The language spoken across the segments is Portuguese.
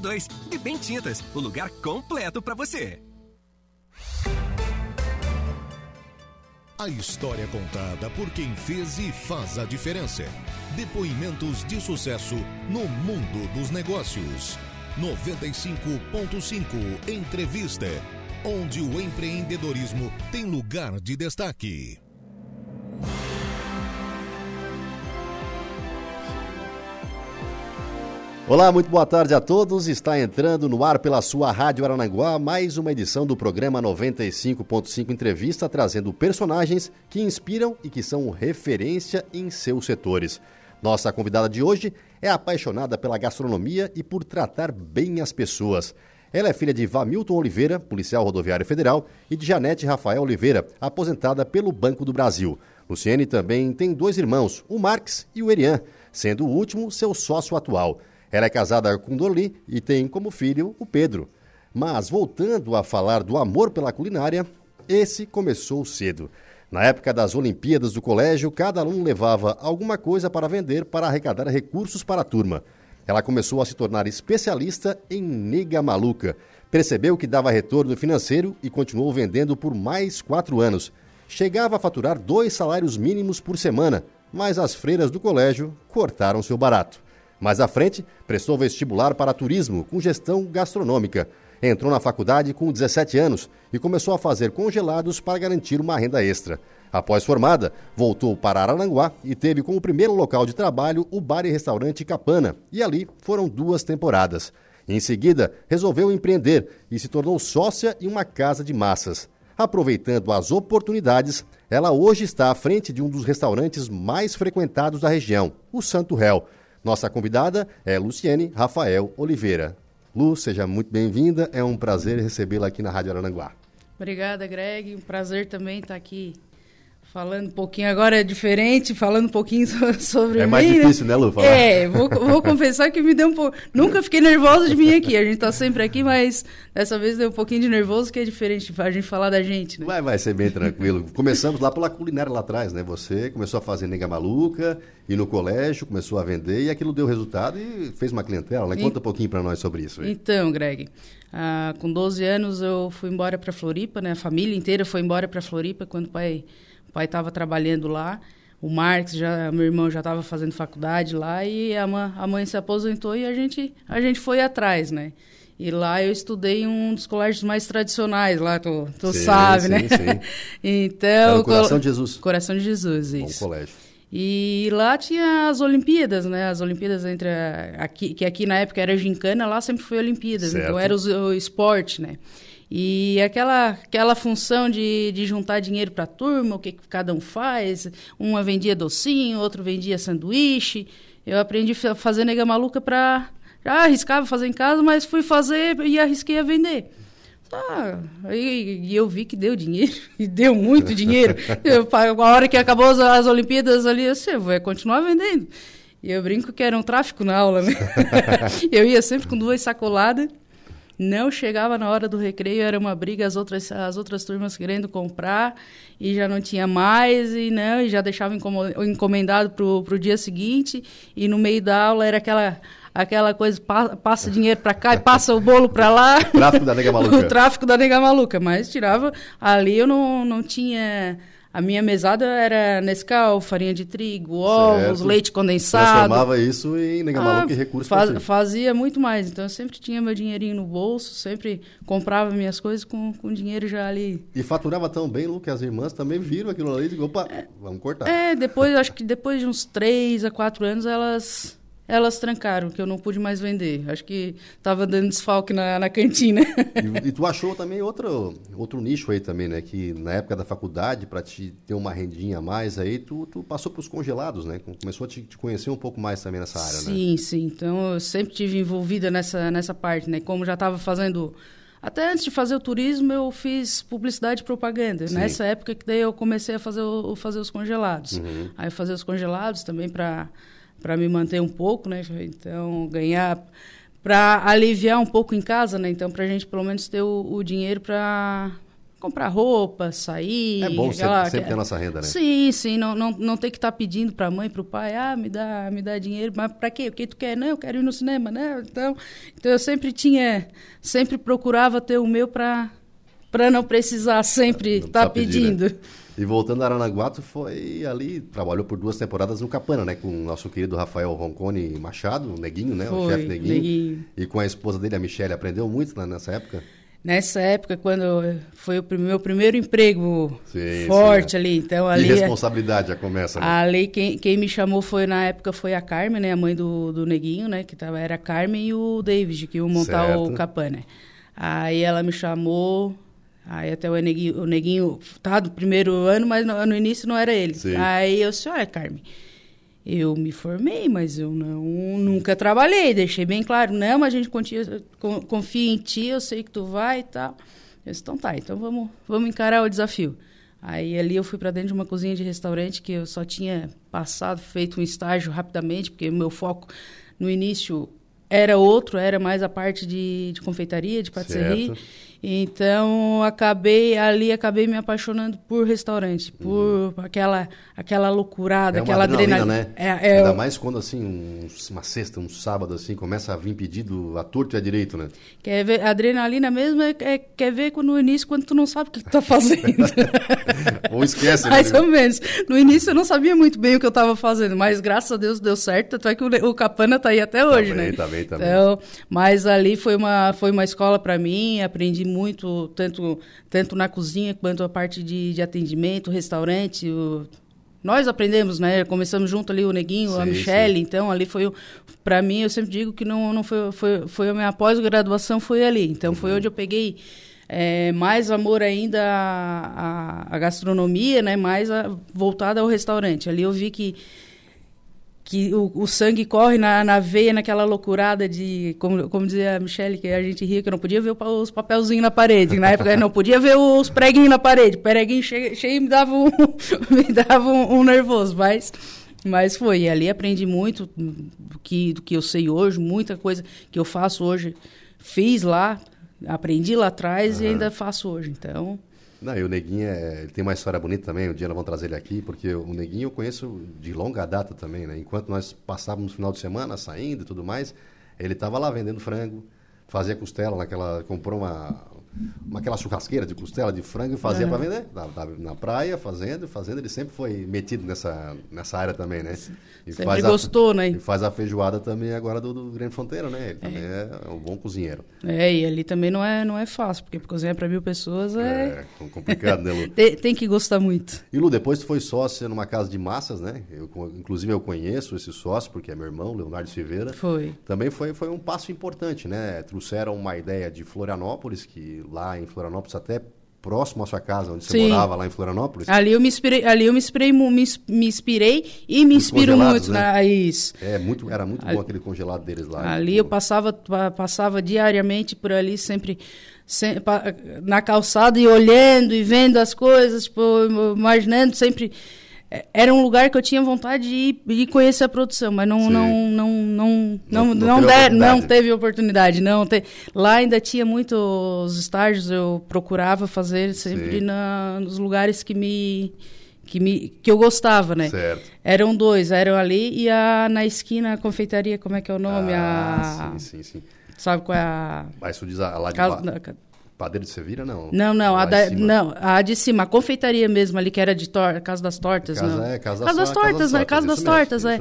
2. De Bem Tintas, o lugar completo para você. A história contada por quem fez e faz a diferença. Depoimentos de sucesso no mundo dos negócios. 95.5 Entrevista, onde o empreendedorismo tem lugar de destaque. Olá, muito boa tarde a todos. Está entrando no ar pela sua Rádio Arananguá mais uma edição do programa 95.5 Entrevista, trazendo personagens que inspiram e que são referência em seus setores. Nossa convidada de hoje é apaixonada pela gastronomia e por tratar bem as pessoas. Ela é filha de Vamilton Oliveira, policial rodoviário federal, e de Janete Rafael Oliveira, aposentada pelo Banco do Brasil. Luciene também tem dois irmãos, o Marx e o Erian, sendo o último seu sócio atual. Ela é casada com Dorli e tem como filho o Pedro. Mas voltando a falar do amor pela culinária, esse começou cedo. Na época das Olimpíadas do colégio, cada aluno levava alguma coisa para vender para arrecadar recursos para a turma. Ela começou a se tornar especialista em nega maluca. Percebeu que dava retorno financeiro e continuou vendendo por mais quatro anos. Chegava a faturar dois salários mínimos por semana, mas as freiras do colégio cortaram seu barato. Mais à frente, prestou vestibular para turismo com gestão gastronômica. Entrou na faculdade com 17 anos e começou a fazer congelados para garantir uma renda extra. Após formada, voltou para Arananguá e teve como primeiro local de trabalho o bar e restaurante Capana, e ali foram duas temporadas. Em seguida, resolveu empreender e se tornou sócia em uma casa de massas. Aproveitando as oportunidades, ela hoje está à frente de um dos restaurantes mais frequentados da região, o Santo Réu. Nossa convidada é Luciene Rafael Oliveira. Lu, seja muito bem-vinda. É um prazer recebê-la aqui na Rádio Arananguá. Obrigada, Greg. Um prazer também estar aqui Falando um pouquinho agora é diferente, falando um pouquinho sobre É mim, mais difícil, né, Lu? Falar. É, vou, vou confessar que me deu um pouco. Nunca fiquei nervosa de vir aqui. A gente tá sempre aqui, mas dessa vez deu um pouquinho de nervoso, que é diferente a gente falar da gente, né? Vai, vai ser bem tranquilo. Começamos lá pela culinária lá atrás, né? Você começou a fazer nega maluca e no colégio começou a vender e aquilo deu resultado e fez uma clientela, né? Conta um pouquinho para nós sobre isso. Aí. Então, Greg, ah, com 12 anos eu fui embora para Floripa, né? A família inteira foi embora para Floripa quando o pai o pai estava trabalhando lá, o Marx, já, meu irmão já estava fazendo faculdade lá e a, mãe, a mãe se aposentou e a gente, a gente foi atrás, né? E lá eu estudei em um dos colégios mais tradicionais, lá tu, tu sim, sabe, sim, né? Sim. então, Coração de Jesus. Coração de Jesus, Bom isso. colégio. E lá tinha as Olimpíadas, né? As Olimpíadas entre a, aqui, que aqui na época era gincana, lá sempre foi Olimpíadas, Certo. então era o, o esporte, né? E aquela, aquela função de, de juntar dinheiro para a turma, o que, que cada um faz. Uma vendia docinho, outro vendia sanduíche. Eu aprendi a fazer nega maluca para. Já arriscava fazer em casa, mas fui fazer e arrisquei a vender. Ah, aí e eu vi que deu dinheiro, e deu muito dinheiro. Eu, a hora que acabou as, as Olimpíadas ali, eu disse, vou continuar vendendo. E eu brinco que era um tráfico na aula, né? eu ia sempre com duas sacoladas não chegava na hora do recreio, era uma briga, as outras, as outras turmas querendo comprar e já não tinha mais, e não, e já deixava encomendado para o dia seguinte, e no meio da aula era aquela aquela coisa, passa dinheiro para cá e passa o bolo para lá. Tráfico da nega maluca. o tráfico da nega maluca, mas tirava, ali eu não, não tinha a minha mesada era Nescau, farinha de trigo, ovos, Certo. leite condensado. Transformava isso em nega maluca e recurso faz-. Fazia muito mais. Então eu sempre tinha meu dinheirinho no bolso, sempre comprava minhas coisas com, com dinheiro já ali. E faturava tão bem, Lu, que as irmãs também viram aquilo ali e opa, vamos cortar. É, depois, acho que depois de uns três a quatro anos, elas elas trancaram, que eu não pude mais vender. Acho que estava dando desfalque na, na cantina. E, e tu achou também outro, outro nicho aí também, né? Que na época da faculdade, para te ter uma rendinha a mais aí, tu, tu passou para os congelados, né? Começou a te, te conhecer um pouco mais também nessa área, né? Sim, sim. Então eu sempre tive envolvida nessa, nessa parte, né? Como já estava fazendo. Até antes de fazer o turismo, eu fiz publicidade e propaganda. Sim. Nessa época que daí eu comecei a fazer, o, fazer os congelados. Uhum. Aí eu fazia os congelados também para para me manter um pouco, né? Então ganhar para aliviar um pouco em casa, né? Então para a gente pelo menos ter o, o dinheiro para comprar roupa, sair. É bom aquela- sempre, sempre ter a nossa renda, né? Sim, sim, não, não, não ter que estar pedindo para a mãe, para o pai, ah, me dá, me dá dinheiro, mas para quê? O que tu quer? Não, eu quero ir no cinema, né? Então, então eu sempre tinha, sempre procurava ter o meu para para não precisar sempre estar pedir, pedindo. né? E voltando a Aranaguá, tu foi ali, trabalhou por duas temporadas no Capana, né? Com o nosso querido Rafael Roncone Machado, o Neguinho, né? o Foi, chefe Neguinho. Neguinho. E com a esposa dele, a Michelle, aprendeu muito né, nessa época? Nessa época, quando foi o meu primeiro emprego Sim, forte sim, é. ali, então E ali... é- responsabilidade já começa, né? Ali, quem, quem me chamou foi, na época, foi a Carmen, né? A mãe do, do Neguinho, né? Que tava, era a Carmen e o David, que iam montar Certo. o Capã, né? Aí ela me chamou, aí até o Neguinho, o Neguinho tá do primeiro ano, mas no, no início não era ele. Sim. Aí eu disse, olha, Carmen, eu me formei, mas eu não nunca trabalhei, deixei bem claro, não, mas a gente confia, con- confia em ti, eu sei que tu vai e tal. Eu disse, então tá, então vamos, vamos encarar o desafio. Aí ali eu fui para dentro de uma cozinha de restaurante que eu só tinha passado, feito um estágio rapidamente, porque o meu foco no início era outro, era mais a parte de, de confeitaria, de patisserie. Certo. Então acabei ali acabei me apaixonando por restaurante, por aquela aquela loucurada, Uhum. É aquela adrenalina, adrenalina. né? É, é, Ainda mais quando, assim, um- uma sexta, um sábado, assim, começa a vir pedido a torto e a direito, né? Quer ver, a adrenalina mesmo é, é- quer ver no início quando tu não sabe o que tu tá fazendo. Ou esquece, né? Mais ou menos. No início eu não sabia muito bem o que eu estava fazendo, mas graças a Deus deu certo, tanto é que o, o Capana tá aí até hoje, bem, né? tá bem, tá bem. então, Mas ali foi uma, foi uma escola para mim, aprendi muito, tanto, tanto na cozinha quanto a parte de, de atendimento, restaurante, o- nós aprendemos, né? Começamos junto ali o Neguinho, a Sim, Michelle, sim. então ali foi, para mim, eu sempre digo que não, não foi, foi, foi a minha pós-graduação foi ali, então Uhum. foi onde eu peguei é, mais amor ainda à, à- à gastronomia, né? Mais a- voltada ao restaurante. Ali eu vi que que o, o sangue corre na, na veia, naquela loucurada de, como, como dizia a Michelle, que a gente ria, que eu não podia ver os papelzinhos na parede. Na época eu não podia ver os preguinhos na parede. Preguinho cheio, cheio me dava um, me dava um, um nervoso, mas... Mas foi, e ali aprendi muito do que, do que eu sei hoje, muita coisa que eu faço hoje, fiz lá, aprendi lá atrás e ainda faço hoje. Então, Não, e o Neguinho é, ele tem uma história bonita também, um dia nós vamos trazer ele aqui, porque o Neguinho eu conheço de longa data também, né? Enquanto nós passávamos final de semana saindo e tudo mais, ele estava lá vendendo frango, fazia costela naquela, comprou uma, uma aquela churrasqueira de costela de frango e fazia para vender, na, na, praia, fazendo, fazendo, ele sempre foi metido nessa, nessa área também, né? E Sempre a- gostou, né? E faz a feijoada também agora do, do Grande Fronteira, né? Ele também é um bom cozinheiro. é, e ali também não é, não é fácil, porque cozinhar para mil pessoas é... É complicado, né, Lu? Tem, tem que gostar muito. E Lu, depois tu foi sócia numa casa de massas, né? Eu, inclusive eu conheço esse sócio, porque é meu irmão, Leonardo Silveira. Foi. Também foi, foi um passo importante, né? Trouxeram uma ideia de Florianópolis, que lá em Florianópolis, até próximo à sua casa, onde você Sim. morava, lá em Florianópolis. Ali eu me inspirei, ali eu me inspirei, me, me inspirei e me Nos inspiro muito né? na isso. É, muito, era muito bom aquele congelado deles lá. Ali eu passava, pa- passava diariamente por ali, sempre, na calçada e olhando e vendo as coisas, tipo, imaginando sempre. Era um lugar que eu tinha vontade de ir, de conhecer a produção, mas não Sim. não não não Não- não, não der- não oportunidade. teve oportunidade. Não te- lá ainda tinha muitos estágios, eu procurava fazer sempre na, nos lugares que me que me que eu gostava, né? Certo. Eram dois, eram ali e a na esquina a confeitaria, como é que é o nome? Ah, a, sim, sim, sim. Sabe qual é a. Mas tu diz a, lá de Casa- ba- Padeiro de Sevilla, não? não, não, Lá a da- não, a de cima, a confeitaria mesmo ali, que era de tor Casa das Tortas, Casa- não. é, Casa das das Tortas, né? Casa das Tortas, é.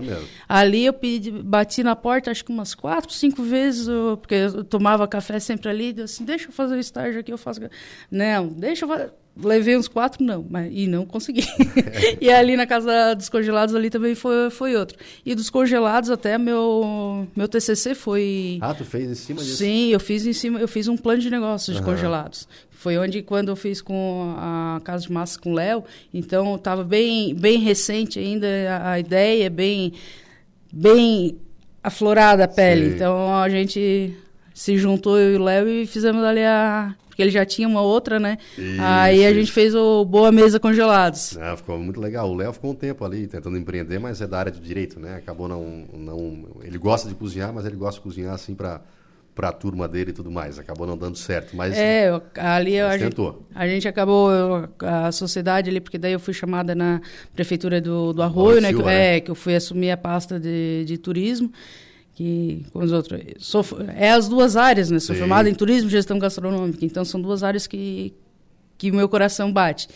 Ali eu pedi, bati na porta, acho que umas quatro, cinco vezes, eu- porque eu tomava café sempre ali, eu assim, deixa eu fazer o estágio aqui, eu faço... Não, deixa eu fazer... Levei uns quatro, não, mas, e não consegui. e ali na casa dos congelados ali também foi, foi outro. E dos congelados até meu, meu TCC foi... Ah, tu fez em cima disso? Sim, eu fiz em cima, eu fiz um plano de negócios de congelados. Foi onde quando eu fiz com a casa de massa com o Léo, então estava bem bem recente ainda a, a ideia, bem bem aflorada a pele. Sim. Então a gente se juntou eu e o Léo e fizemos ali a porque ele já tinha uma outra, né? Isso, Aí a isso. gente fez o Boa Mesa Congelados. Ah, ficou muito legal. O Léo ficou um tempo ali tentando empreender, mas é da área do direito, né? Acabou não, não. Ele gosta de cozinhar, mas ele gosta de cozinhar assim para para a turma dele e tudo mais. Acabou não dando certo, mas é ali mas a gente, tentou. a gente acabou a sociedade ali porque daí eu fui chamada na prefeitura do, do Arroio, né, que, Silva, é né? que eu fui assumir a pasta de, de turismo que com os outros sou, é as duas áreas, né? Sou Sim. formada em turismo e gestão gastronômica, então são duas áreas que que o meu coração bate.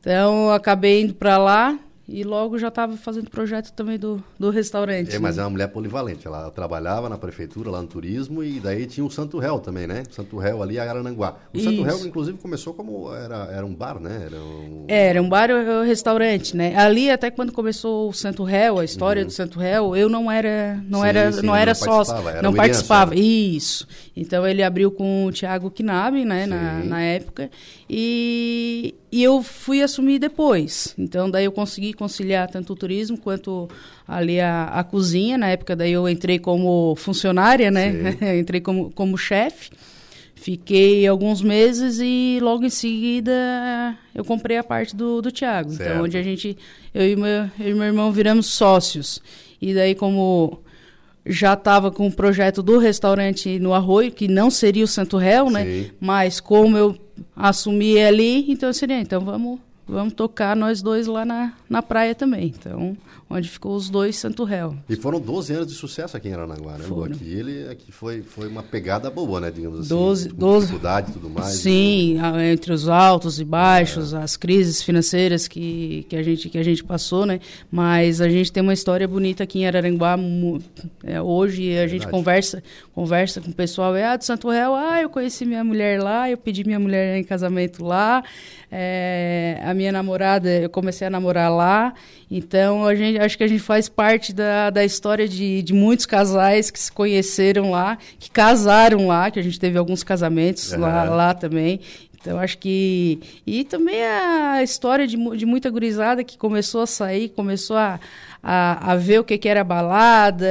Então acabei indo para lá e logo já estava fazendo projeto também do, do restaurante. É, mas é né? uma mulher polivalente. Ela trabalhava na prefeitura, lá no turismo, e daí tinha o Santo Réu também, né? Santo Réu ali, Arananguá. O Santo Isso. Réu, inclusive, começou como... Era, era um bar, né? Era um... É, Era um bar e um restaurante, né? Ali até quando começou o Santo Réu, a história do Santo Réu, eu não era, não Uhum. Sim, era, sim, não não era sócio, participava, era não participava. só. Isso. Então ele abriu com o Thiago Knabe, né, na, na época, e, e eu fui assumir depois. Então daí eu consegui conciliar tanto o turismo quanto ali a, a cozinha. Na época daí eu entrei como funcionária, né? Entrei como, como chefe. Fiquei alguns meses e logo em seguida eu comprei a parte do, do. Certo. Então, onde a gente, eu e, meu, eu e meu irmão viramos sócios. E daí, como já estava com o projeto do restaurante no Arroio, que não seria o Santo Réu, né? Sim. Mas como eu assumi ali, então seria, então vamos, vamos tocar nós dois lá na, na praia também. Então, onde ficou os dois Santo Réu. E foram 12 anos de sucesso aqui em Aranaguá, né? Foram. Aqui ele aqui foi, foi uma pegada boa, né? Digamos assim. 12 com 12 dificuldade e tudo mais. Sim, a- entre os altos e baixos, É. as crises financeiras que, que, a gente, que a gente passou, né? Mas a gente tem uma história bonita aqui em Araranguá. é, hoje a gente conversa, conversa com o pessoal, é, ah, do Santo Réu, ah, eu conheci minha mulher lá, eu pedi minha mulher em casamento lá, é, a minha namorada, eu comecei a namorar lá. Então, a gente, acho que a gente faz parte da, da história de, de muitos casais que se conheceram lá, que casaram lá, que a gente teve alguns casamentos lá, Aham. lá também. Então, acho que. E também a história de, de muita gurizada que começou a sair, começou a, a, a ver o que, que era balada,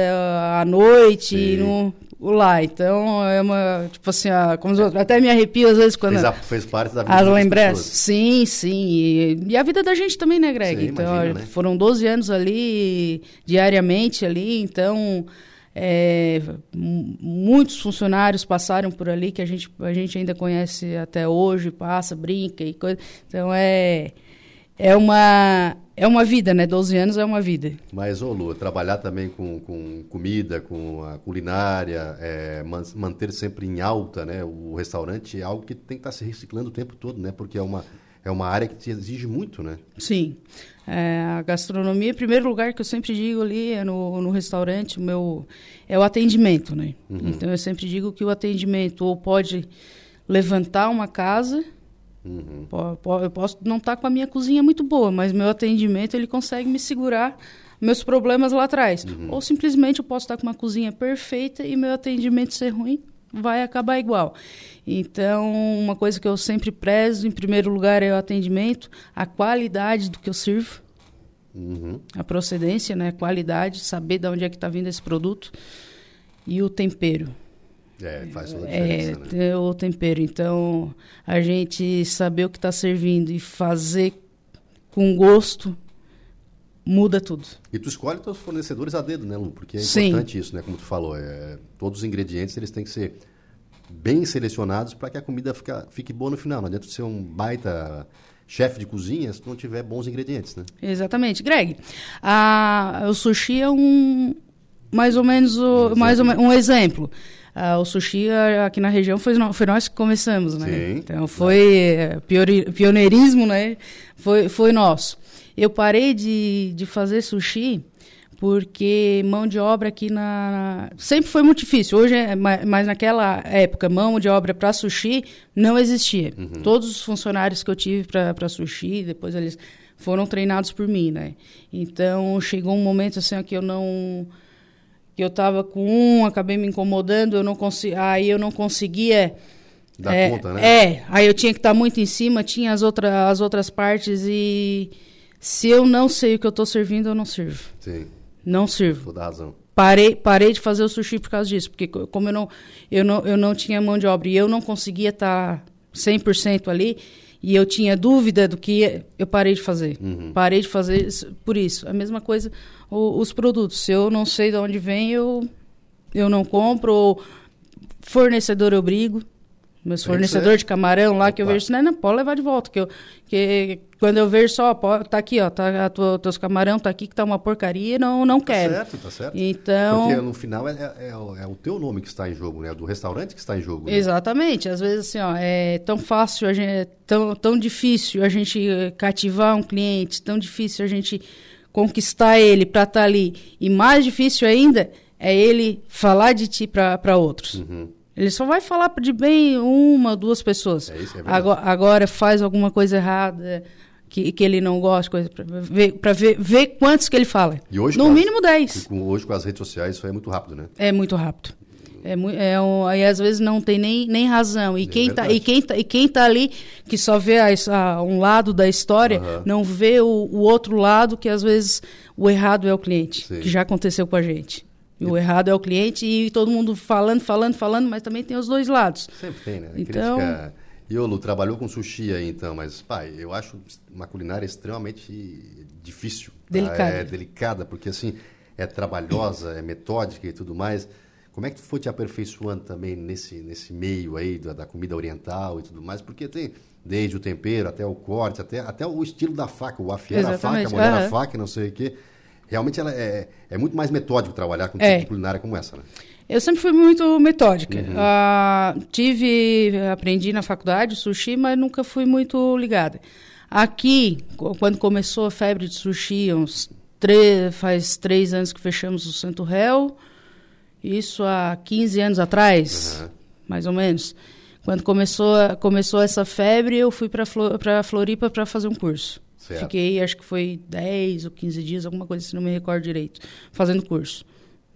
à noite, no, lá. Então, é uma. Tipo assim, a, como os outros, até me arrepio às vezes quando. Fez, a- fez parte da vida lembranças? pessoas. Sim, sim. E, e a vida da gente também, né, Greg? Sim, então, imagino, ó, né? foram 12 anos ali, diariamente ali, então. é, muitos funcionários passaram por ali que a gente, a gente ainda conhece até hoje, passa, brinca e coisa. Então é, é uma é uma vida, né? 12 anos é uma vida. Mas, ô Lu, trabalhar também com, com comida, com a culinária, é, man- manter sempre em alta né, o restaurante é algo que tem que estar se reciclando o tempo todo, né? Porque é uma, é uma área que te exige muito, né? Sim. É, a gastronomia, em primeiro lugar, que eu sempre digo ali é no, no restaurante, o meu é o atendimento, né? Então eu sempre digo que o atendimento ou pode levantar uma casa, Uhum. eu posso não estar com a minha cozinha muito boa, mas meu atendimento ele consegue me segurar meus problemas lá atrás. Ou simplesmente eu posso estar com uma cozinha perfeita e meu atendimento ser ruim, vai acabar igual. Então, uma coisa que eu sempre prezo, em primeiro lugar, é o atendimento, a qualidade do que eu sirvo, Uhum. a procedência, né, a qualidade, saber de onde é que está vindo esse produto e o tempero. É, faz toda a É, diferença, né? ter o tempero. Então, a gente saber o que está servindo e fazer com gosto muda tudo. E tu escolhe teus fornecedores a dedo, né, Lu? Porque é Sim. importante isso, né? Como tu falou, é, todos os ingredientes eles têm que ser bem selecionados para que a comida fica, fique boa no final. Não adianta ser um baita chefe de cozinha se não tiver bons ingredientes, né? Exatamente. Greg, a, o sushi é um mais ou menos o, Um mais ou um exemplo. Ah, o sushi aqui na região foi, foi nós que começamos, né? Sim. Então foi eh, piori- pioneirismo, né? Foi, foi nosso. Eu parei de, de fazer sushi porque mão de obra aqui na, sempre foi muito difícil. Hoje, é, ma- mas naquela época, mão de obra para sushi não existia. Todos os funcionários que eu tive para sushi, depois eles foram treinados por mim, né? Então chegou um momento assim que eu não que eu estava com um, acabei me incomodando, eu não consegui, aí eu não conseguia Dá é, conta, né? É, aí eu tinha que estar muito em cima, tinha as, outra, as outras partes e se eu não sei o que eu estou servindo, eu não sirvo. Sim, Não sirvo. toda razão. Parei, parei de fazer o sushi por causa disso, porque co- como eu não, eu não, eu não tinha mão de obra e eu não conseguia estar 100% ali, e eu tinha dúvida do que eu parei de fazer. Parei de fazer isso- por isso. A mesma coisa o- os produtos. Se eu não sei de onde vem, eu, eu não compro. Ou Fornecedor eu brigo. Meus fornecedores de camarão lá Opa. que eu vejo, não, não, pode levar de volta. Que, eu, que quando eu vejo só, pode, tá aqui, ó, tá, a tua, teus camarão tá aqui que tá uma porcaria, não, não tá quero. Tá certo, tá certo. Então... Porque no final é, é, é, é, o teu nome que está em jogo, né? Do restaurante que está em jogo. Né? Exatamente. Às vezes, assim, ó, é tão fácil, a gente, é tão, tão difícil a gente cativar um cliente, tão difícil a gente conquistar ele para estar tá ali. E mais difícil ainda é ele falar de ti para outros. Uhum. Ele só vai falar de bem uma, duas pessoas. É isso, é agora, agora, faz alguma coisa errada que, que ele não gosta, coisa para ver, pra ver, ver quantos que ele fala. E hoje, no mínimo dez. Com, hoje com as redes sociais isso é muito rápido, né? É muito rápido. É, é um, aí às vezes não tem nem, nem razão. E, é quem tá, e, quem tá, e quem tá ali, que só vê a, a, um lado da história, uhum. não vê o, o, outro lado, que às vezes o errado é o cliente, Sim. que já aconteceu com a gente. E o errado é o cliente e todo mundo falando, falando, falando, mas também tem os dois lados. Sempre tem, né? Então... Crítica... Iolo, trabalhou com sushi aí então, mas, pai, eu acho uma culinária extremamente difícil. Tá? Delicada. É delicada, porque assim, é trabalhosa, é metódica e tudo mais. Como é que tu foi te aperfeiçoando também nesse, nesse meio aí da, da comida oriental e tudo mais? Porque tem desde o tempero até o corte, até, até o estilo da faca, o afiar a faca, molhar uhum. a faca, não sei o quê realmente ela é, é muito mais metódico trabalhar com é. tipo de culinária como essa, né? Eu sempre fui muito metódica. Uhum. Uh, tive, aprendi na faculdade sushi, mas nunca fui muito ligada. Aqui, quando começou a febre de sushi, uns três, faz três anos que fechamos o Santo Réu, isso há 15 anos atrás, uhum. mais ou menos. Quando começou, começou essa febre, eu fui para Floripa para fazer um curso. Certo. Fiquei, acho que foi 10 ou 15 dias, alguma coisa assim, não me recordo direito, fazendo curso.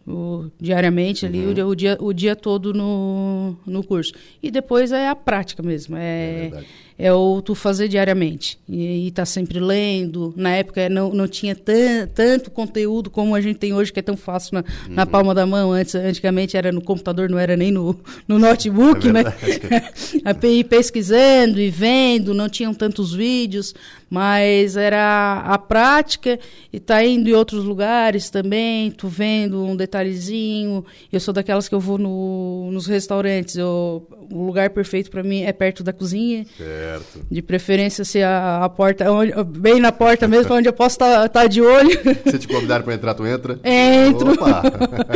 O, diariamente ali, uhum. o, o, dia, o dia todo no, no curso. E depois é a prática mesmo. É, é, é o tu fazer diariamente. E estar tá sempre lendo. Na época não, não tinha tan, tanto conteúdo como a gente tem hoje, que é tão fácil na, uhum. na palma da mão. Antes, antigamente era no computador, não era nem no, no notebook, é né? a pesquisando e vendo, não tinham tantos vídeos mas era a prática e tá indo em outros lugares também, tu vendo um detalhezinho. Eu sou daquelas que eu vou no, nos restaurantes, eu, o lugar perfeito para mim é perto da cozinha. Certo. De preferência se a, a porta onde, bem na porta mesmo, onde eu posso estar tá, tá de olho. Se te convidar para entrar, tu entra? Entro. Opa.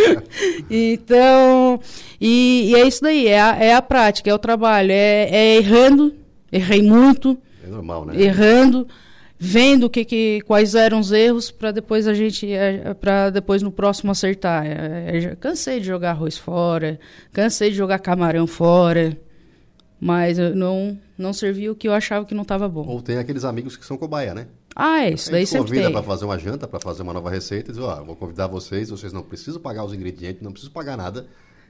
então, e, e, é isso daí, é a, é a prática, é o trabalho, é, é errando, errei muito é normal, né? Errando, vendo que, que quais eram os erros para depois a gente é, para depois no próximo acertar. É, é, cansei de jogar arroz fora, cansei de jogar camarão fora, mas não não serviu o que eu achava que não estava bom. Ou tem aqueles amigos que são cobaia, né? Ah, é, isso daí sempre convida para fazer uma janta, para fazer uma nova receita, e diz, ó, oh, vou convidar vocês, vocês não precisam pagar os ingredientes, não precisam pagar nada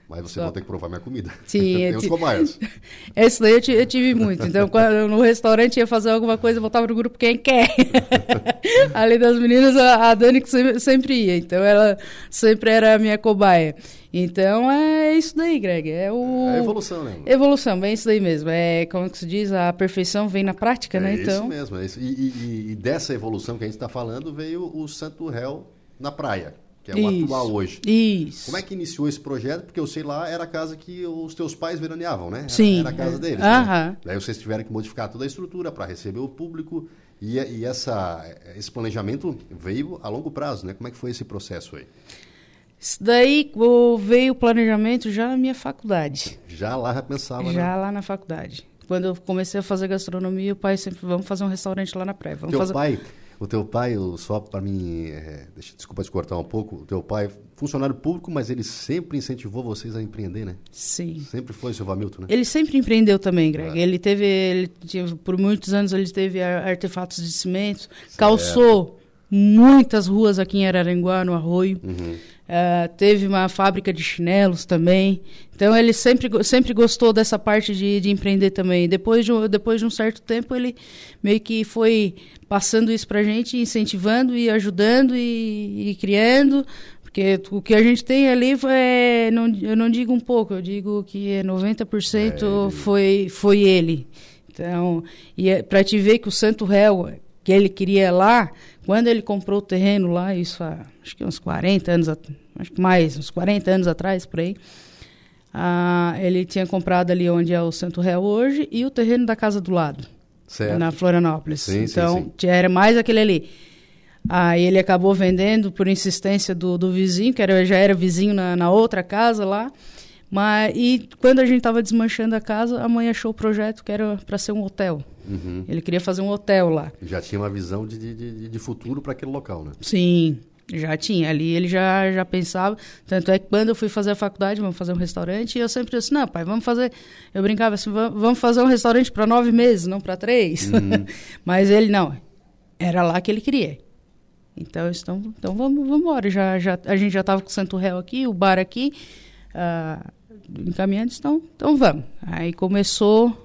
mas você vai ter que provar minha comida. Sim. Tem os cobaias. Esse daí eu, eu, tive muito. Então, quando no restaurante ia fazer alguma coisa, eu voltava no grupo quem quer. Além das meninas, a, a Dani que sempre, sempre, ia. Então, ela sempre era a minha cobaia. Então, é isso daí, Greg. É, o... é evolução, né? Evolução, bem isso daí mesmo. É, como que se diz, a perfeição vem na prática, é né? Então... isso mesmo. É isso. E, e, e, dessa evolução que a gente está falando, veio o Santo Réu na praia que é o Isso. atual hoje. Isso. Como é que iniciou esse projeto? Porque eu sei lá, era a casa que os teus pais veraneavam, né? Sim. Era a casa deles. Né? Daí vocês tiveram que modificar toda a estrutura para receber o público e, e essa, esse planejamento veio a longo prazo, né? Como é que foi esse processo aí? Isso daí veio o planejamento já na minha faculdade. Já lá já pensava, né? Já né? lá na faculdade. Quando eu comecei a fazer gastronomia, o pai sempre, vamos fazer um restaurante lá na praia. Vamos Teu fazer... pai o teu pai, só para mim, é, desculpa te cortar um pouco, o teu pai, funcionário público, mas ele sempre incentivou vocês a empreender, né? Sim. Sempre foi o seu Hamilton, né? Ele sempre empreendeu também, Greg. É. Ele teve, ele por muitos anos ele teve artefatos de cimento, certo. calçou muitas ruas aqui em Araranguá, no Arroio. Uhum. Uh, teve uma fábrica de chinelos também. Então ele sempre, sempre gostou dessa parte de, de empreender também. Depois de, depois de um certo tempo ele meio que foi passando isso para a gente, incentivando e ajudando e, e, criando. Porque o que a gente tem ali é, não, eu não digo um pouco, eu digo que é 90% é, foi, foi ele. Então, e é, para te ver que o Santo Réu que ele queria lá, quando ele comprou o terreno lá, isso há acho que uns 40 anos, acho que mais, uns 40 anos atrás, por aí, ah, ele tinha comprado ali onde é o Santo Réu hoje e o terreno da casa do lado, Certo. na Florianópolis. Sim, sim, então, sim. era mais aquele ali. Aí ele acabou vendendo por insistência do, do vizinho, que era, já era vizinho na, na outra casa lá. Mas, e quando a gente estava desmanchando a casa, a mãe achou o projeto que era para ser um hotel. Uhum. Ele queria fazer um hotel lá. Já tinha uma visão de, de, de, futuro para aquele local, né? Sim, já tinha. Ali ele já, já pensava. Tanto é que quando eu fui fazer a faculdade, vamos fazer um restaurante, e eu sempre disse: não, pai, vamos fazer. Eu brincava assim: "Va- vamos fazer um restaurante para nove meses, não para três. Mas ele não. Era lá que ele queria. Então, então, então vamos, vamos embora. Já, já, a gente já estava com o Santo Réu aqui, o bar aqui, ah, encaminhando, então, então vamos. Aí começou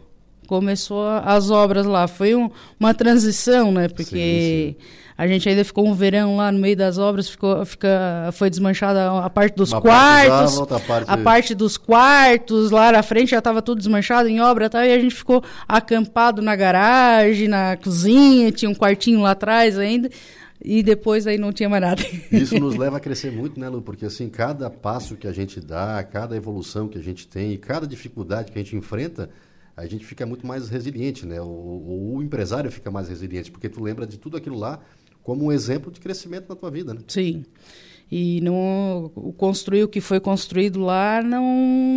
começou as obras lá. Foi um- uma transição, né? Porque a gente ainda ficou um verão lá no meio das obras, ficou, fica, foi desmanchada a parte dos Uma parte quartos, outra parte- a parte dos quartos, lá na frente já estava tudo desmanchado em obra e tal, e a gente ficou acampado na garagem, na cozinha, tinha um quartinho lá atrás ainda, e depois aí não tinha mais nada. Isso nos leva a crescer muito, né, Lu? Porque assim, cada passo que a gente dá, cada evolução que a gente tem cada dificuldade que a gente enfrenta, a gente fica muito mais resiliente, né? O, o- o empresário fica mais resiliente, porque tu lembra de tudo aquilo lá como um exemplo de crescimento na tua vida, né? Sim. E não, o construir o que foi construído lá não,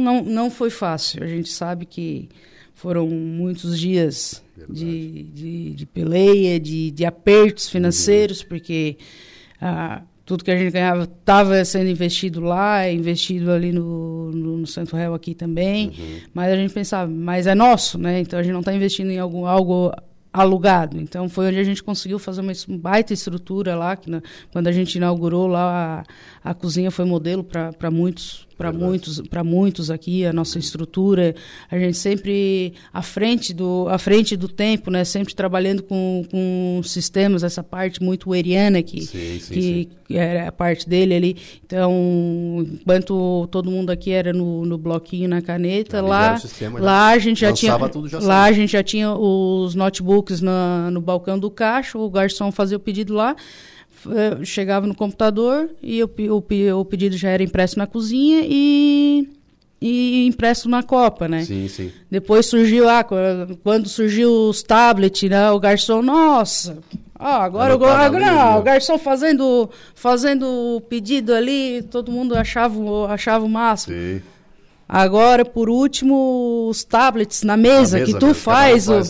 não, não foi fácil. A gente sabe que foram muitos dias de, de, de peleia, de, de apertos financeiros, porque ah, tudo que a gente ganhava estava sendo investido lá, investido ali no, no, no Santo Réu aqui também. Mas a gente pensava, mas é nosso, né? Então a gente não está investindo em algum, algo alugado. Então foi onde a gente conseguiu fazer uma baita estrutura lá, que na- quando a gente inaugurou lá a, a cozinha foi modelo para muitos para muitos para muitos aqui a nossa estrutura a gente sempre à frente do à frente do tempo né? Sempre trabalhando com, com sistemas essa parte muito eriana que Sim, sim, que, sim. que era a parte dele ali. Então enquanto todo mundo aqui era no, no bloquinho na caneta já lá sistema, lá a gente já tinha já lá a gente já tinha os notebooks na, no balcão do caixa, o garçom fazia o pedido lá, chegava no computador e o, o, o pedido já era impresso na cozinha e, e impresso na copa, né? Sim, sim. Depois surgiu, ah, qu- quando surgiu os tablets, né, o garçom, nossa, ah, agora, o, agora não, o garçom fazendo, fazendo o pedido ali, todo mundo achava, o- achava o máximo. Sim. Agora, por último, os tablets na mesa, Na mesa que tu mesmo, faz, o-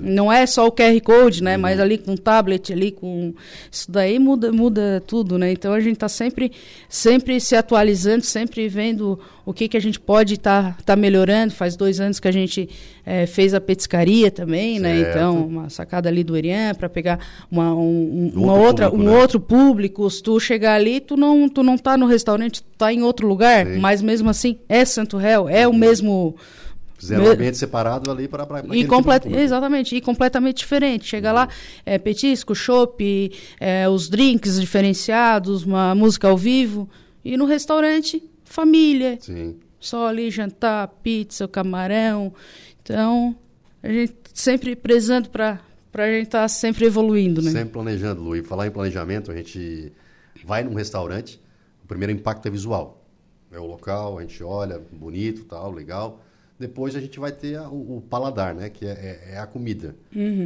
não é só o QR Code, né? Mas ali com tablet, ali com isso daí muda, muda tudo, né? Então a gente está sempre, sempre se atualizando, sempre vendo o que que a gente pode estar tá, melhorando. Faz dois anos que a gente eh, fez a petiscaria também, né? Certo. Então uma sacada ali do Erian para pegar uma, um, Um uma outro outra, público, um né? outro público. Se tu chegar ali, tu não, tu não tá no restaurante, tu tá em outro lugar, Sim. mas mesmo assim é Santo Réu, é o mesmo Fizeram um ambiente separado ali para e complet... Exatamente, e completamente diferente. Chega lá, é petisco, chopp, é, os drinks diferenciados, uma música ao vivo. E no restaurante, família. Sim. Só ali jantar, pizza, camarão. Então, a gente sempre prezando para a gente estar sempre evoluindo, né? Sempre planejando, Lu. E falar em planejamento, a gente vai num restaurante, o primeiro impacto é visual. É o local, a gente olha, bonito, tal, legal. Depois a gente vai ter a- o, o paladar, né? Que é, é- é a comida.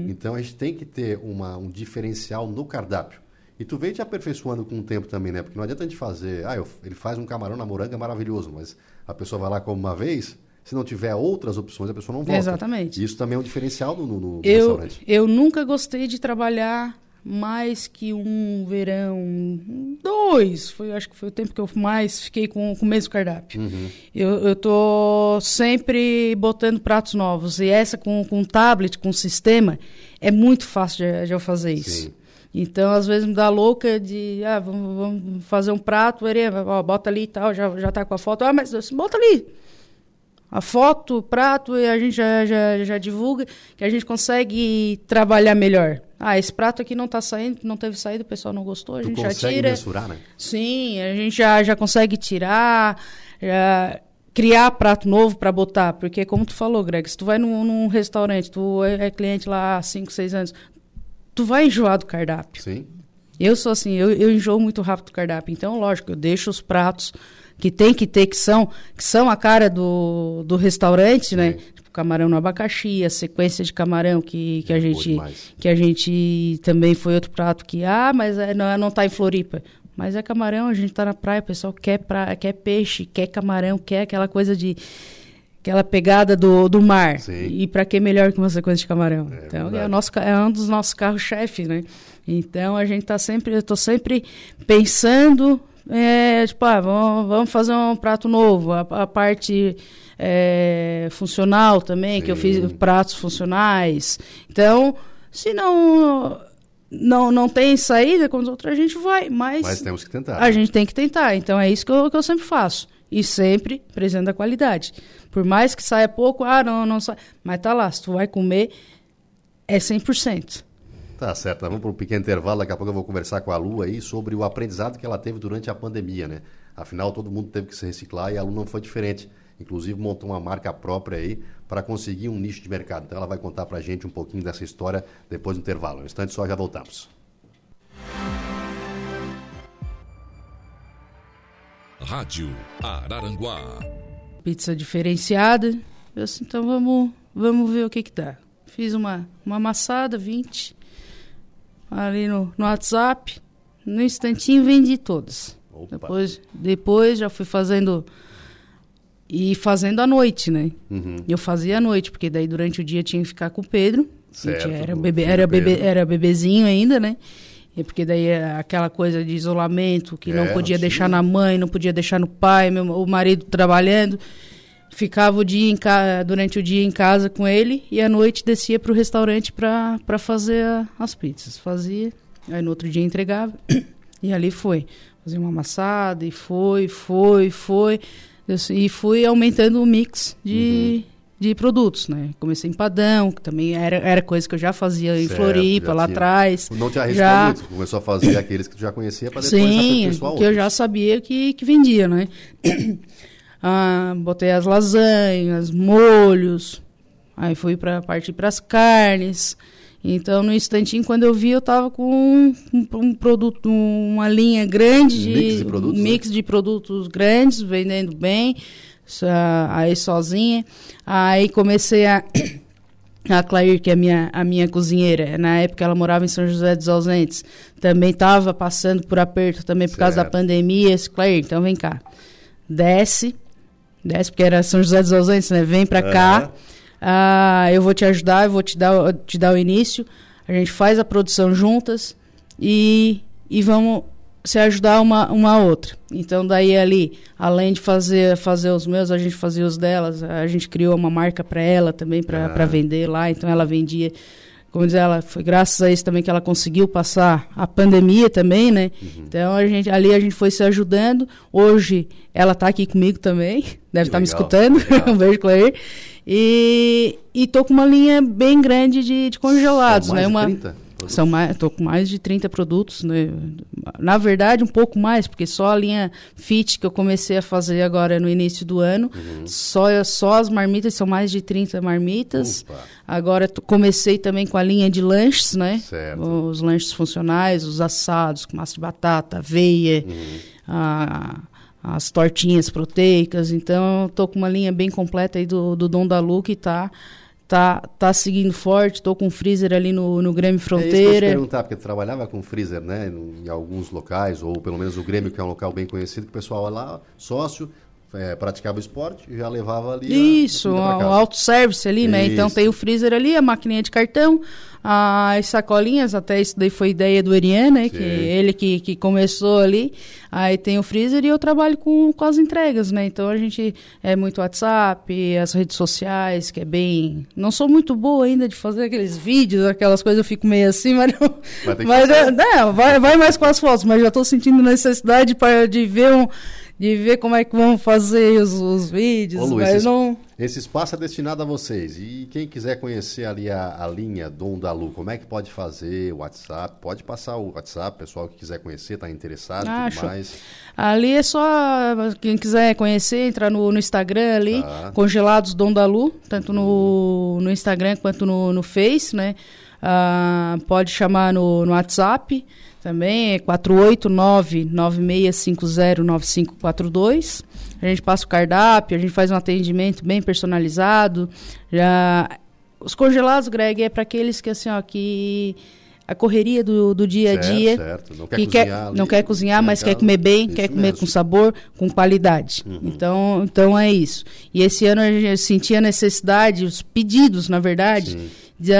Então a gente tem que ter uma, um diferencial no cardápio. E tu vem te aperfeiçoando com o tempo também, né? Porque não adianta a gente fazer... Ah, eu- ele faz um camarão na moranga maravilhoso, mas a pessoa vai lá como uma vez... Se não tiver outras opções, a pessoa não volta. Exatamente. E isso também é um diferencial no, no- no Eu, restaurante. eu nunca gostei de trabalhar mais que um verão, dois. Foi, acho que foi o tempo que eu mais fiquei com, com o mesmo cardápio. Uhum. Eu, eu tô sempre botando pratos novos. E essa com, com tablet, com sistema, é muito fácil de, de eu fazer isso. Sim. Então, às vezes me dá louca de, ah, vamos, vamos fazer um prato, Erê, ó, bota ali e tal, já, já tá com a foto. Ah, mas bota ali a foto, o prato, e a gente já, já, já divulga, que a gente consegue trabalhar melhor. Ah, esse prato aqui não está saindo, não teve saída, o pessoal não gostou, a Tu gente já consegue tira. mensurar, né? Sim, a gente já, já consegue tirar, já criar prato novo para botar, porque como tu falou, Greg, se tu vai num, num restaurante, tu é é cliente lá há 5, 6 anos, tu vai enjoar do cardápio. Sim. Eu sou assim, eu, eu enjoo muito rápido do cardápio. Então, lógico, eu deixo os pratos que tem que ter, que são, que são a cara do, do restaurante, né? Tipo, camarão no abacaxi, a sequência de camarão que, que, a gente, que a gente também foi outro prato que, ah, mas é, não, não tá em Floripa. Mas é camarão, a gente tá na praia, o pessoal quer, pra, quer peixe, quer camarão, quer aquela coisa de aquela pegada do, do mar. Sim. E para que melhor que uma sequência de camarão? É, então é, o nosso, é um dos nossos carros-chefe, né? Então a gente tá sempre, eu tô sempre pensando, é, tipo, ah, vamos, vamos fazer um prato novo. A, a parte é, funcional também, Sim. que eu fiz pratos funcionais. Então, se não não, não tem saída com os outros, a gente vai, mas, mas temos que tentar. A gente tem que tentar. Então é isso que eu, que eu sempre faço. E sempre presente a qualidade. Por mais que saia pouco, ah, não, não sai. Mas tá lá, se tu vai comer, é 100%. Tá certo, vamos para um pequeno intervalo. Daqui a pouco eu vou conversar com a Lu aí sobre o aprendizado que ela teve durante a pandemia, né? Afinal, todo mundo teve que se reciclar e a Lu não foi diferente. Inclusive, montou uma marca própria aí para conseguir um nicho de mercado. Então, ela vai contar para a gente um pouquinho dessa história depois do intervalo. Um instante só, já voltamos. Rádio Araranguá. Pizza diferenciada. Eu disse, então vamos, vamos ver o que que dá. Fiz uma, uma amassada, 20, ali no, no WhatsApp. No instantinho vendi todas. Depois, depois já fui fazendo e fazendo à noite, né? Uhum. Eu fazia à noite, porque daí durante o dia tinha que ficar com o Pedro. Certo, era bebê, era bebê, era bebezinho ainda, né? E porque daí é aquela coisa de isolamento, que é, não podia sim. deixar na mãe, não podia deixar no pai, meu, o marido trabalhando. Ficava o dia em durante o dia em casa com ele e à noite descia para o restaurante para fazer a, as pizzas. Fazia, aí no outro dia entregava e ali foi. Fazia uma amassada e foi, foi, foi. E fui aumentando o mix de, uhum de produtos, né? Comecei empadão, que também era, era coisa que eu já fazia certo, em Floripa, lá atrás. Não te arriscou já... muito, começou a fazer aqueles que tu já conhecia para depois Sim, que eu já sabia que, que vendia, né? ah, botei as lasanhas, molhos, aí fui para partir para as carnes. Então, no instantinho, quando eu vi, eu estava com um, um, produto, uma linha grande de mix de produtos, mix né? de produtos grandes, vendendo bem aí sozinha. Aí comecei a. A Claire, que é a minha, a minha cozinheira, na época ela morava em São José dos Ausentes, também estava passando por aperto também por certo. causa da pandemia. Esse Claire, então vem cá, desce, desce, porque era São José dos Ausentes, né? Vem para cá, ah, eu vou te ajudar, eu vou te dar, te dar o início, a gente faz a produção juntas e, e vamos se ajudar uma, uma a outra. Então, daí ali, além de fazer, fazer os meus, a gente fazia os delas. A gente criou uma marca para ela também, para ah. vender lá. Então, ela vendia. Como diz ela, foi graças a isso também que ela conseguiu passar a pandemia também, né? Uhum. Então, a gente, ali a gente foi se ajudando. Hoje, ela está aqui comigo também. Deve estar tá me escutando. um beijo, Claire. E, e tô com uma linha bem grande de, de congelados, né? Uma, 30? São mais, tô com mais de 30 produtos, né? Na verdade, um pouco mais, porque só a linha Fit que eu comecei a fazer agora no início do ano, uhum. só, só as marmitas são mais de 30 marmitas. Opa. Agora comecei também com a linha de lanches, né? Certo. Os lanches funcionais, os assados com massa de batata, aveia, uhum. a, as tortinhas proteicas. Então, estou com uma linha bem completa aí do, do Dom da Lu que está tá, tá seguindo forte, tô com freezer ali no, no Grêmio Fronteira. É isso que eu te perguntar, porque trabalhava com freezer, né, em alguns locais, ou pelo menos o Grêmio, que é um local bem conhecido, que o pessoal lá, sócio, é, praticava esporte e já levava ali Isso, o autosservice ali, né? Então, isso. Então tem o freezer ali, a maquininha de cartão, as sacolinhas, até isso daí foi ideia do Erian, né? Que ele que, que começou ali. Aí tem o freezer e eu trabalho com, com as entregas, né? Então a gente é muito WhatsApp, as redes sociais, que é bem. Não sou muito boa ainda de fazer aqueles vídeos, aquelas coisas, eu fico meio assim, mas não. Vai, mas, é, não, vai, vai mais com as fotos, mas já estou sentindo necessidade pra, de ver um de ver como é que vão fazer os, os vídeos. Ô, Lu, mas esse, não... esse espaço é destinado a vocês. E quem quiser conhecer ali a, a linha Dom da Lu, como é que pode fazer? O WhatsApp? Pode passar o WhatsApp, pessoal que quiser conhecer, está interessado e tudo mais. Ali é só quem quiser conhecer, entrar no, no Instagram ali, tá. Congelados Dom da Lu, tanto no, no Instagram quanto no, no Face, né? Ah, pode chamar no, no WhatsApp. Também é 489-9650-9542. A gente passa o cardápio, a gente faz um atendimento bem personalizado. Já... Os congelados, Greg, é para aqueles que, assim, ó, que a correria do, do dia a dia. Certo, Não quer que cozinhar. quer, ali, não quer cozinhar, mas quer casa. comer bem, quer comer mesmo. com sabor, com qualidade. Uhum. Então, então é isso. E esse ano a gente sentia a necessidade, os pedidos, na verdade, Sim. De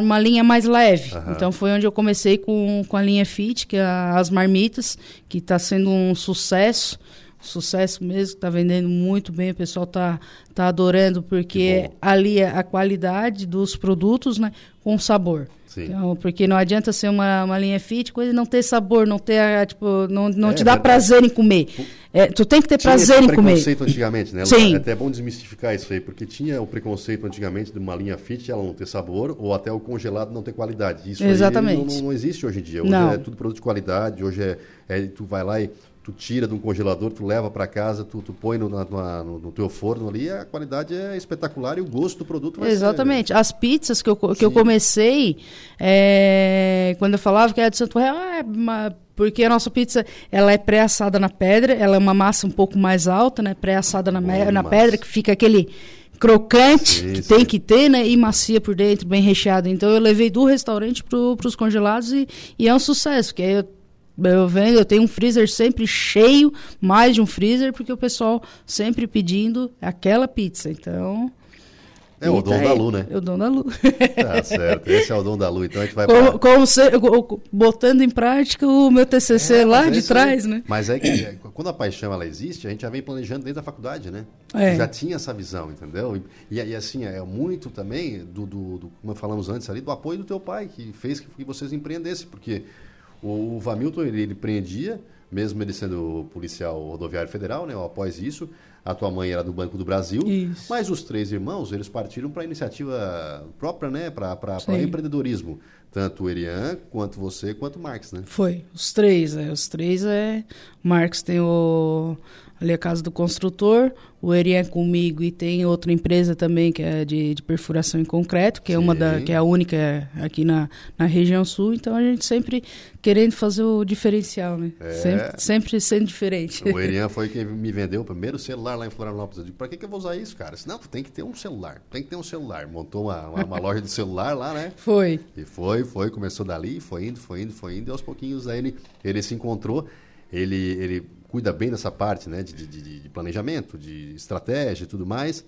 uma linha mais leve. Aham. Então foi onde eu comecei com, com a linha Fit, que é as marmitas, que está sendo um sucesso. Sucesso mesmo, está vendendo muito bem, o pessoal tá, tá adorando, Que porque ali é a qualidade dos produtos né, com sabor. Sim. Então, porque não adianta ser uma, uma linha fit, coisa e não ter sabor, não ter, ah, tipo, não, não É te dá prazer em comer. É, tu tem que ter Tinha prazer em comer. preconceito antigamente, né? Sim. É até bom desmistificar isso aí, porque tinha o preconceito antigamente de uma linha fit ela não ter sabor ou até o congelado não ter qualidade. Isso Exatamente. não, não- não existe hoje em dia. Hoje Não. é tudo produto de qualidade, hoje é, é- tu vai lá e tu tira de um congelador, tu leva para casa, tu, tu põe no, na- no, no teu forno ali, a qualidade é espetacular e o gosto do produto vai ser- Exatamente. As pizzas que eu, que eu comecei, é, quando eu falava que era de Santo Real, ah, é uma- porque a nossa pizza ela é pré-assada na pedra, ela é uma massa um pouco mais alta, né? Pré-assada na, Bom na pedra, que fica aquele crocante que tem que ter, né? E macia por dentro, bem recheada. Então eu levei do restaurante para os congelados e, e é um sucesso, porque aí eu eu vendo, eu tenho um freezer sempre cheio, mais de um freezer, porque o pessoal sempre pedindo aquela pizza. Então, É o dom tá da. Lu, né? É o dom da Lu. Tá certo, esse é o dom da Lu. Então a gente vai como, pra- como se- botando em prática o meu TCC É, lá de trás, aí. né? Mas é que é, quando a paixão ela existe, a gente já vem planejando desde a faculdade, né? É. Já tinha essa visão, entendeu? E, e, e, assim, é muito também do, do, do- como falamos antes ali, do apoio do teu pai, que fez que, que vocês empreendessem, porque o, o Vamilton, ele, ele empreendia, mesmo ele sendo policial rodoviário federal, né? Após isso, a tua mãe era do Banco do Brasil, Isso. mas os três irmãos, eles partiram para a iniciativa própria, né? Para empreendedorismo. Tanto o Erian, quanto você, quanto o Marx, né? Foi, os três, é, os três é. O Marcos tem o ali a casa do construtor, o Eri é comigo e tem outra empresa também que é de, de perfuração em concreto, que é uma da Sim. que é a única aqui na, na região sul, então a gente sempre querendo fazer o diferencial, né? É. Sempre, sempre sendo diferente. O Erian foi quem me vendeu o primeiro celular lá em Florianópolis. Eu digo, pra que, que eu vou usar isso, cara? Não, tem que ter um celular. Tem que ter um celular. Montou uma, uma, uma loja de celular lá, né? Foi. E foi, foi, começou dali, foi indo, foi indo, foi indo. E aos pouquinhos aí ele, ele se encontrou. Ele, ele cuida bem dessa parte, né? De, de, de- planejamento, de estratégia e tudo mais.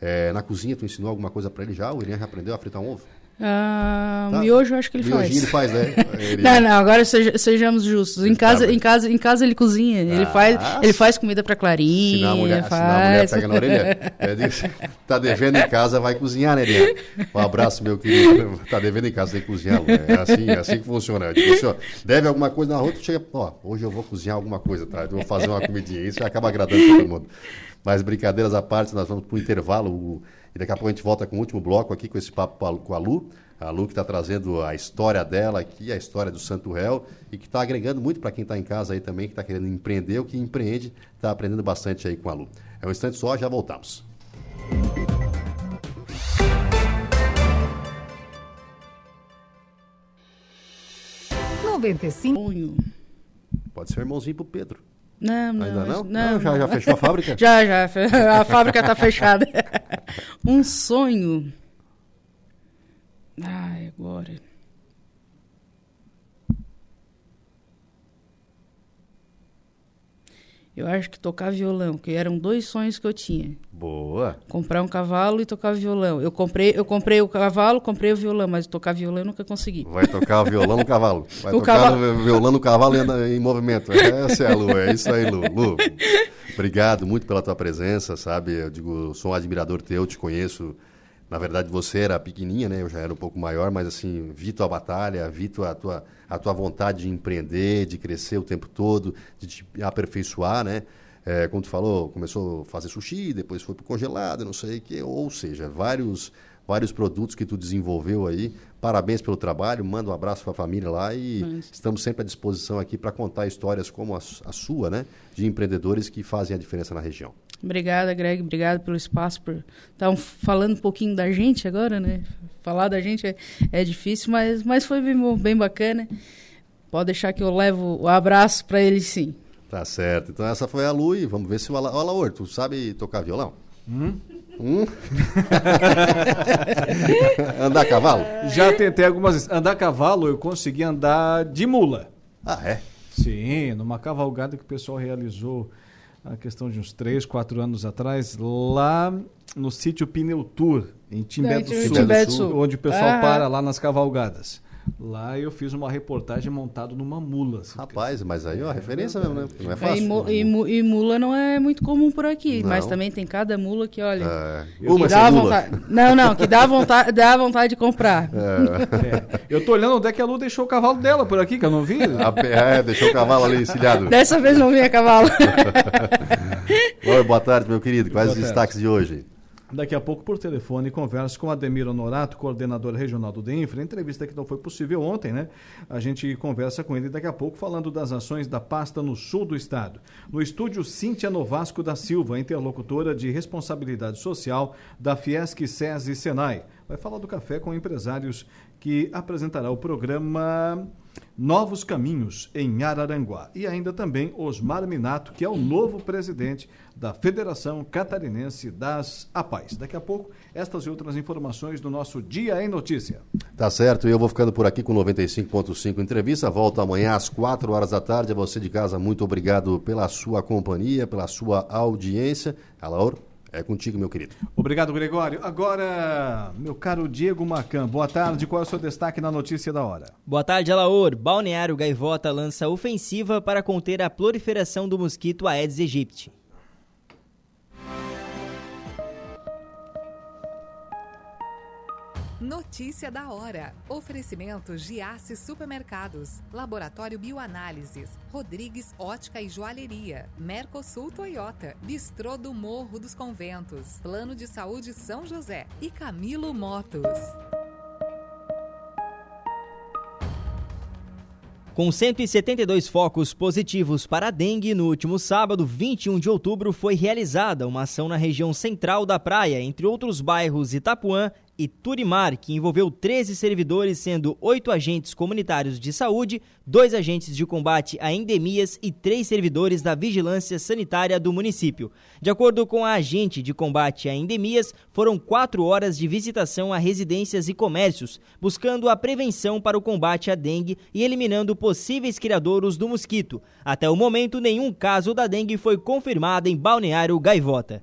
É, na cozinha, tu ensinou alguma coisa pra ele já? O Erian já aprendeu a fritar um ovo? Ah, Tá. miojo eu acho que ele Miojinho ele faz. faz, né? Ele- Não, não, agora seja- sejamos justos. Em Ele casa, tá- em casa, em casa ele cozinha. Ele Ah, faz, ele faz comida pra Clarinha, Senão a mulher, senão a mulher faz. pega na orelha. É, diz, tá devendo em casa, vai cozinhar, né, Eliane? Um abraço, meu querido. Tá devendo em casa, tem que cozinhar. Lu. É assim, é assim que funciona. Eu digo assim, ó, deve alguma coisa na rua, tu chega, ó, hoje eu vou cozinhar alguma coisa, tá? Eu vou fazer uma comidinha. Isso acaba agradando todo mundo. Mas brincadeiras à parte, nós vamos para o intervalo o- e daqui a pouco a gente volta com o último bloco aqui com esse papo com a- Lu. A Lu que está trazendo a história dela aqui, a história do Santo Réu e que está agregando muito para quem está em casa aí também, que está querendo empreender, o que empreende, está aprendendo bastante aí com a Lu. É um instante só, já voltamos. 95. Sonho. Pode ser irmãozinho pro Pedro. Não, não. Ainda não? Não, já, já fechou a fábrica? Já, já. A fábrica tá fechada. um sonho. Ai, agora. Eu acho que tocar violão, que eram dois sonhos que eu tinha. Boa. Comprar um cavalo e tocar violão. Eu comprei, eu comprei o cavalo, comprei o violão, mas tocar violão eu nunca consegui. Vai tocar o violão no cavalo. Vai O tocar cavalo- violão no cavalo e anda em movimento. Essa é a Lu, é isso aí, Lu. Lu, obrigado muito pela tua presença, sabe? Eu digo, sou um admirador teu, te conheço. Na verdade, você era pequenininha, né? Eu já era um pouco maior, mas assim, vi tua batalha, vi tua, tua, a tua vontade de empreender, de crescer o tempo todo, de te aperfeiçoar, né? É, como tu falou, começou a fazer sushi, depois foi pro congelado, não sei o quê. Ou seja, vários, vários produtos que tu desenvolveu aí. Parabéns pelo trabalho, manda um abraço para a família lá e Mas- estamos sempre à disposição aqui para contar histórias como a, a sua, né? De empreendedores que fazem a diferença na região. Obrigada, Greg. Obrigado pelo espaço por estar falando um pouquinho da gente agora, né? Falar da gente é, é difícil, mas, mas foi bem, bem bacana. Pode deixar que eu levo o abraço para ele sim. Tá certo. Então essa foi a Lu e vamos ver se o Ala... Alaor, tu sabe tocar violão? Hum? Hum? andar a cavalo? Já tentei algumas vezes. Andar a cavalo, eu consegui andar de mula. Ah, é? Sim, numa cavalgada que o pessoal realizou a questão de uns 3, 4 anos atrás, lá no sítio Pneu Tour, em Timbé do, Sul, Sul, onde o pessoal ah. para lá nas cavalgadas. Lá eu fiz uma reportagem montado numa mula. Assim, Rapaz, mas aí é uma referência mesmo, né? Não é fácil. É, e, mu e, e, mula não é muito comum por aqui, não. mas também tem cada mula que, olha. É. Uma dá vontade. Não, não, que dá vontade, dá vontade de comprar. É. É. Eu tô olhando onde é que a Lu deixou o cavalo dela por aqui, que eu não vi. é, deixou o cavalo ali encilhado. Dessa vez não vi a cavalo. Oi, boa tarde, meu querido. Quais os destaques de hoje? Daqui a pouco, por telefone, converso com Ademir Honorato, coordenador regional do DENFRE. Entrevista que não foi possível ontem, né? A gente conversa com ele daqui a pouco, falando das ações da pasta no sul do estado. No estúdio, Cíntia Novasco da Silva, interlocutora de responsabilidade social da Fiesc SESI Senai. Vai falar do café com empresários que apresentará o programa Novos Caminhos em Araranguá. E ainda também Osmar Minato, que é o novo presidente da Federação Catarinense das APAES. Daqui a pouco, estas e outras informações do nosso Dia em Notícia. Tá certo, e eu vou ficando por aqui com 95.5 entrevista. Volto amanhã às 4 horas da tarde. A você de casa, muito obrigado pela sua companhia, pela sua audiência. Alaor, é contigo, meu querido. Obrigado, Gregório. Agora, meu caro Diego Macan, boa tarde. Qual é o seu destaque na notícia da hora? Boa tarde, Alaor. Balneário Gaivota lança ofensiva para conter a proliferação do mosquito Aedes aegypti. Notícia da hora. Oferecimento Giasse Supermercados, Laboratório Bioanálises, Rodrigues Ótica e Joalheria, Mercosul Toyota, Bistrô do Morro dos Conventos, Plano de Saúde São José e Camilo Motos. Com 172 focos positivos para a dengue, no último sábado, 21 de outubro, foi realizada uma ação na região central da praia, entre outros bairros Itapuã e Turimar, que envolveu 13 servidores, sendo oito agentes comunitários de saúde, dois agentes de combate a endemias e três servidores da vigilância sanitária do município. De acordo com a agente de combate a endemias, foram quatro horas de visitação a residências e comércios, buscando a prevenção para o combate à dengue e eliminando possíveis criadouros do mosquito. Até o momento, nenhum caso da dengue foi confirmado em Balneário Gaivota.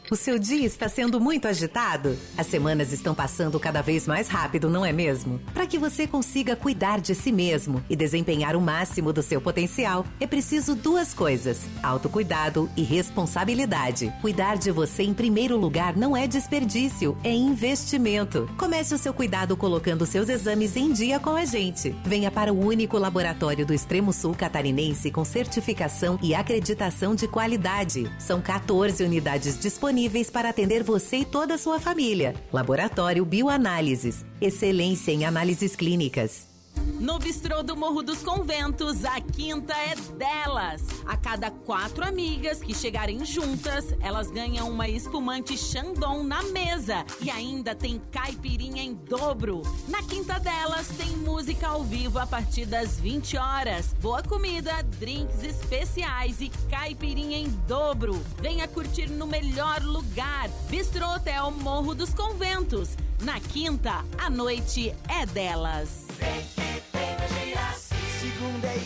O seu dia está sendo muito agitado? As semanas estão passando cada vez mais rápido, não é mesmo? Para que você consiga cuidar de si mesmo e desempenhar o máximo do seu potencial, é preciso duas coisas: autocuidado e responsabilidade. Cuidar de você em primeiro lugar não é desperdício, é investimento. Comece o seu cuidado colocando seus exames em dia com a gente. Venha para o único laboratório do Extremo Sul catarinense com certificação e acreditação de qualidade. São 14 unidades disponíveis disponíveis para atender você e toda a sua família. Laboratório Bioanálises. Excelência em análises clínicas. No Bistrô do Morro dos Conventos, a quinta é delas. A cada quatro amigas que chegarem juntas, elas ganham uma espumante Chandon na mesa. E ainda tem caipirinha em dobro. Na quinta delas, tem música ao vivo a partir das 20 horas. Boa comida, drinks especiais e caipirinha em dobro. Venha curtir no melhor lugar. Bistrô Hotel Morro dos Conventos. Na quinta, a noite é delas.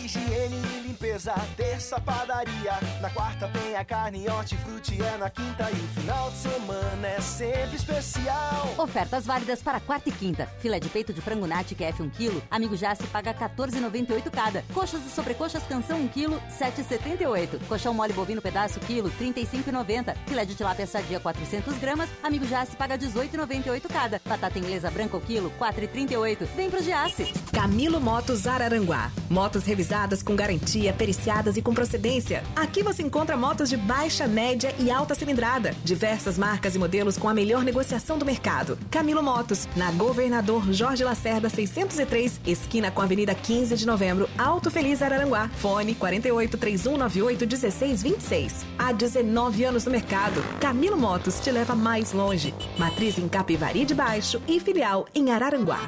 Segunda é higiene e limpeza, terça padaria. Na quarta tem a carne, hortifruti, é na quinta e o final de semana é sempre especial. Ofertas válidas para quarta e quinta. Filé de peito de frango nati que é F 1 kg, amigo já se paga 14,98 cada. Coxas e sobrecoxas canção 1 kg, 7,78. Colchão mole bovino pedaço quilo, 35,90. Filé de tilápia sadia 400 gramas, amigo já se paga 18,98 cada. Batata inglesa branca o quilo, 4,38. Vem pro Giasse. Camilo Motos Araranguá. Motos revisadas com garantia periciadas e com procedência. Aqui você encontra motos de baixa, média e alta cilindrada. Diversas marcas e modelos com a melhor negociação do mercado. Camilo Motos, na Governador Jorge Lacerda 603, esquina com a Avenida 15 de Novembro, Alto Feliz Araranguá. Fone 48 3198 1626. Há 19 anos no mercado. Camilo Motos te leva mais longe. Matriz em Capivari de Baixo e filial em Araranguá.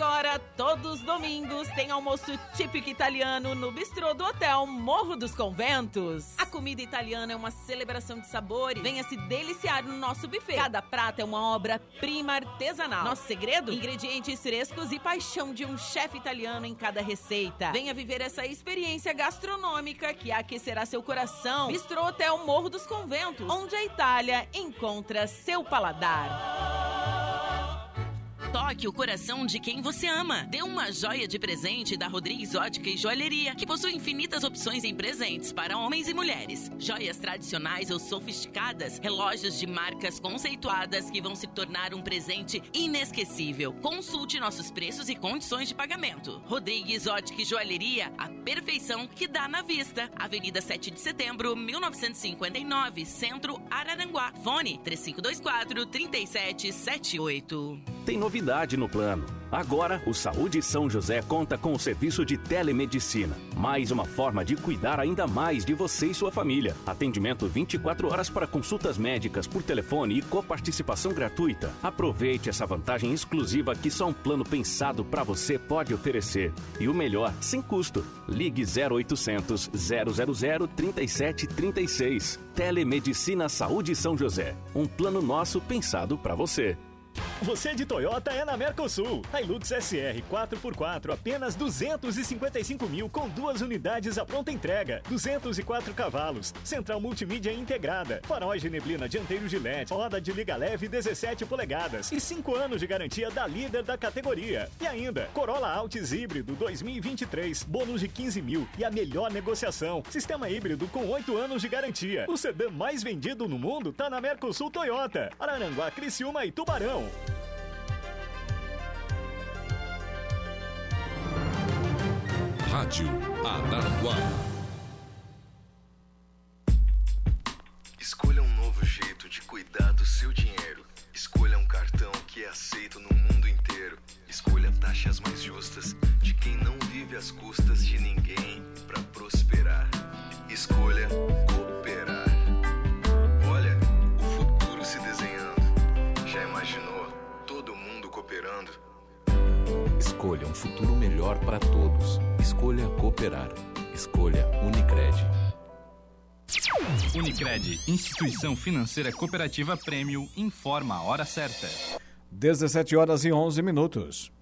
Agora, todos os domingos, tem almoço típico italiano no bistrô do Hotel Morro dos Conventos. A comida italiana é uma celebração de sabores. Venha se deliciar no nosso buffet. Cada prato é uma obra-prima artesanal. Nosso segredo? Ingredientes frescos e paixão de um chefe italiano em cada receita. Venha viver essa experiência gastronômica que aquecerá seu coração. Bistrô Hotel Morro dos Conventos, onde a Itália encontra seu paladar. Toque o coração de quem você ama. Dê uma joia de presente da Rodrigues Ótica e Joalheria, que possui infinitas opções em presentes para homens e mulheres. Joias tradicionais ou sofisticadas, relógios de marcas conceituadas que vão se tornar um presente inesquecível. Consulte nossos preços e condições de pagamento. Rodrigues Ótica e Joalheria, a perfeição que dá na vista. Avenida 7 de Setembro, 1959, Centro Araranguá. Fone 3524 3778. Tem novidade no plano. Agora, o Saúde São José conta com o serviço de telemedicina. Mais uma forma de cuidar ainda mais de você e sua família. Atendimento 24 horas para consultas médicas por telefone e coparticipação gratuita. Aproveite essa vantagem exclusiva que só um plano pensado para você pode oferecer. E o melhor, sem custo. Ligue 0800 000 3736. Telemedicina Saúde São José. Um plano nosso pensado para você. Você de Toyota é na Mercosul. Hilux SR 4x4 apenas 255 mil com duas unidades à pronta entrega, 204 cavalos, central multimídia integrada, faróis de neblina dianteiro de LED, roda de liga leve 17 polegadas e 5 anos de garantia da líder da categoria. E ainda Corolla Altis híbrido 2023, bônus de 15 mil e a melhor negociação. Sistema híbrido com 8 anos de garantia. O sedã mais vendido no mundo tá na Mercosul Toyota. Araranguá, Criciúma e Tubarão. Rádio Araranguá. Escolha um novo jeito de cuidar do seu dinheiro. Escolha um cartão que é aceito no mundo inteiro. Escolha taxas mais justas de quem não vive às custas de ninguém para prosperar. Escolha cooperar. Cooperando? Escolha um futuro melhor para todos. Escolha cooperar. Escolha Unicred. Unicred, instituição financeira cooperativa Prêmio, informa a hora certa. 17 horas e 11 minutos.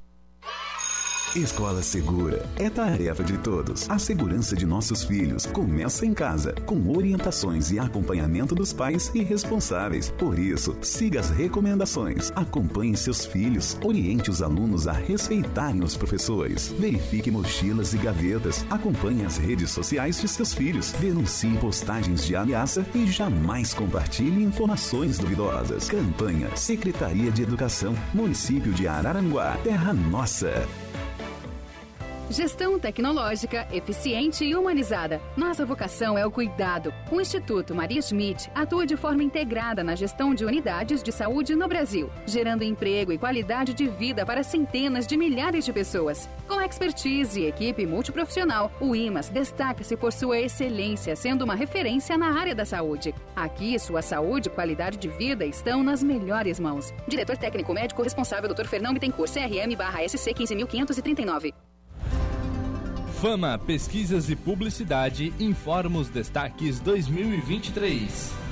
Escola Segura é tarefa de todos. A segurança de nossos filhos começa em casa, com orientações e acompanhamento dos pais e responsáveis. Por isso, siga as recomendações, acompanhe seus filhos, oriente os alunos a respeitarem os professores, verifique mochilas e gavetas, acompanhe as redes sociais de seus filhos, denuncie postagens de ameaça e jamais compartilhe informações duvidosas. Campanha Secretaria de Educação, Município de Araranguá, Terra Nossa. Gestão tecnológica, eficiente e humanizada. Nossa vocação é o cuidado. O Instituto Maria Schmidt atua de forma integrada na gestão de unidades de saúde no Brasil, gerando emprego e qualidade de vida para centenas de milhares de pessoas. Com expertise e equipe multiprofissional, o IMAS destaca-se por sua excelência, sendo uma referência na área da saúde. Aqui, sua saúde e qualidade de vida estão nas melhores mãos. Diretor técnico médico responsável, Dr. Fernão Bittencourt, CRM barra SC 15539. Fama, Pesquisas e Publicidade informa os destaques 2023.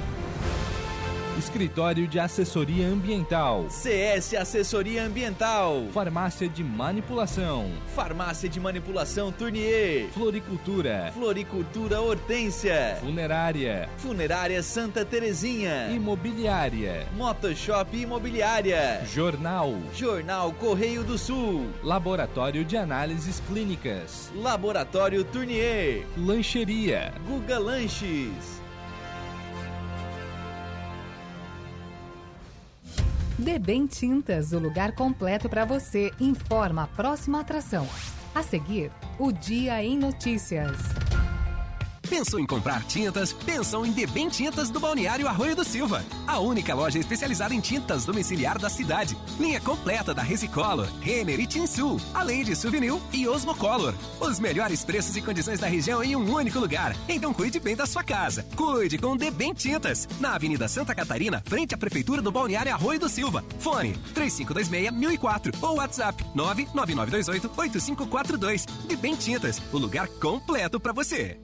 Escritório de Assessoria Ambiental. CS Assessoria Ambiental. Farmácia de Manipulação. Farmácia de Manipulação Tournier. Floricultura. Floricultura Hortência. Funerária. Funerária Santa Terezinha. Imobiliária. Motoshop Imobiliária. Jornal. Jornal Correio do Sul. Laboratório de Análises Clínicas. Laboratório Tournier. Lancheria. Guga Lanches. Debem Tintas, o lugar completo para você, informa a próxima atração. A seguir, O Dia em Notícias. Pensou em comprar tintas? Pensou em Debem Tintas do Balneário Arroio do Silva. A única loja especializada em tintas domiciliar da cidade. Linha completa da Resicolor, Renner e além de Souvenir e Osmocolor. Os melhores preços e condições da região em um único lugar. Então cuide bem da sua casa. Cuide com Debem Tintas. Na Avenida Santa Catarina, frente à Prefeitura do Balneário Arroio do Silva. Fone 3526-1004 ou WhatsApp 99928-8542. Debem Tintas, o lugar completo para você.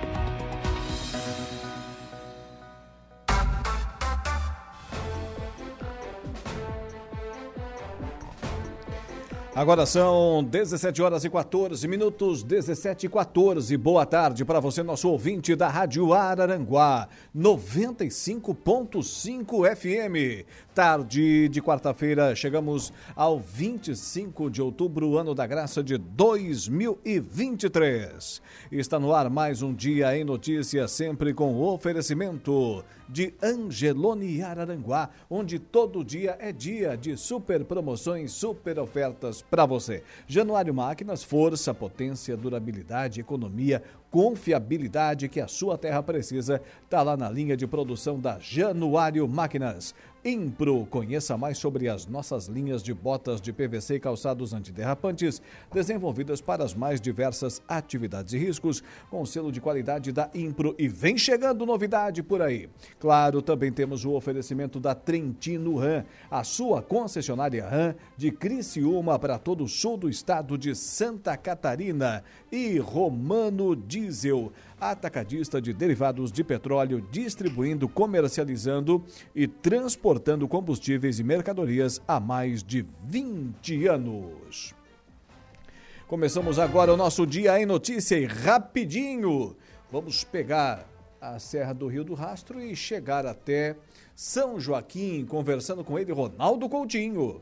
Agora são 17 horas e 14 minutos, 17 e 14. Boa tarde para você, nosso ouvinte da Rádio Araranguá, 95.5 FM. Tarde de quarta-feira, chegamos ao 25 de outubro, ano da graça de 2023. Está no ar mais um dia em notícia, sempre com oferecimento de Angelone Araranguá, onde todo dia é dia de super promoções, super ofertas para você. Januário Máquinas, força, potência, durabilidade, economia, confiabilidade que a sua terra precisa, está lá na linha de produção da Januário Máquinas. Impro, conheça mais sobre as nossas linhas de botas de PVC e calçados antiderrapantes, desenvolvidas para as mais diversas atividades e riscos, com selo de qualidade da Impro. E vem chegando novidade por aí. Claro, também temos o oferecimento da Trentino Ram, a sua concessionária Ram de Criciúma para todo o sul do estado de Santa Catarina. E Romano Diesel atacadista de derivados de petróleo, distribuindo, comercializando e transportando combustíveis e mercadorias há mais de 20 anos. Começamos agora o nosso Dia em Notícia e rapidinho vamos pegar a Serra do Rio do Rastro e chegar até São Joaquim, conversando com ele, Ronaldo Coutinho.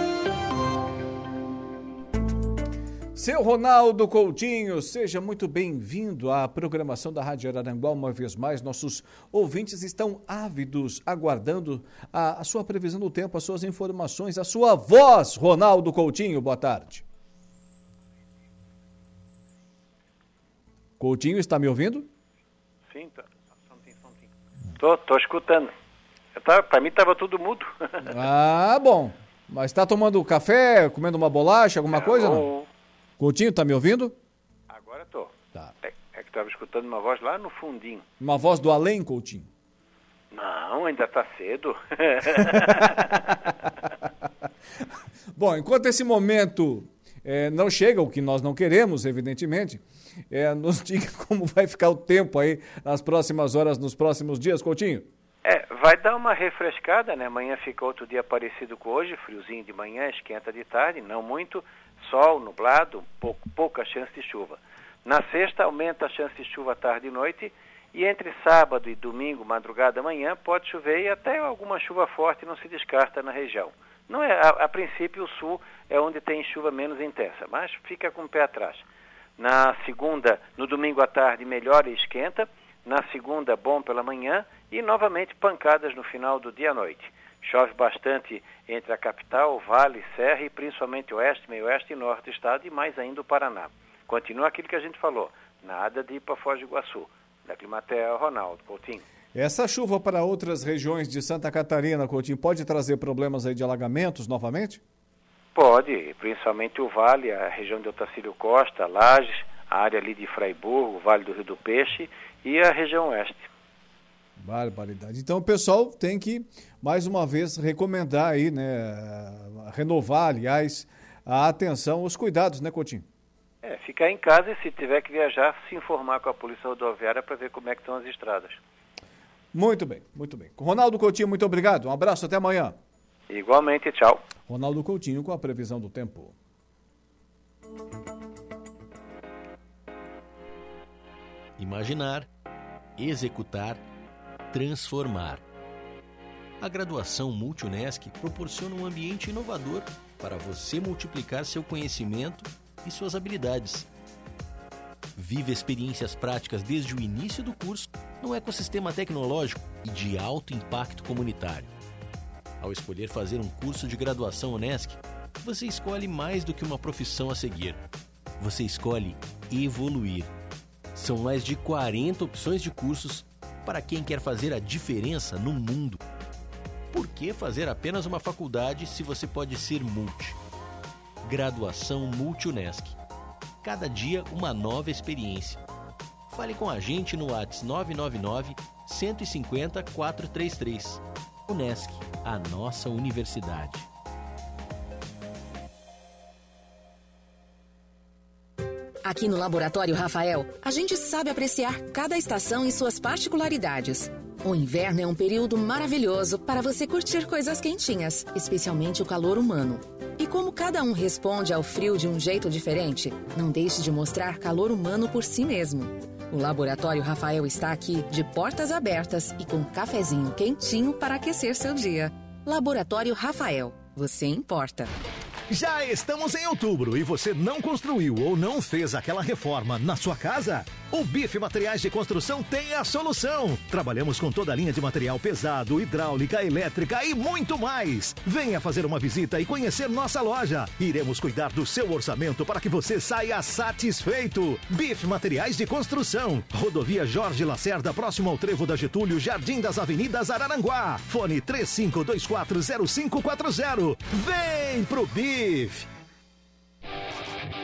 Seu Ronaldo Coutinho, seja muito bem-vindo à programação da Rádio Araranguá uma vez mais. Nossos ouvintes estão ávidos, aguardando a, a, sua previsão do tempo, as suas informações, a sua voz, Ronaldo Coutinho. Boa tarde. Coutinho, está me ouvindo? Sim, tá. Tô, tô escutando. Para mim estava tudo mudo. ah, bom. Mas está tomando café, comendo uma bolacha, alguma é, coisa? Ou... Não? Coutinho, tá me ouvindo? Agora tô. Tá. É, é que estava escutando uma voz lá no fundinho. Uma voz do além, Coutinho? Não, ainda tá cedo. Bom, enquanto esse momento é, não chega, o que nós não queremos, evidentemente, é, nos diga como vai ficar o tempo aí nas próximas horas, nos próximos dias, Coutinho. É, vai dar uma refrescada, né? Amanhã fica outro dia parecido com hoje, friozinho de manhã, esquenta de tarde, não muito sol, nublado, pouco, pouca chance de chuva. Na sexta, aumenta a chance de chuva tarde e noite, e entre sábado e domingo, madrugada amanhã, pode chover e até alguma chuva forte não se descarta na região. Não é, a, a princípio, o sul é onde tem chuva menos intensa, mas fica com o pé atrás. Na segunda, no domingo à tarde, melhora e esquenta. Na segunda, bom pela manhã e novamente pancadas no final do dia à noite. Chove bastante entre a capital, Vale, Serra e principalmente oeste, meio oeste e norte do estado e mais ainda o Paraná. Continua aquilo que a gente falou, nada de ir para Foz do Iguaçu. Da Climatea, Ronaldo Coutinho. Essa chuva para outras regiões de Santa Catarina, Coutinho, pode trazer problemas aí de alagamentos novamente? Pode, principalmente o Vale, a região de Otacílio Costa, Lages, a área ali de Fraiburgo, o Vale do Rio do Peixe e a região oeste. Barbaridade. Então o pessoal tem que, mais uma vez, recomendar aí, né? Renovar, aliás, a atenção, os cuidados, né, Coutinho? É, ficar em casa e se tiver que viajar, se informar com a Polícia Rodoviária para ver como é que estão as estradas. Muito bem, muito bem. Ronaldo Coutinho, muito obrigado. Um abraço, até amanhã. Igualmente, tchau. Ronaldo Coutinho com a previsão do tempo. Imaginar, executar, transformar. A graduação Multunesc proporciona um ambiente inovador para você multiplicar seu conhecimento e suas habilidades. Vive experiências práticas desde o início do curso num ecossistema tecnológico e de alto impacto comunitário. Ao escolher fazer um curso de graduação Unesc, você escolhe mais do que uma profissão a seguir. Você escolhe evoluir. São mais de 40 opções de cursos para quem quer fazer a diferença no mundo. Por que fazer apenas uma faculdade se você pode ser multi? Graduação Multi-Unesc. Cada dia uma nova experiência. Fale com a gente no WhatsApp 999 150 433. Unesc, a nossa universidade. Aqui no Laboratório Rafael, a gente sabe apreciar cada estação e suas particularidades. O inverno é um período maravilhoso para você curtir coisas quentinhas, especialmente o calor humano. E como cada um responde ao frio de um jeito diferente, não deixe de mostrar calor humano por si mesmo. O Laboratório Rafael está aqui de portas abertas e com cafezinho quentinho para aquecer seu dia. Laboratório Rafael, você importa. Já estamos em outubro e você não construiu ou não fez aquela reforma na sua casa? O Bife Materiais de Construção tem a solução. Trabalhamos com toda a linha de material pesado, hidráulica, elétrica e muito mais. Venha fazer uma visita e conhecer nossa loja. Iremos cuidar do seu orçamento para que você saia satisfeito. Bife Materiais de Construção. Rodovia Jorge Lacerda, próximo ao Trevo da Getúlio, Jardim das Avenidas Araranguá. Fone 35240540. Vem pro Bife.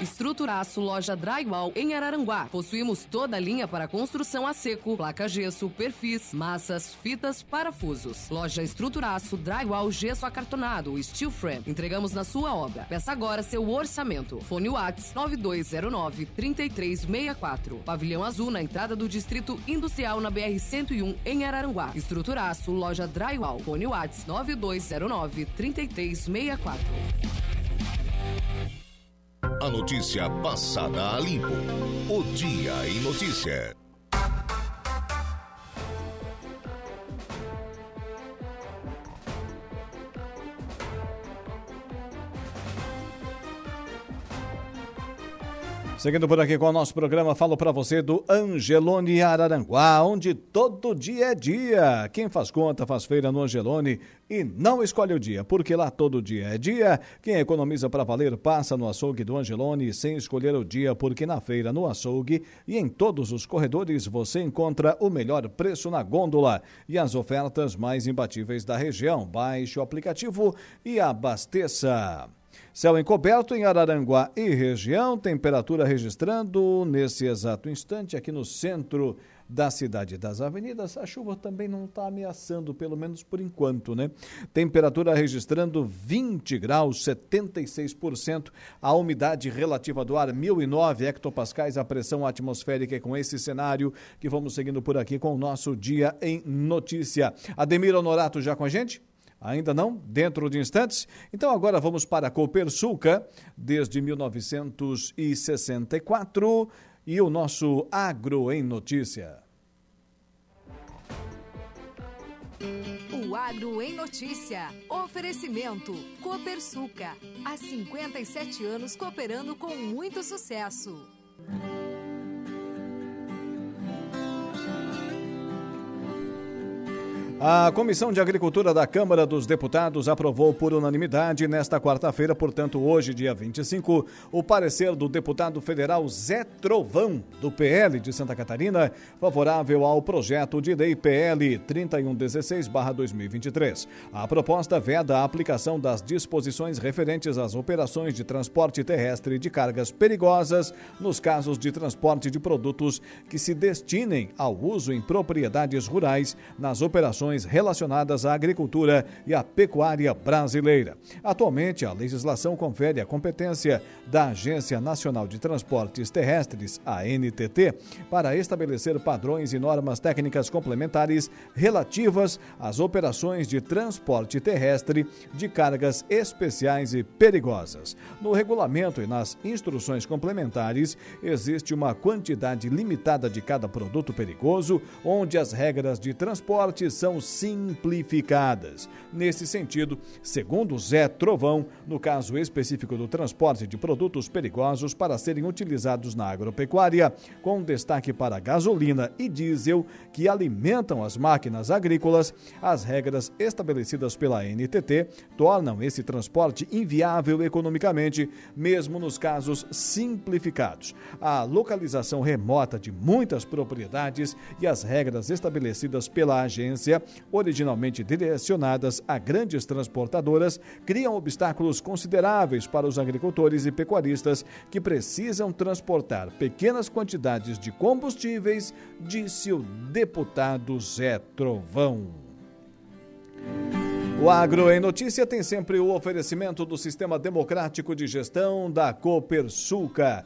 Estruturaço Loja Drywall em Araranguá. Possuímos toda a linha para construção a seco, placa gesso, perfis, massas, fitas, parafusos. Loja Estruturaço Drywall Gesso Acartonado, Steel Frame. Entregamos na sua obra. Peça agora seu orçamento. Fone Whats 9209 3364. Pavilhão Azul na entrada do Distrito Industrial na BR 101 em Araranguá. Estruturaço Loja Drywall. Fone Whats 9209 3364. A notícia passada a limpo. O Dia em Notícia. Seguindo por aqui com o nosso programa, falo para você do Angelone Araranguá, onde todo dia é dia. Quem faz conta faz feira no Angelone e não escolhe o dia, porque lá todo dia é dia. Quem economiza para valer passa no açougue do Angelone sem escolher o dia, porque na feira, no açougue e em todos os corredores você encontra o melhor preço na gôndola e as ofertas mais imbatíveis da região. Baixe o aplicativo e abasteça. Céu encoberto em Araranguá e região, temperatura registrando nesse exato instante aqui no centro da cidade das avenidas. A chuva também não está ameaçando, pelo menos por enquanto, né? Temperatura registrando 20 graus, 76%. A umidade relativa do ar, 1009 hectopascais. A pressão atmosférica é com esse cenário que vamos seguindo por aqui com o nosso Dia em Notícia. Ademir Honorato já com a gente? Ainda não? Dentro de instantes? Então agora vamos para a Copersuca, desde 1964, e o nosso Agro em Notícia. O Agro em Notícia. Oferecimento. Copersuca. Há 57 anos cooperando com muito sucesso. A Comissão de Agricultura da Câmara dos Deputados aprovou por unanimidade nesta quarta-feira, portanto, hoje, dia 25, o parecer do deputado federal Zé Trovão, do PL de Santa Catarina, favorável ao projeto de lei PL 3116-2023. A proposta veda a aplicação das disposições referentes às operações de transporte terrestre de cargas perigosas nos casos de transporte de produtos que se destinem ao uso em propriedades rurais nas operações relacionadas à agricultura e à pecuária brasileira. Atualmente, a legislação confere a competência da Agência Nacional de Transportes Terrestres, a NTT, para estabelecer padrões e normas técnicas complementares relativas às operações de transporte terrestre de cargas especiais e perigosas. No regulamento e nas instruções complementares, existe uma quantidade limitada de cada produto perigoso, onde as regras de transporte são simplificadas. Nesse sentido, segundo Zé Trovão, no caso específico do transporte de produtos perigosos para serem utilizados na agropecuária, com destaque para gasolina e diesel que alimentam as máquinas agrícolas, as regras estabelecidas pela NTT tornam esse transporte inviável economicamente, mesmo nos casos simplificados. A localização remota de muitas propriedades e as regras estabelecidas pela agência, originalmente direcionadas a grandes transportadoras, criam obstáculos consideráveis para os agricultores e pecuaristas que precisam transportar pequenas quantidades de combustíveis, disse o deputado Zé Trovão. O Agro em Notícia tem sempre o oferecimento do Sistema Democrático de Gestão da Copersuca.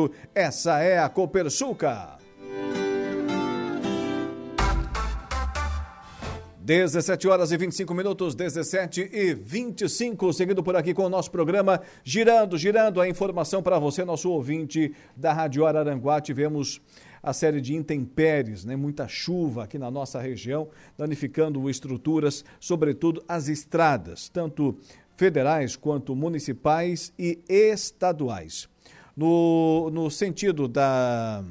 essa é a Copersuca. 17 horas e 25 minutos, 17 e 25, seguindo por aqui com o nosso programa, girando, girando a informação para você, nosso ouvinte da Rádio Araranguá. Tivemos a série de intempéries, né? muita chuva aqui na nossa região, danificando estruturas, sobretudo as estradas, tanto federais quanto municipais e estaduais. No, no sentido da,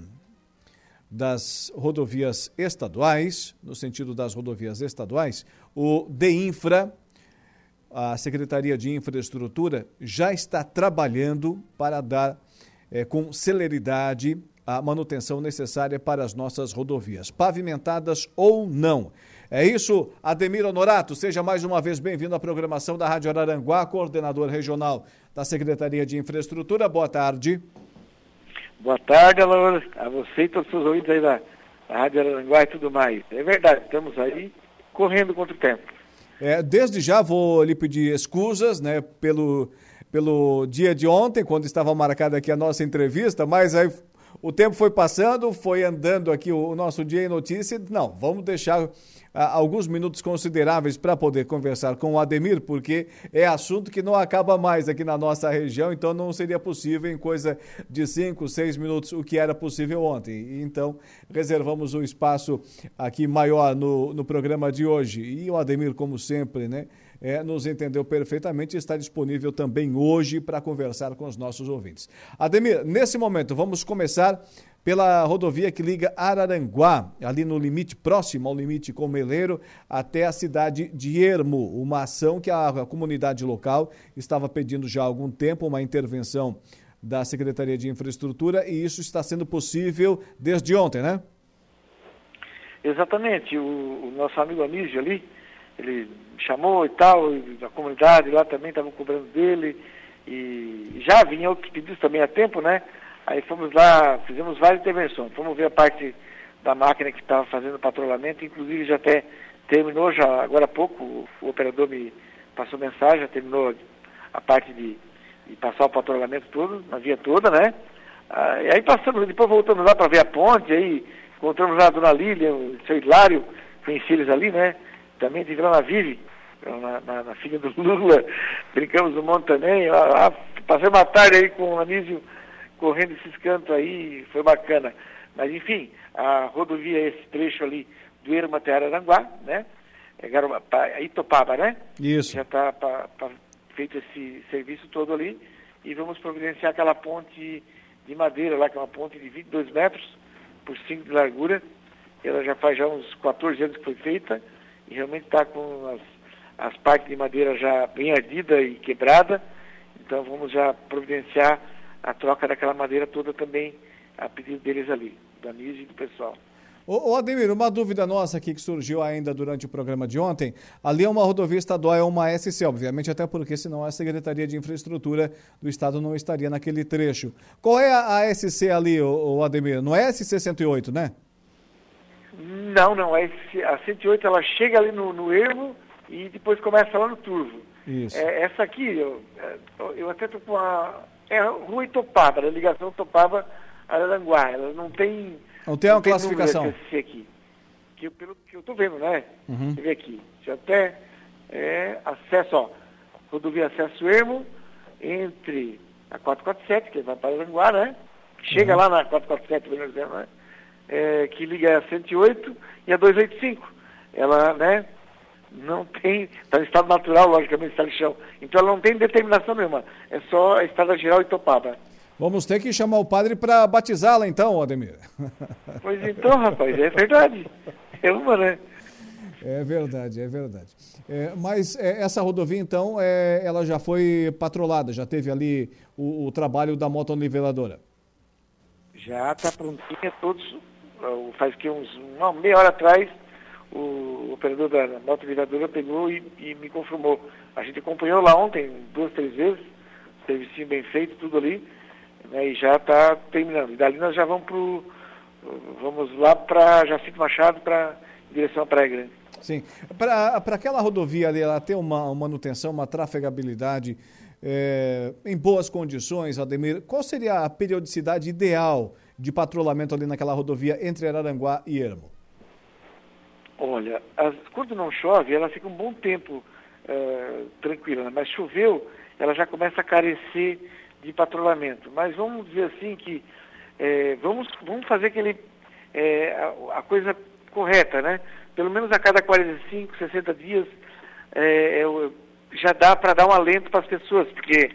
das rodovias estaduais, no sentido das rodovias estaduais, o DEINFRA, a Secretaria de Infraestrutura, já está trabalhando para dar é, com celeridade a manutenção necessária para as nossas rodovias, pavimentadas ou não. É isso, Ademir Honorato, seja mais uma vez bem-vindo à programação da Rádio Araranguá, coordenador regional da Secretaria de Infraestrutura. Boa tarde. Boa tarde, Alaor, a você e todos os seus ouvintes aí da, da Rádio Araranguá e tudo mais. É verdade, estamos aí correndo contra o tempo. É, desde já vou lhe pedir escusas, né, pelo, pelo dia de ontem, quando estava marcada aqui a nossa entrevista, mas aí o tempo foi passando, foi andando aqui o, nosso dia em notícia. Não, vamos deixar ah, alguns minutos consideráveis para poder conversar com o Ademir, porque é assunto que não acaba mais aqui na nossa região, então não seria possível em coisa de cinco, seis minutos, o que era possível ontem. Então, reservamos um espaço aqui maior no, no programa de hoje. E o Ademir, como sempre, né? É, nos entendeu perfeitamente e está disponível também hoje para conversar com os nossos ouvintes. Ademir, nesse momento, vamos começar pela rodovia que liga Araranguá, ali no limite próximo ao limite com Meleiro, até a cidade de Ermo, uma ação que a, a comunidade local estava pedindo já há algum tempo, uma intervenção da Secretaria de Infraestrutura, e isso está sendo possível desde ontem, né? Exatamente. O, o nosso amigo Anísio ali, ele chamou e tal, e a comunidade lá também estava cobrando dele, e já vinha outros pedidos também há tempo, né? Aí fomos lá, fizemos várias intervenções, fomos ver a parte da máquina que estava fazendo o patrulhamento, inclusive já até terminou, já agora há pouco, o, operador me passou mensagem, já terminou a parte de, de passar o patrulhamento todo, na via toda, né? Ah, e aí passamos, depois voltamos lá para ver a ponte, aí encontramos lá a dona Lília, o seu Hilário, conheci eles ali, né? também de Vila Vive, na, na, na, filha do Lula, brincamos um monte também. Passei uma tarde aí com o Anísio correndo esses cantos aí, foi bacana. Mas enfim, a rodovia, esse trecho ali do Erma até Araranguá, né? É Itopaba, né? Isso. Já está feito esse serviço todo ali e vamos providenciar aquela ponte de madeira lá, que é uma ponte de 22 metros por 5 de largura. Ela já faz já uns 14 anos que foi feita e realmente está com as, as partes de madeira já bem ardida e quebrada. Então vamos já providenciar a troca daquela madeira toda também a pedido deles ali, do Anísio e do pessoal. Ô, ô Ademir, uma dúvida nossa aqui que surgiu ainda durante o programa de ontem. Ali é uma rodovia estadual, é uma SC, obviamente, até porque senão a Secretaria de Infraestrutura do Estado não estaria naquele trecho. Qual é a, a SC ali, ô, ô Ademir? Não é SC 108, né? Não, não. A, a 108 ela chega ali no, no ermo e depois começa lá no Turvo. Isso. É, essa aqui, eu, eu até estou com a. É rua Itopaba, a ligação Itopaba Araranguá. Ela não tem. Não tem uma classificação. SC aqui. Que, eu- pelo que eu estou vendo, né? Uhum. Você vê aqui. Já até é, acesso, ó. Rodovia Acesso Ermo, entre a 447, que vai para Aranguá, né? Chega lá na 447, melhor dizendo, né? É, que liga a 108 e a 285. Ela, né? Não tem, está em estado natural, logicamente, está chão. Então ela não tem determinação nenhuma. É só a estrada geral Itopaba. Vamos ter que chamar o padre para batizá-la então, Ademir. Pois então, rapaz, é verdade. É uma, né? É verdade, é verdade. É, mas é, essa rodovia, então, é, ela já foi patrolada, já teve ali o, o trabalho da motoniveladora. Já está prontinha, todos. Faz que uns uma meia hora atrás, o operador da moto viradora pegou e, e me confirmou. A gente acompanhou lá ontem, duas, três vezes, serviço bem feito, tudo ali, né, e já está terminando. E dali nós já vamos pro. Vamos lá para Jacinto Machado, para direção à Praia Grande. Sim. Para aquela rodovia ali, ela ter uma, uma manutenção, uma trafegabilidade é, em boas condições, Ademir, qual seria a periodicidade ideal de patrulhamento ali naquela rodovia entre Araranguá e Ermo? Olha, as- quando não chove, ela fica um bom tempo eh, tranquila, né? mas choveu, ela já começa a carecer de patrulhamento. Mas vamos dizer assim que eh, vamos, vamos fazer aquele, eh, a, a coisa correta, né? Pelo menos a cada 45, 60 dias eh, já dá para dar um alento para as pessoas, porque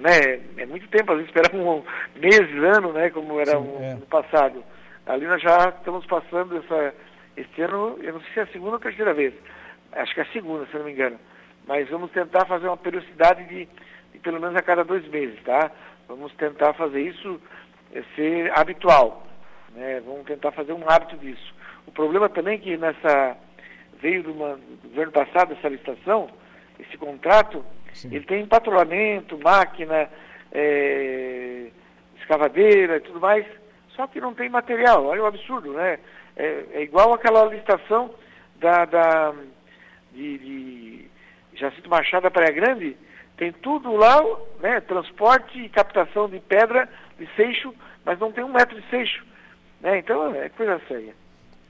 né, é muito tempo, às vezes esperamos um meses, ano, né, como era Sim, um- é. no passado. Ali nós já estamos passando essa, esse ano, eu não sei se é a segunda ou terceira vez, acho que é a segunda, se não me engano. Mas vamos tentar fazer uma periodicidade de, de pelo menos a cada dois meses, tá? Vamos tentar fazer isso eh, ser habitual, né? Vamos tentar fazer um hábito disso. O problema também é que nessa veio do, uma- do governo passado essa licitação, esse contrato, ele tem patrulhamento, máquina, eh, escavadeira e tudo mais, só que não tem material. Olha o absurdo, né? É, é igual aquela licitação da, da de, de Jacinto Machado da Praia Grande, tem tudo lá, né? Transporte e captação de pedra, de seixo, mas não tem um metro de seixo. Né? Então é coisa séria.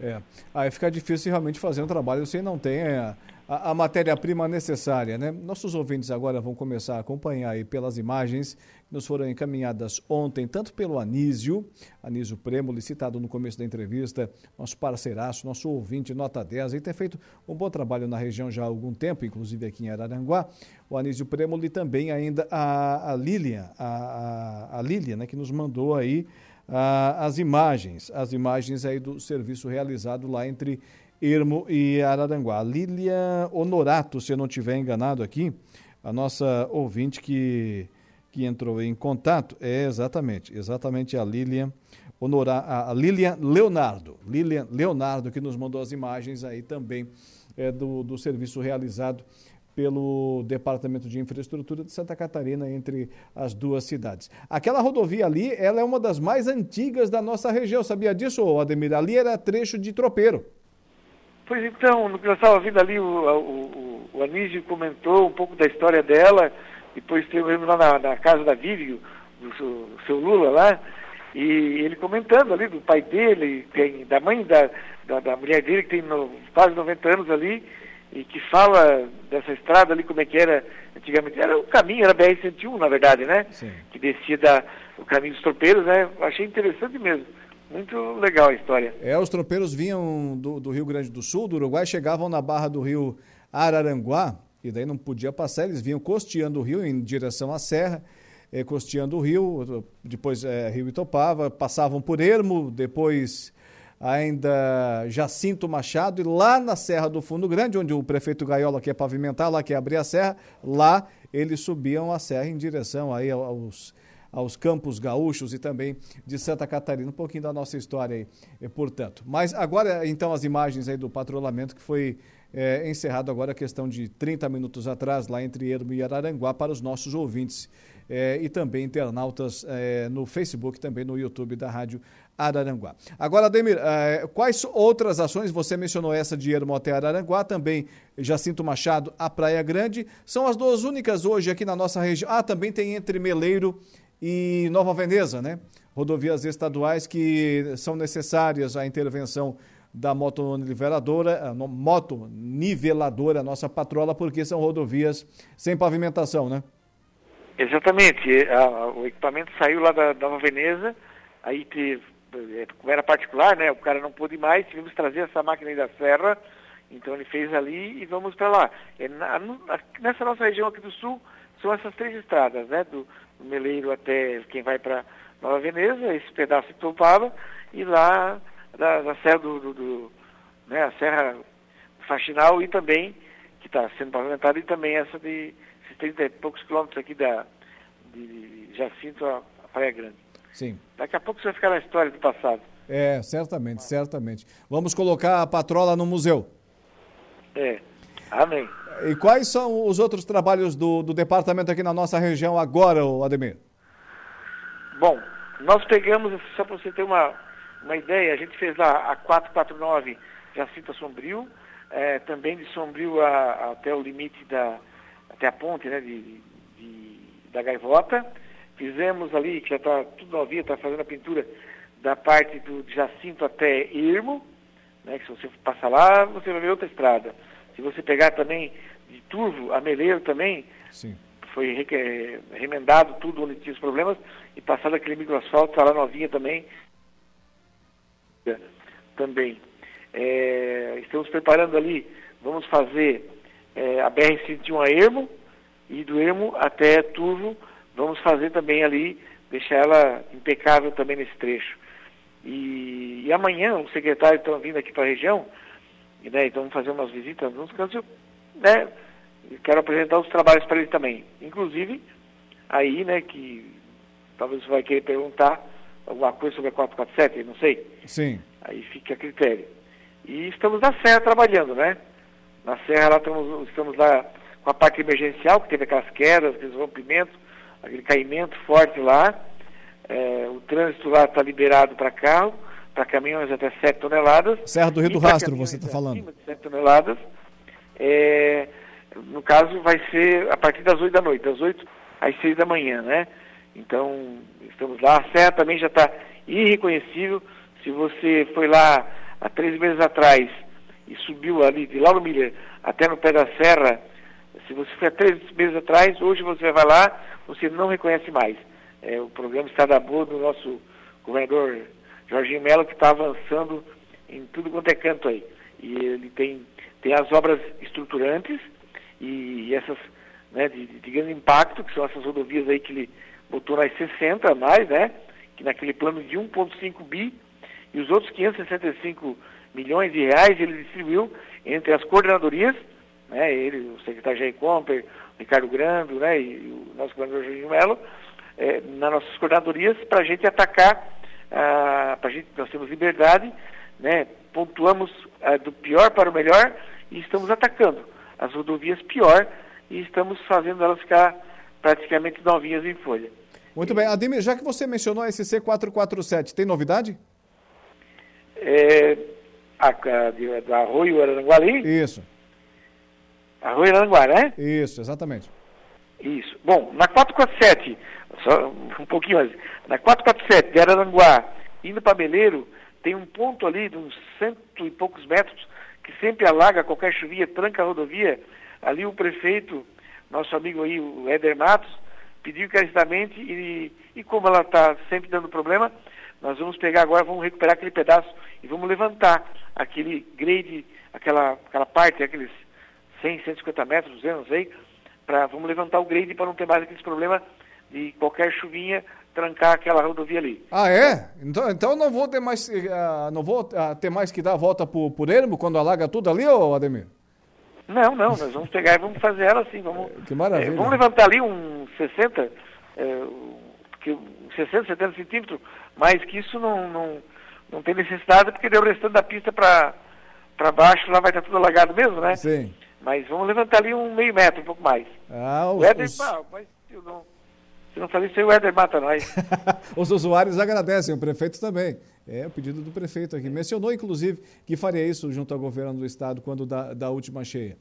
É. Aí fica difícil realmente fazer um trabalho se não tem é, a, a matéria-prima necessária, né? Nossos ouvintes agora vão começar a acompanhar aí pelas imagens que nos foram encaminhadas ontem, tanto pelo Anísio, Anísio Premo, citado no começo da entrevista, nosso parceiraço, nosso ouvinte nota 10, e tem feito um bom trabalho na região já há algum tempo, inclusive aqui em Araranguá. O Anísio Premo e também ainda a, a Lilian, a, a, Lilian, né, que nos mandou aí as imagens, as imagens aí do serviço realizado lá entre Ermo e Araranguá. Lilian Honorato, se eu não estiver enganado aqui, a nossa ouvinte que, que entrou em contato, é exatamente, exatamente a Lilian Honora, a Lilian Leonardo, Lilian Leonardo que nos mandou as imagens aí também é, do, do serviço realizado pelo Departamento de Infraestrutura de Santa Catarina entre as duas cidades. Aquela rodovia ali, ela é uma das mais antigas da nossa região, sabia disso, Ademir? Ali era trecho de tropeiro. Pois então, no que nós estávamos vendo ali, o, o, o, Anísio comentou um pouco da história dela, depois estivemos lá na, na casa da Vivi, do seu, seu Lula lá, e ele comentando ali do pai dele, tem, da mãe da, da, da mulher dele, que tem no, quase 90 anos ali, e que fala dessa estrada ali, como é que era antigamente. Era o caminho, era BR-101, na verdade, né? Sim. Que descia da, o caminho dos tropeiros, né? Achei interessante mesmo. Muito legal a história. É, os tropeiros vinham do, do Rio Grande do Sul, do Uruguai, chegavam na barra do rio Araranguá, e daí não podia passar, eles vinham costeando o rio em direção à serra, eh, costeando o rio, depois eh, Rio Itopava, passavam por Ermo, depois ainda Jacinto Machado, e lá na Serra do Fundo Grande, onde o prefeito Gaiola quer pavimentar, lá quer abrir a serra, lá eles subiam a serra em direção aí aos, aos campos gaúchos e também de Santa Catarina. Um pouquinho da nossa história aí, eh, portanto. Mas agora, então, as imagens aí do patrulhamento que foi é, encerrado agora a questão de 30 minutos atrás, lá entre Ermo e Araranguá, para os nossos ouvintes é, e também internautas é, no Facebook, também no YouTube da Rádio Araranguá. Agora, Ademir, quais outras ações, você mencionou essa de Ermo até Araranguá, também Jacinto Machado, a Praia Grande, são as duas únicas hoje aqui na nossa região. Ah, também tem entre Meleiro Nova Veneza, né? Rodovias estaduais que são necessárias a intervenção da moto niveladora, moto niveladora, nossa patrola, porque são rodovias sem pavimentação, né? Exatamente. A, o equipamento saiu lá da Nova Veneza, aí teve, é, como era particular, né? O cara não pôde mais, tivemos que trazer essa máquina aí da serra, então ele fez ali e vamos para lá. É, na, nessa nossa região aqui do sul, são essas três estradas, né? Do, do Meleiro até quem vai para Nova Veneza, esse pedaço de Topava, e lá da, da Serra do, do, do, né? A Serra Faxinal e também, que está sendo pavimentada, e também essa de 30 e poucos quilômetros aqui da, de Jacinto a, a Praia Grande. Sim. Daqui a pouco você vai ficar na história do passado. É, certamente, certamente. Vamos colocar a patrola no museu. É, amém. E quais são os outros trabalhos do, do departamento aqui na nossa região agora, Ademir? Bom, nós pegamos, só para você ter uma, uma ideia, a gente fez lá a 449 Jacinto Sombrio, é, também de Sombrio a, a, até o limite da, até a ponte né, de, de, da gaivota. Fizemos ali, que já está tudo novinho, está fazendo a pintura da parte do Jacinto até Irmo, né, que se você passar lá, você vai ver outra estrada. Se você pegar também de Turvo a Meleiro também, Sim. foi re, remendado tudo onde tinha os problemas e passado aquele microasfalto, está lá novinha também. Também. É, estamos preparando ali, vamos fazer é, a BR-101 a Ermo e do Ermo até Turvo, vamos fazer também ali, deixar ela impecável também nesse trecho. E, e amanhã o secretário está vindo aqui para a região, e, né, então vamos fazer umas visitas nos cantos, né, quero apresentar os trabalhos para ele também. Inclusive, aí, né, que talvez você vai querer perguntar alguma coisa sobre a 447, não sei. Sim. Aí fica a critério. E estamos na Serra trabalhando, né? Na Serra lá estamos, estamos lá com a parte emergencial, que teve aquelas quedas, aqueles rompimentos, aquele caimento forte lá. É, o trânsito lá está liberado para carro, para caminhões até 7 toneladas. Serra do Rio do Rastro, você está falando. Acima de 7 toneladas. É, no caso, vai ser a partir das 8 da noite, das 8 às 6 da manhã, né? Então, estamos lá. A serra também já está irreconhecível. Se você foi lá há três meses atrás e subiu ali de Lauro Miller até no pé da serra, se você foi há três meses atrás, hoje você vai lá, você não reconhece mais. É, o programa está da boa do nosso governador Jorginho Mello, que está avançando em tudo quanto é canto aí. E ele tem, tem as obras estruturantes e, essas né, de, de, grande impacto, que são essas rodovias aí que ele botou nas 60 a mais, né? Que naquele plano de 1,5 bi, e os outros 565 milhões de reais ele distribuiu entre as coordenadorias, né, ele, o secretário Jair Comper, Ricardo Grando, né, e o nosso governador Jorginho Melo, é, nas nossas coordenadorias para a gente atacar, ah, para gente, nós temos liberdade, né, pontuamos ah, do pior para o melhor e estamos atacando as rodovias pior e estamos fazendo elas ficar praticamente novinhas em folha. Muito bem. Ademir, já que você mencionou a SC 447, tem novidade? É, a, a, do Arroio Aranguari? Isso. Arroio Aranguá, né? Isso, exatamente. Isso. Bom, na 447, só um pouquinho antes, na 447 de Araranguá, indo para Beleiro, tem um ponto ali de uns cento e poucos metros que sempre alaga qualquer chuvinha, tranca a rodovia. Ali o prefeito, nosso amigo aí, o Éder Matos, pediu encarecidamente e, e como ela está sempre dando problema, nós vamos pegar agora, vamos recuperar aquele pedaço e vamos levantar aquele grade, aquela, aquela parte, aqueles 100, 150 metros, 200, não sei, pra, vamos levantar o grade para não ter mais aqueles problemas de qualquer chuvinha trancar aquela rodovia ali. Ah, é? Então, então não vou ter mais, uh, não vou uh, ter mais que dar a volta por, por Ermo quando alaga tudo ali, ô Ademir? Não, não, nós vamos pegar e vamos fazer ela assim, vamos... Que maravilha. É, vamos levantar ali uns 60, é, que, 60, 70 centímetros, mas que isso não, não, não tem necessidade, porque deu o restante da pista para baixo, lá vai estar tudo alagado mesmo, né? Sim. Mas vamos levantar ali um meio metro, um pouco mais. Ah, os, o Éder, os... Ah, mas não, se não fazer isso aí, o Éder mata nós. os usuários agradecem, o prefeito também. É o pedido do prefeito aqui. Mencionou, inclusive, que faria isso junto ao governo do estado quando da, da última cheia.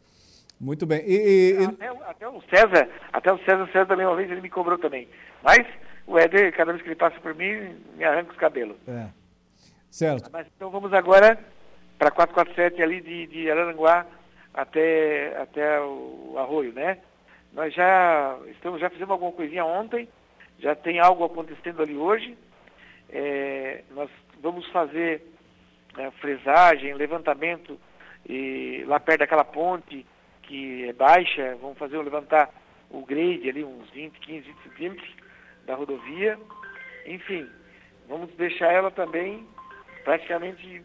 Muito bem. E, e... Até, até, o César, até o César, César também uma vez ele me cobrou também. Mas o Éder, cada vez que ele passa por mim, me arranca os cabelos. É. Certo. Mas então vamos agora para 447 ali de, de Araranguá até, até o Arroio, né? Nós já estamos, já fizemos alguma coisinha ontem, já tem algo acontecendo ali hoje. É, nós vamos fazer é, fresagem, levantamento e lá perto daquela ponte que é baixa, vamos fazer levantar o grade ali, uns 20, 15, 20 centímetros da rodovia. Enfim, vamos deixar ela também praticamente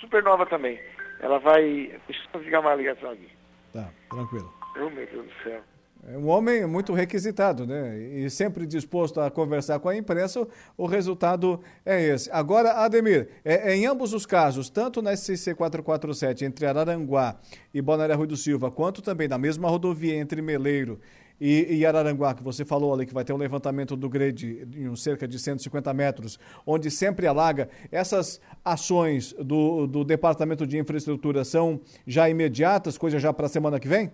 super nova também. Ela vai. Deixa eu ligar uma ligação aqui. Tá, tranquilo. Oh, meu Deus do céu. É um homem muito requisitado, né? E sempre disposto a conversar com a imprensa, o resultado é esse. Agora, Ademir, é, é em ambos os casos, tanto na SCC 447 entre Araranguá e Balneário Rui do Silva, quanto também na mesma rodovia entre Meleiro e, e Araranguá, que você falou ali que vai ter um levantamento do grade em cerca de 150 metros, onde sempre alaga, essas ações do, do Departamento de Infraestrutura são já imediatas, coisa já para a semana que vem?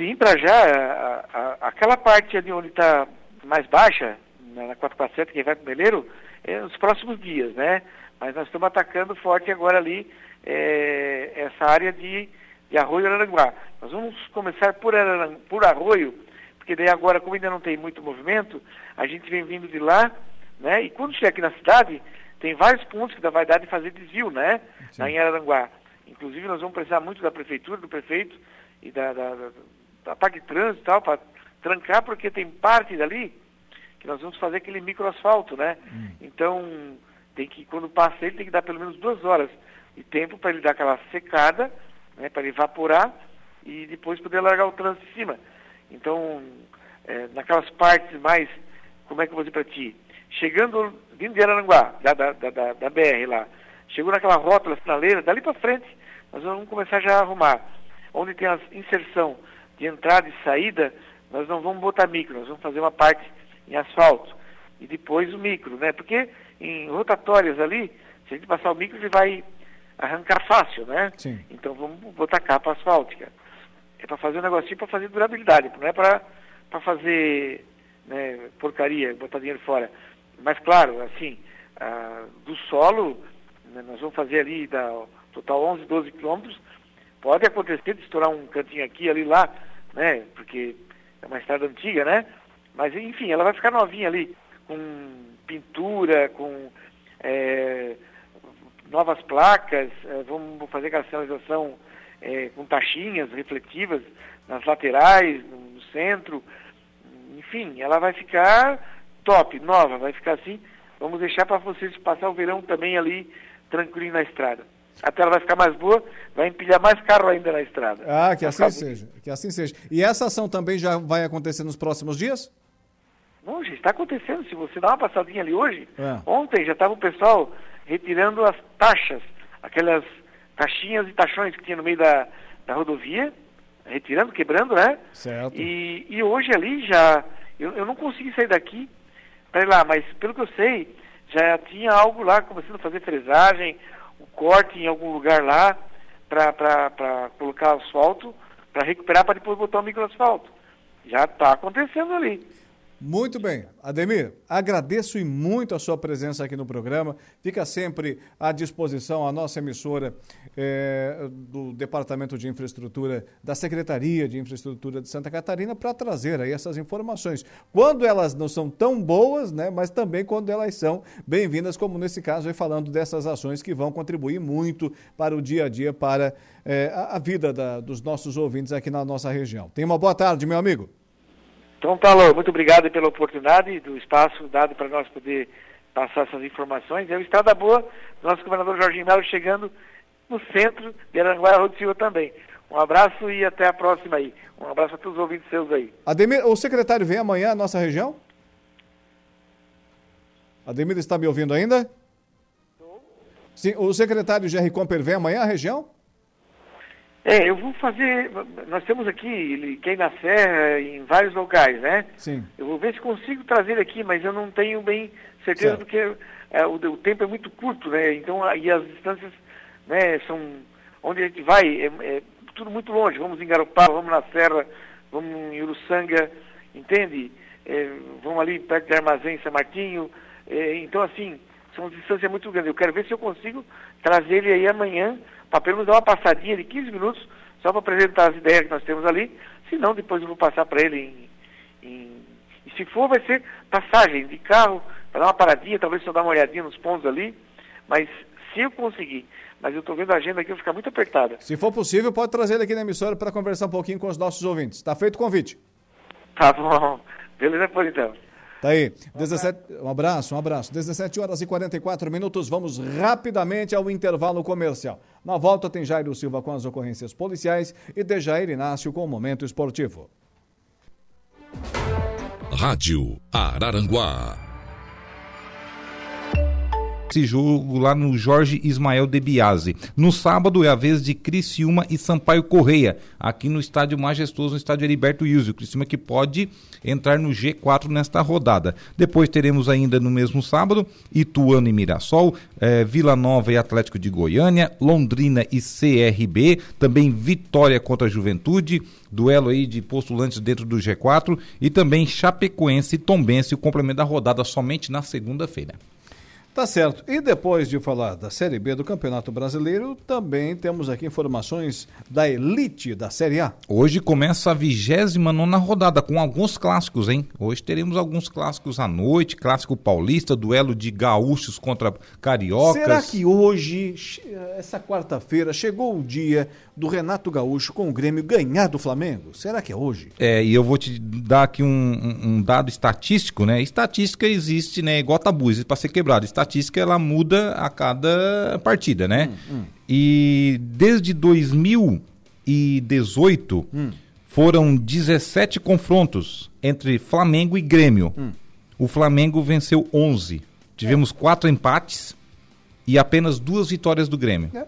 Sim, para já, a, a, aquela parte ali onde está mais baixa, na 447, que vai para o Meleiro, é nos próximos dias, né? Mas nós estamos atacando forte agora ali é, essa área de, de Arroio Aranguá. Nós vamos começar por, Aran, por Arroio, porque daí agora, como ainda não tem muito movimento, a gente vem vindo de lá, né? E quando chegar aqui na cidade, tem vários pontos que vai dar de fazer desvio, né? Sim. Lá em Araranguá. Inclusive, nós vamos precisar muito da prefeitura, do prefeito e da, da, da a parte de trânsito e tal, para trancar, porque tem parte dali que nós vamos fazer aquele microasfalto, né? Hum. Então, tem que, quando passa ele, tem que dar pelo menos duas horas de tempo para ele dar aquela secada, né, para ele evaporar e depois poder largar o trânsito em cima. Então, é, naquelas partes mais, como é que eu vou dizer para ti? Chegando, vindo de Araranguá, da, da, da, da BR lá, chegou naquela rótula sinaleira, dali para frente, nós vamos começar já a arrumar. Onde tem a inserção de entrada e saída, nós não vamos botar micro, nós vamos fazer uma parte em asfalto e depois o micro, né? Porque em rotatórias ali, se a gente passar o micro, ele vai arrancar fácil, né? Sim. Então vamos botar capa asfáltica. É para fazer um negocinho para fazer durabilidade, não é para fazer né, porcaria, botar dinheiro fora. Mas claro, assim, do solo, né, nós vamos fazer ali da, total 11, 12 quilômetros, pode acontecer de estourar um cantinho aqui, ali, lá, né? Porque é uma estrada antiga, né? Mas enfim, ela vai ficar novinha ali, com pintura, com é, novas placas, é, vamos fazer sinalização é, com taxinhas refletivas nas laterais, no centro, enfim, ela vai ficar top, nova, vai ficar assim. Vamos deixar para vocês passar o verão também ali tranquilo na estrada a tela vai ficar mais boa, vai empilhar mais carro ainda na estrada. Ah, que assim seja, que assim seja. E essa ação também já vai acontecer nos próximos dias? Não, já está acontecendo. Se você dá uma passadinha ali hoje, é. ontem já estava o pessoal retirando as taxas, aquelas taxinhas e taxões que tinha no meio da, da rodovia, retirando, quebrando, né? Certo. E, e hoje ali já, eu, eu não consegui sair daqui para ir lá, mas pelo que eu sei, já tinha algo lá começando a fazer fresagem, o corte em algum lugar lá para colocar asfalto, para recuperar para depois botar o microasfalto. Já está acontecendo ali. Muito bem. Ademir, agradeço e muito a sua presença aqui no programa. Fica sempre à disposição a nossa emissora é, do Departamento de Infraestrutura, da Secretaria de Infraestrutura de Santa Catarina, para trazer aí essas informações. Quando elas não são tão boas, né, mas também quando elas são bem-vindas, como nesse caso, aí falando dessas ações que vão contribuir muito para o dia a dia, para a, a, vida da, dos nossos ouvintes aqui na nossa região. Tenha uma boa tarde, meu amigo. Então, Paulo, muito obrigado pela oportunidade do espaço dado para nós poder passar essas informações. É o Estado da Boa, nosso governador Jorginho Melo chegando no centro de Aranguá Silva também. Um abraço e até a próxima aí. Um abraço a todos os ouvintes seus aí. Ademir, o secretário vem amanhã à nossa região? Ademir está me ouvindo ainda? Sim, o secretário Jerry Comper vem amanhã à região? É, eu vou fazer. Nós temos aqui quem na Serra em vários locais, né? Sim. Eu vou ver se consigo trazer aqui, mas eu não tenho bem certeza certo. porque é, o, o, tempo é muito curto, né? Então, e as distâncias, né, são onde a gente vai, é, é tudo muito longe. Vamos em Garopaba, vamos na Serra, vamos em Uruçanga, entende? É, vamos ali perto de Armazém, São Martinho. É, então, assim, são distâncias muito grandes. Eu quero ver se eu consigo trazer ele aí amanhã para pelo menos dar uma passadinha de 15 minutos, só para apresentar as ideias que nós temos ali. Se não, depois eu vou passar para ele em, em, E se for, vai ser passagem de carro, para dar uma paradinha, talvez só dar uma olhadinha nos pontos ali. Mas se eu conseguir, mas eu estou vendo a agenda aqui, vai ficar muito apertada. Se for possível, pode trazer ele aqui na emissora para conversar um pouquinho com os nossos ouvintes. Está feito o convite. Tá bom. Beleza, por então. Tá aí. 17, um abraço, um abraço. 17 horas e 44 minutos. Vamos rapidamente ao intervalo comercial. Na volta tem Jairo Silva com as ocorrências policiais e Dejair Inácio com o momento esportivo. Rádio Araranguá esse jogo lá no Jorge Ismael de Biase. No sábado é a vez de Criciúma e Sampaio Correia, aqui no estádio majestoso, no estádio Heriberto Wilson. Criciúma que pode entrar no G4 nesta rodada. Depois teremos ainda no mesmo sábado Ituano e Mirassol, eh, Vila Nova e Atlético de Goiânia, Londrina e CRB, também Vitória contra a Juventude, duelo aí de postulantes dentro do G4 e também Chapecoense e Tombense, o complemento da rodada somente na segunda-feira. Tá certo. E depois de falar da Série B do Campeonato Brasileiro, também temos aqui informações da elite da Série A. Hoje começa a 29 rodada com alguns clássicos, hein? Hoje teremos alguns clássicos à noite, clássico paulista, duelo de gaúchos contra cariocas. Será que hoje, essa quarta-feira, chegou o dia do Renato Gaúcho com o Grêmio ganhar do Flamengo? Será que é hoje? É, e eu vou te dar aqui um, um dado estatístico, né? Estatística existe, né? Igual tabu, existe para ser quebrado. Estatística, ela muda a cada partida, né? Hum, hum. E desde 2018 hum. foram 17 confrontos entre Flamengo e Grêmio. Hum. O Flamengo venceu 11. Tivemos é. quatro empates e apenas duas vitórias do Grêmio. É.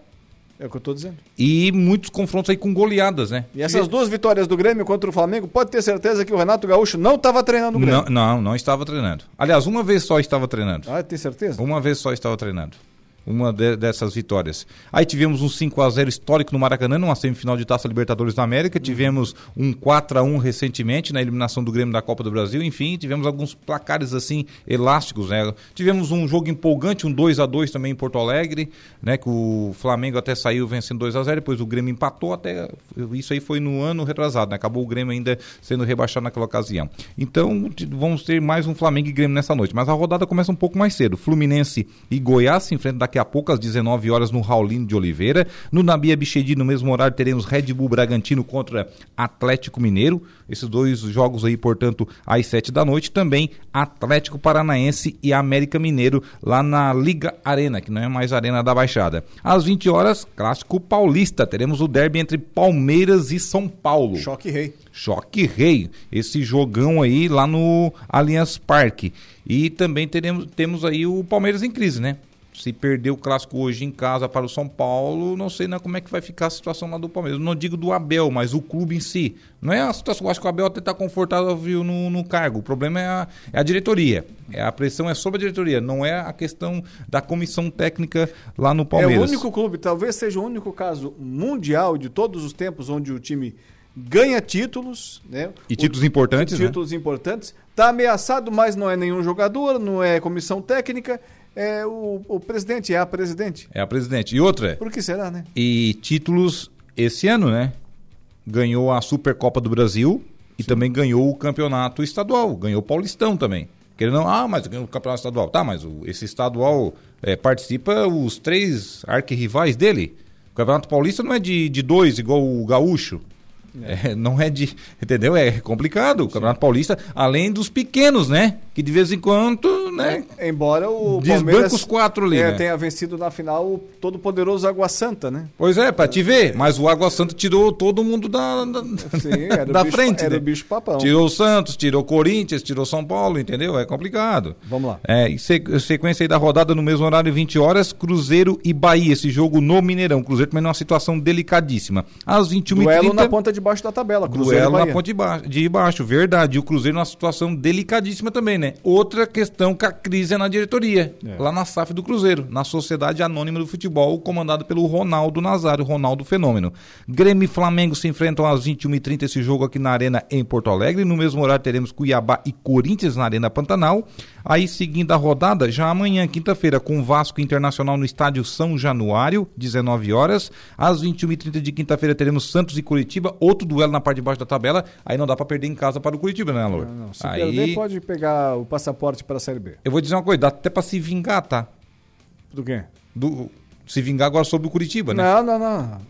É o que eu estou dizendo. E muitos confrontos aí com goleadas, né? E essas duas vitórias do Grêmio contra o Flamengo, pode ter certeza que o Renato Gaúcho não estava treinando o Grêmio. Não, não, não estava treinando. Aliás, uma vez só estava treinando. Ah, tem certeza? Uma vez só estava treinando uma de, dessas vitórias. Aí tivemos um 5 a 0 histórico no Maracanã, numa semifinal de Taça Libertadores da América. Uhum. Tivemos um 4 a 1 recentemente na eliminação do Grêmio da Copa do Brasil. Enfim, tivemos alguns placares assim elásticos, né? Tivemos um jogo empolgante, um 2 a 2 também em Porto Alegre, né, que o Flamengo até saiu vencendo 2 a 0, depois o Grêmio empatou até isso aí foi no ano retrasado, né? Acabou o Grêmio ainda sendo rebaixado naquela ocasião. Então, vamos ter mais um Flamengo e Grêmio nessa noite, mas a rodada começa um pouco mais cedo. Fluminense e Goiás se enfrentam daqui a pouco, às 19 horas, no Raulino de Oliveira. No Nabia Bichedi, no mesmo horário, teremos Red Bull Bragantino contra Atlético Mineiro. Esses dois jogos aí, portanto, às 7 da noite. Também Atlético Paranaense e América Mineiro, lá na Liga Arena, que não é mais Arena da Baixada. Às 20 horas, Clássico Paulista. Teremos o derby entre Palmeiras e São Paulo. Choque Rei. Choque Rei. Esse jogão aí lá no Allianz Parque. E também teremos, temos aí o Palmeiras em crise, né? Se perder o clássico hoje em casa para o São Paulo, não sei né, como é que vai ficar a situação lá do Palmeiras. não digo do Abel, mas o clube em si. Não é a situação, eu acho que o Abel até está confortável no, no, cargo. O problema é a, é a diretoria. É, a pressão é sobre a diretoria, não é a questão da comissão técnica lá no Palmeiras. É o único clube, talvez seja o único caso mundial de todos os tempos onde o time ganha títulos, né? E títulos o, importantes, Títulos né? importantes. Está ameaçado, mas não é nenhum jogador, não é comissão técnica é o, o presidente, é a presidente. É a presidente. E outra? Por que será, né? E títulos esse ano, né? Ganhou a Supercopa do Brasil e Sim. também ganhou o campeonato estadual, ganhou o Paulistão também. Querendo não, ah, mas ganhou o campeonato estadual. Tá, mas o, esse estadual é, participa os três arquirrivais dele. O campeonato paulista não é de, de dois, igual o gaúcho. É, não é de. Entendeu? É complicado. O Campeonato Paulista, além dos pequenos, né? Que de vez em quando, né? É, embora o Desbanca Palmeiras os quatro ali, é, né? tenha vencido na final o todo poderoso Água Santa, né? Pois é, pra te ver. Mas o Água Santa tirou todo mundo da, da, Sim, era o da bicho- frente. era né? o bicho papão. Tirou o Santos, tirou o Corinthians, tirou São Paulo, entendeu? É complicado. Vamos lá. É, se- sequência aí da rodada no mesmo horário, 20 horas, Cruzeiro e Bahia. Esse jogo no Mineirão. Cruzeiro também numa situação delicadíssima. Às 21h30. Duelo na ponta de baixo da tabela, Cruzeiro Duelo na ponte de baixo, de baixo, verdade. E o Cruzeiro numa situação delicadíssima também, né? Outra questão que a crise é na diretoria, É. lá na SAF do Cruzeiro, na Sociedade Anônima do Futebol, comandado pelo Ronaldo Nazário, Ronaldo Fenômeno. Grêmio e Flamengo se enfrentam às 21h30 esse jogo aqui na Arena em Porto Alegre. No mesmo horário teremos Cuiabá e Corinthians na Arena Pantanal. Aí seguindo a rodada, já amanhã, quinta-feira, com Vasco Internacional no estádio São Januário, 19 horas. Às 21h30 de quinta-feira teremos Santos e Curitiba, outro duelo na parte de baixo da tabela. Aí não dá pra perder em casa para o Curitiba, né, Alô? Não, não. Se Aí perder, pode pegar o passaporte para a Série B. eu vou dizer uma coisa, dá até pra se vingar, tá? Do quê? Do, se vingar agora sobre o Curitiba, né? Não, não, não.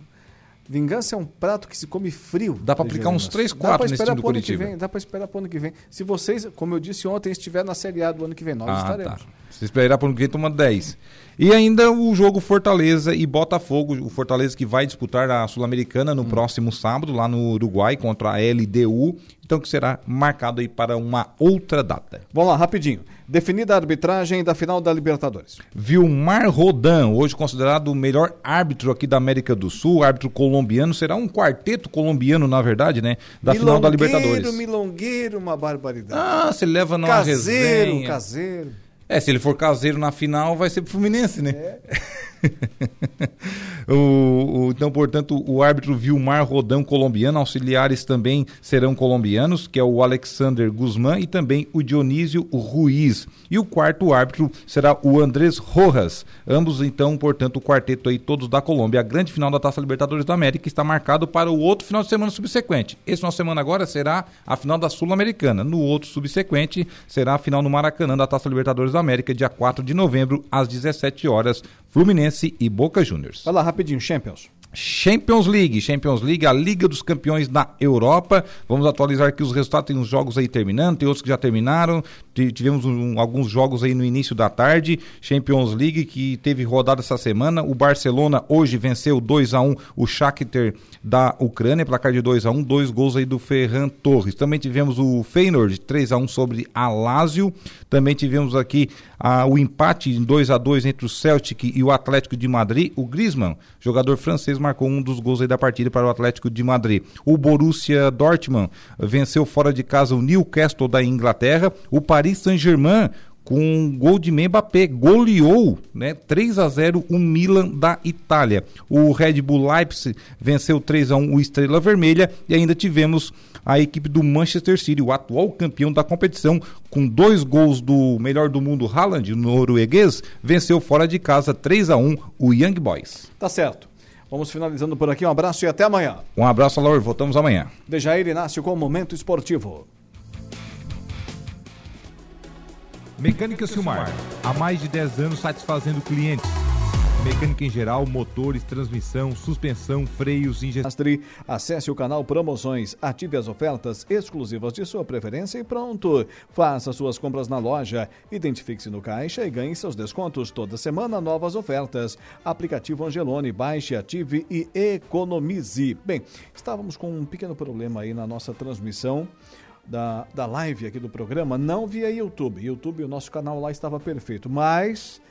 Vingança é um prato que se come frio. Dá pra aplicar uns três, quatro Dá pra nesse esperar time do ano Curitiba. vem. Dá pra esperar pro ano que vem. Se vocês, como eu disse ontem, estiver na Série A do ano que vem, nós Ah, estaremos. tá. Se esperar para o que toma 10. E ainda o jogo Fortaleza e Botafogo, o Fortaleza que vai disputar a Sul-Americana Hum. no próximo sábado, lá no Uruguai, contra a LDU. Então que será marcado aí para uma outra data. Vamos lá, rapidinho. Definida a arbitragem da final da Libertadores. Vilmar Rodan, hoje considerado o melhor árbitro aqui da América do Sul, árbitro colombiano, será um quarteto colombiano, na verdade, né? Da final da Libertadores. Milongueiro, uma barbaridade. Ah, se leva numa caseiro, resenha. caseiro. É, se ele for caseiro na final, vai ser pro Fluminense, né? É. o, o- então, portanto, o árbitro Vilmar Rodão colombiano, auxiliares também serão colombianos, que é o Alexander Guzmán e também o Dionísio Ruiz. E o quarto árbitro será o Andrés Rojas. Ambos, então, portanto, o quarteto aí, todos da Colômbia. A grande final da Taça Libertadores da América está marcado para o outro final de semana subsequente. Esse final de semana agora será a final da Sul-Americana. No outro subsequente será a final no Maracanã da Taça Libertadores da América, dia 4 de novembro, às 17 horas, Fluminense e Boca Juniors. Vai lá, rapidinho, Champions. Champions League, Champions League, a Liga dos Campeões da Europa. Vamos atualizar aqui os resultados, tem uns jogos aí terminando, tem outros que já terminaram. Tivemos um- alguns jogos aí no início da tarde. Champions League que teve rodada essa semana. O Barcelona hoje venceu 2 a 1 o Shakhtar da Ucrânia, placar de 2 a 1, dois gols aí do Ferran Torres. Também tivemos o Feyenoord 3 a 1 sobre a Lazio. Também tivemos aqui ah, o empate em 2 a 2 entre o Celtic e o Atlético de Madrid. O Griezmann, jogador francês, marcou um dos gols aí da partida para o Atlético de Madrid. O Borussia Dortmund venceu fora de casa o Newcastle da Inglaterra. O Paris Saint-Germain com um gol de Mbappé, goleou né, 3 a 0 o Milan da Itália. O Red Bull Leipzig venceu 3 a 1 o Estrela Vermelha e ainda tivemos a equipe do Manchester City, o atual campeão da competição, com dois gols do melhor do mundo, Haaland, norueguês, venceu fora de casa 3 a 1 o Young Boys. Tá certo. Vamos finalizando por aqui. Um abraço e até amanhã. Um abraço, Laura, voltamos amanhã. Dejair Inácio com o Momento Esportivo. Mecânica Silmar, há mais de 10 anos satisfazendo clientes. Mecânica em geral, motores, transmissão, suspensão, freios, injeção. Acesse o canal Promoções, ative as ofertas exclusivas de sua preferência e pronto. Faça suas compras na loja, identifique-se no caixa e ganhe seus descontos. Toda semana, novas ofertas. Aplicativo Angelone, baixe, ative e economize. Bem, estávamos com um pequeno problema aí na nossa transmissão. Da, da live aqui do programa, não via YouTube. YouTube, o nosso canal lá estava perfeito, mas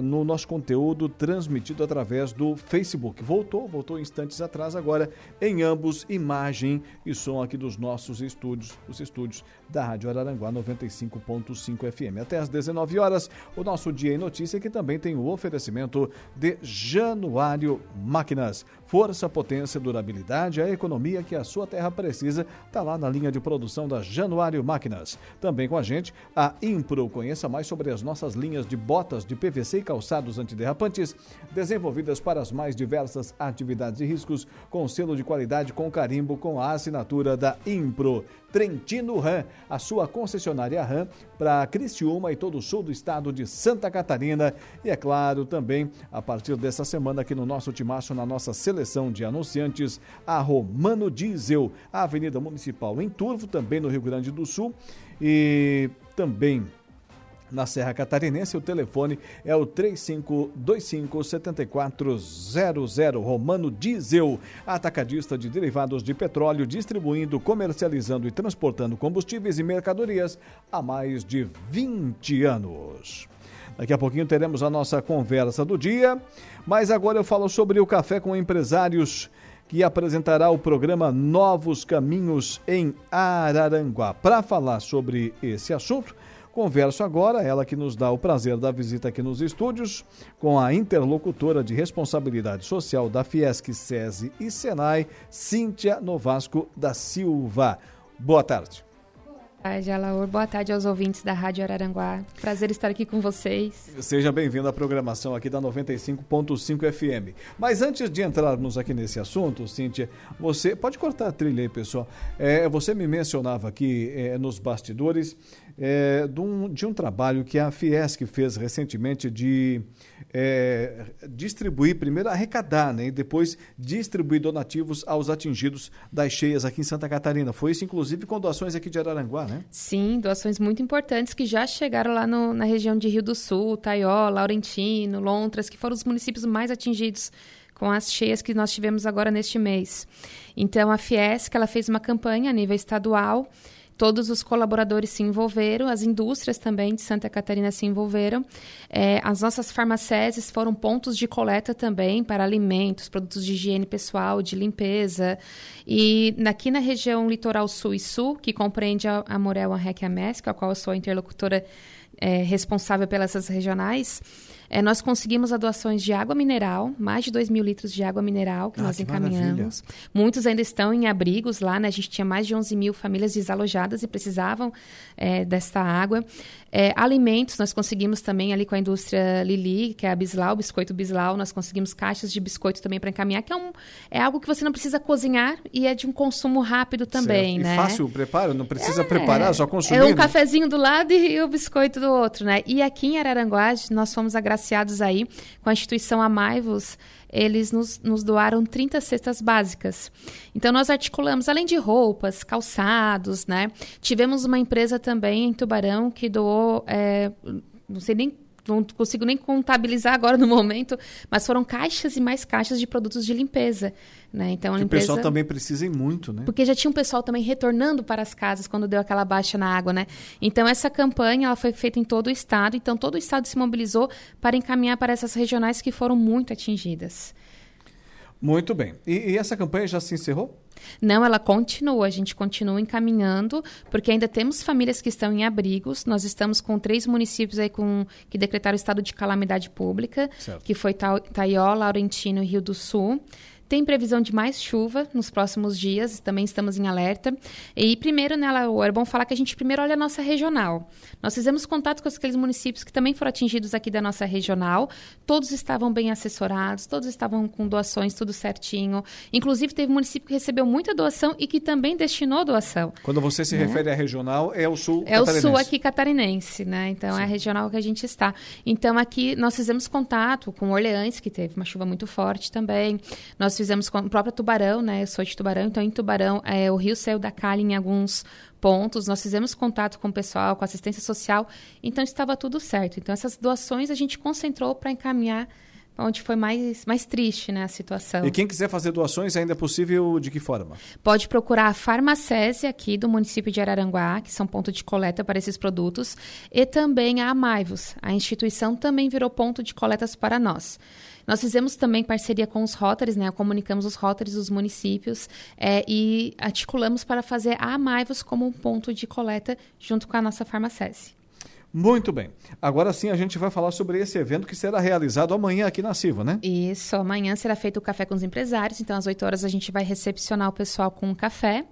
no nosso conteúdo transmitido através do Facebook. Voltou, voltou instantes atrás agora em ambos imagem e som aqui dos nossos estúdios, os estúdios da Rádio Araranguá 95.5 FM. Até às 19 horas, o nosso dia em notícia que também tem o oferecimento de Januário Máquinas. Força, potência, durabilidade, a economia que a sua terra precisa, está lá na linha de produção da Januário Máquinas. Também com a gente, a Impro. Conheça mais sobre as nossas linhas de botas de PVC e calçados antiderrapantes, desenvolvidas para as mais diversas atividades e riscos, com selo de qualidade com carimbo com a assinatura da Impro. Trentino Ram, a sua concessionária Ram para Criciúma e todo o sul do estado de Santa Catarina. E é claro, também a partir dessa semana aqui no nosso timaço, na nossa seleção seleção de anunciantes, a Romano Diesel, a Avenida Municipal em Turvo, também no Rio Grande do Sul, e também na Serra Catarinense. O telefone é o 3525-7400. Romano Diesel, atacadista de derivados de petróleo, distribuindo, comercializando e transportando combustíveis e mercadorias há mais de 20 anos. Daqui a pouquinho teremos a nossa conversa do dia, mas agora eu falo sobre o Café com Empresários, que apresentará o programa Novos Caminhos em Araranguá. Para falar sobre esse assunto, Converso agora, ela que nos dá o prazer da visita aqui nos estúdios, com a interlocutora de responsabilidade social da Fiesc, SESI e Senai, Cíntia Novasco da Silva. Boa tarde. Boa tarde, Alaor. Boa tarde aos ouvintes da Rádio Araranguá. Prazer estar aqui com vocês. Seja bem-vindo à programação aqui da 95.5 FM. Mas antes de entrarmos aqui nesse assunto, Cíntia, você pode cortar a trilha aí, pessoal. É, você me mencionava aqui é, nos bastidores é, de, um, de, um, trabalho que a Fiesc fez recentemente de é, distribuir, primeiro arrecadar, né, e depois distribuir donativos aos atingidos das cheias aqui em Santa Catarina. Foi isso, inclusive, com doações aqui de Araranguá, né? Sim, doações muito importantes que já chegaram lá no, na região de Rio do Sul, Taió, Laurentino, Lontras, que foram os municípios mais atingidos com as cheias que nós tivemos agora neste mês. Então, a Fiesc, ela fez uma campanha a nível estadual Todos os colaboradores se envolveram, as indústrias também de Santa Catarina se envolveram. É, as nossas farmacésias foram pontos de coleta também para alimentos, produtos de higiene pessoal, de limpeza. E aqui na região litoral sul e sul, que compreende a, a Morel, a REC e a MESC, a qual eu sou a interlocutora é, responsável pelas regionais, é, nós conseguimos a doações de água mineral, mais de 2 mil litros de água mineral que ah, nós que encaminhamos. Maravilha. Muitos ainda estão em abrigos lá, né? A gente tinha mais de 11 mil famílias desalojadas e precisavam é, desta água. É, alimentos, nós conseguimos também ali com a indústria Lili, que é a Bislau, biscoito Bislau, nós conseguimos caixas de biscoito também para encaminhar, que é, um, é algo que você não precisa cozinhar e é de um consumo rápido também, certo. né? E fácil o preparo, não precisa é, preparar, só consumir. É um cafezinho do lado e o biscoito do outro, né? E aqui em Araranguá, nós fomos agraciados aí com a instituição Amaivos, eles nos, nos doaram 30 cestas básicas. Então, nós articulamos, além de roupas, calçados, né? Tivemos uma empresa também em Tubarão que doou, é, não sei nem não consigo nem contabilizar agora no momento, mas foram caixas e mais caixas de produtos de limpeza. Né? Então, a que empresa... o pessoal também precisa muito, né? Porque já tinha um pessoal também retornando para as casas quando deu aquela baixa na água, né? Então, essa campanha ela foi feita em todo o estado. Então, todo o estado se mobilizou para encaminhar para essas regionais que foram muito atingidas. Muito bem. E, e essa campanha já se encerrou? Não, ela continua, a gente continua encaminhando, porque ainda temos famílias que estão em abrigos. Nós estamos com três municípios aí com, que decretaram estado de calamidade pública, certo. que foi Taió, Laurentino e Rio do Sul. Tem previsão de mais chuva nos próximos dias, também estamos em alerta. E primeiro, né, é bom falar que a gente primeiro olha a nossa regional. Nós fizemos contato com aqueles municípios que também foram atingidos aqui da nossa regional. Todos estavam bem assessorados, todos estavam com doações, tudo certinho. Inclusive, teve município que recebeu muita doação e que também destinou doação. Quando você se né? refere à regional, é o sul É o sul aqui catarinense, né? Então, Sim. é a regional que a gente está. Então, aqui nós fizemos contato com Orleans, que teve uma chuva muito forte também. Nós fizemos com o próprio Tubarão, né? Eu sou de Tubarão, então em Tubarão é, o rio saiu da calha em alguns pontos. Nós fizemos contato com o pessoal, com assistência social, então estava tudo certo. Então essas doações a gente concentrou para encaminhar onde foi mais, mais triste né, a situação. E quem quiser fazer doações, ainda é possível de que forma? Pode procurar a Farmacese aqui do município de Araranguá, que são ponto de coleta para esses produtos, e também a Amaivos. A instituição também virou ponto de coletas para nós. Nós fizemos também parceria com os Rotaries, né? Comunicamos os Rotaries dos municípios é, e articulamos para fazer a Amaivos como um ponto de coleta junto com a nossa farmacese. Muito bem. Agora sim a gente vai falar sobre esse evento que será realizado amanhã aqui na Silva, né? Isso, amanhã será feito o café com os empresários, então às 8 horas a gente vai recepcionar o pessoal com um café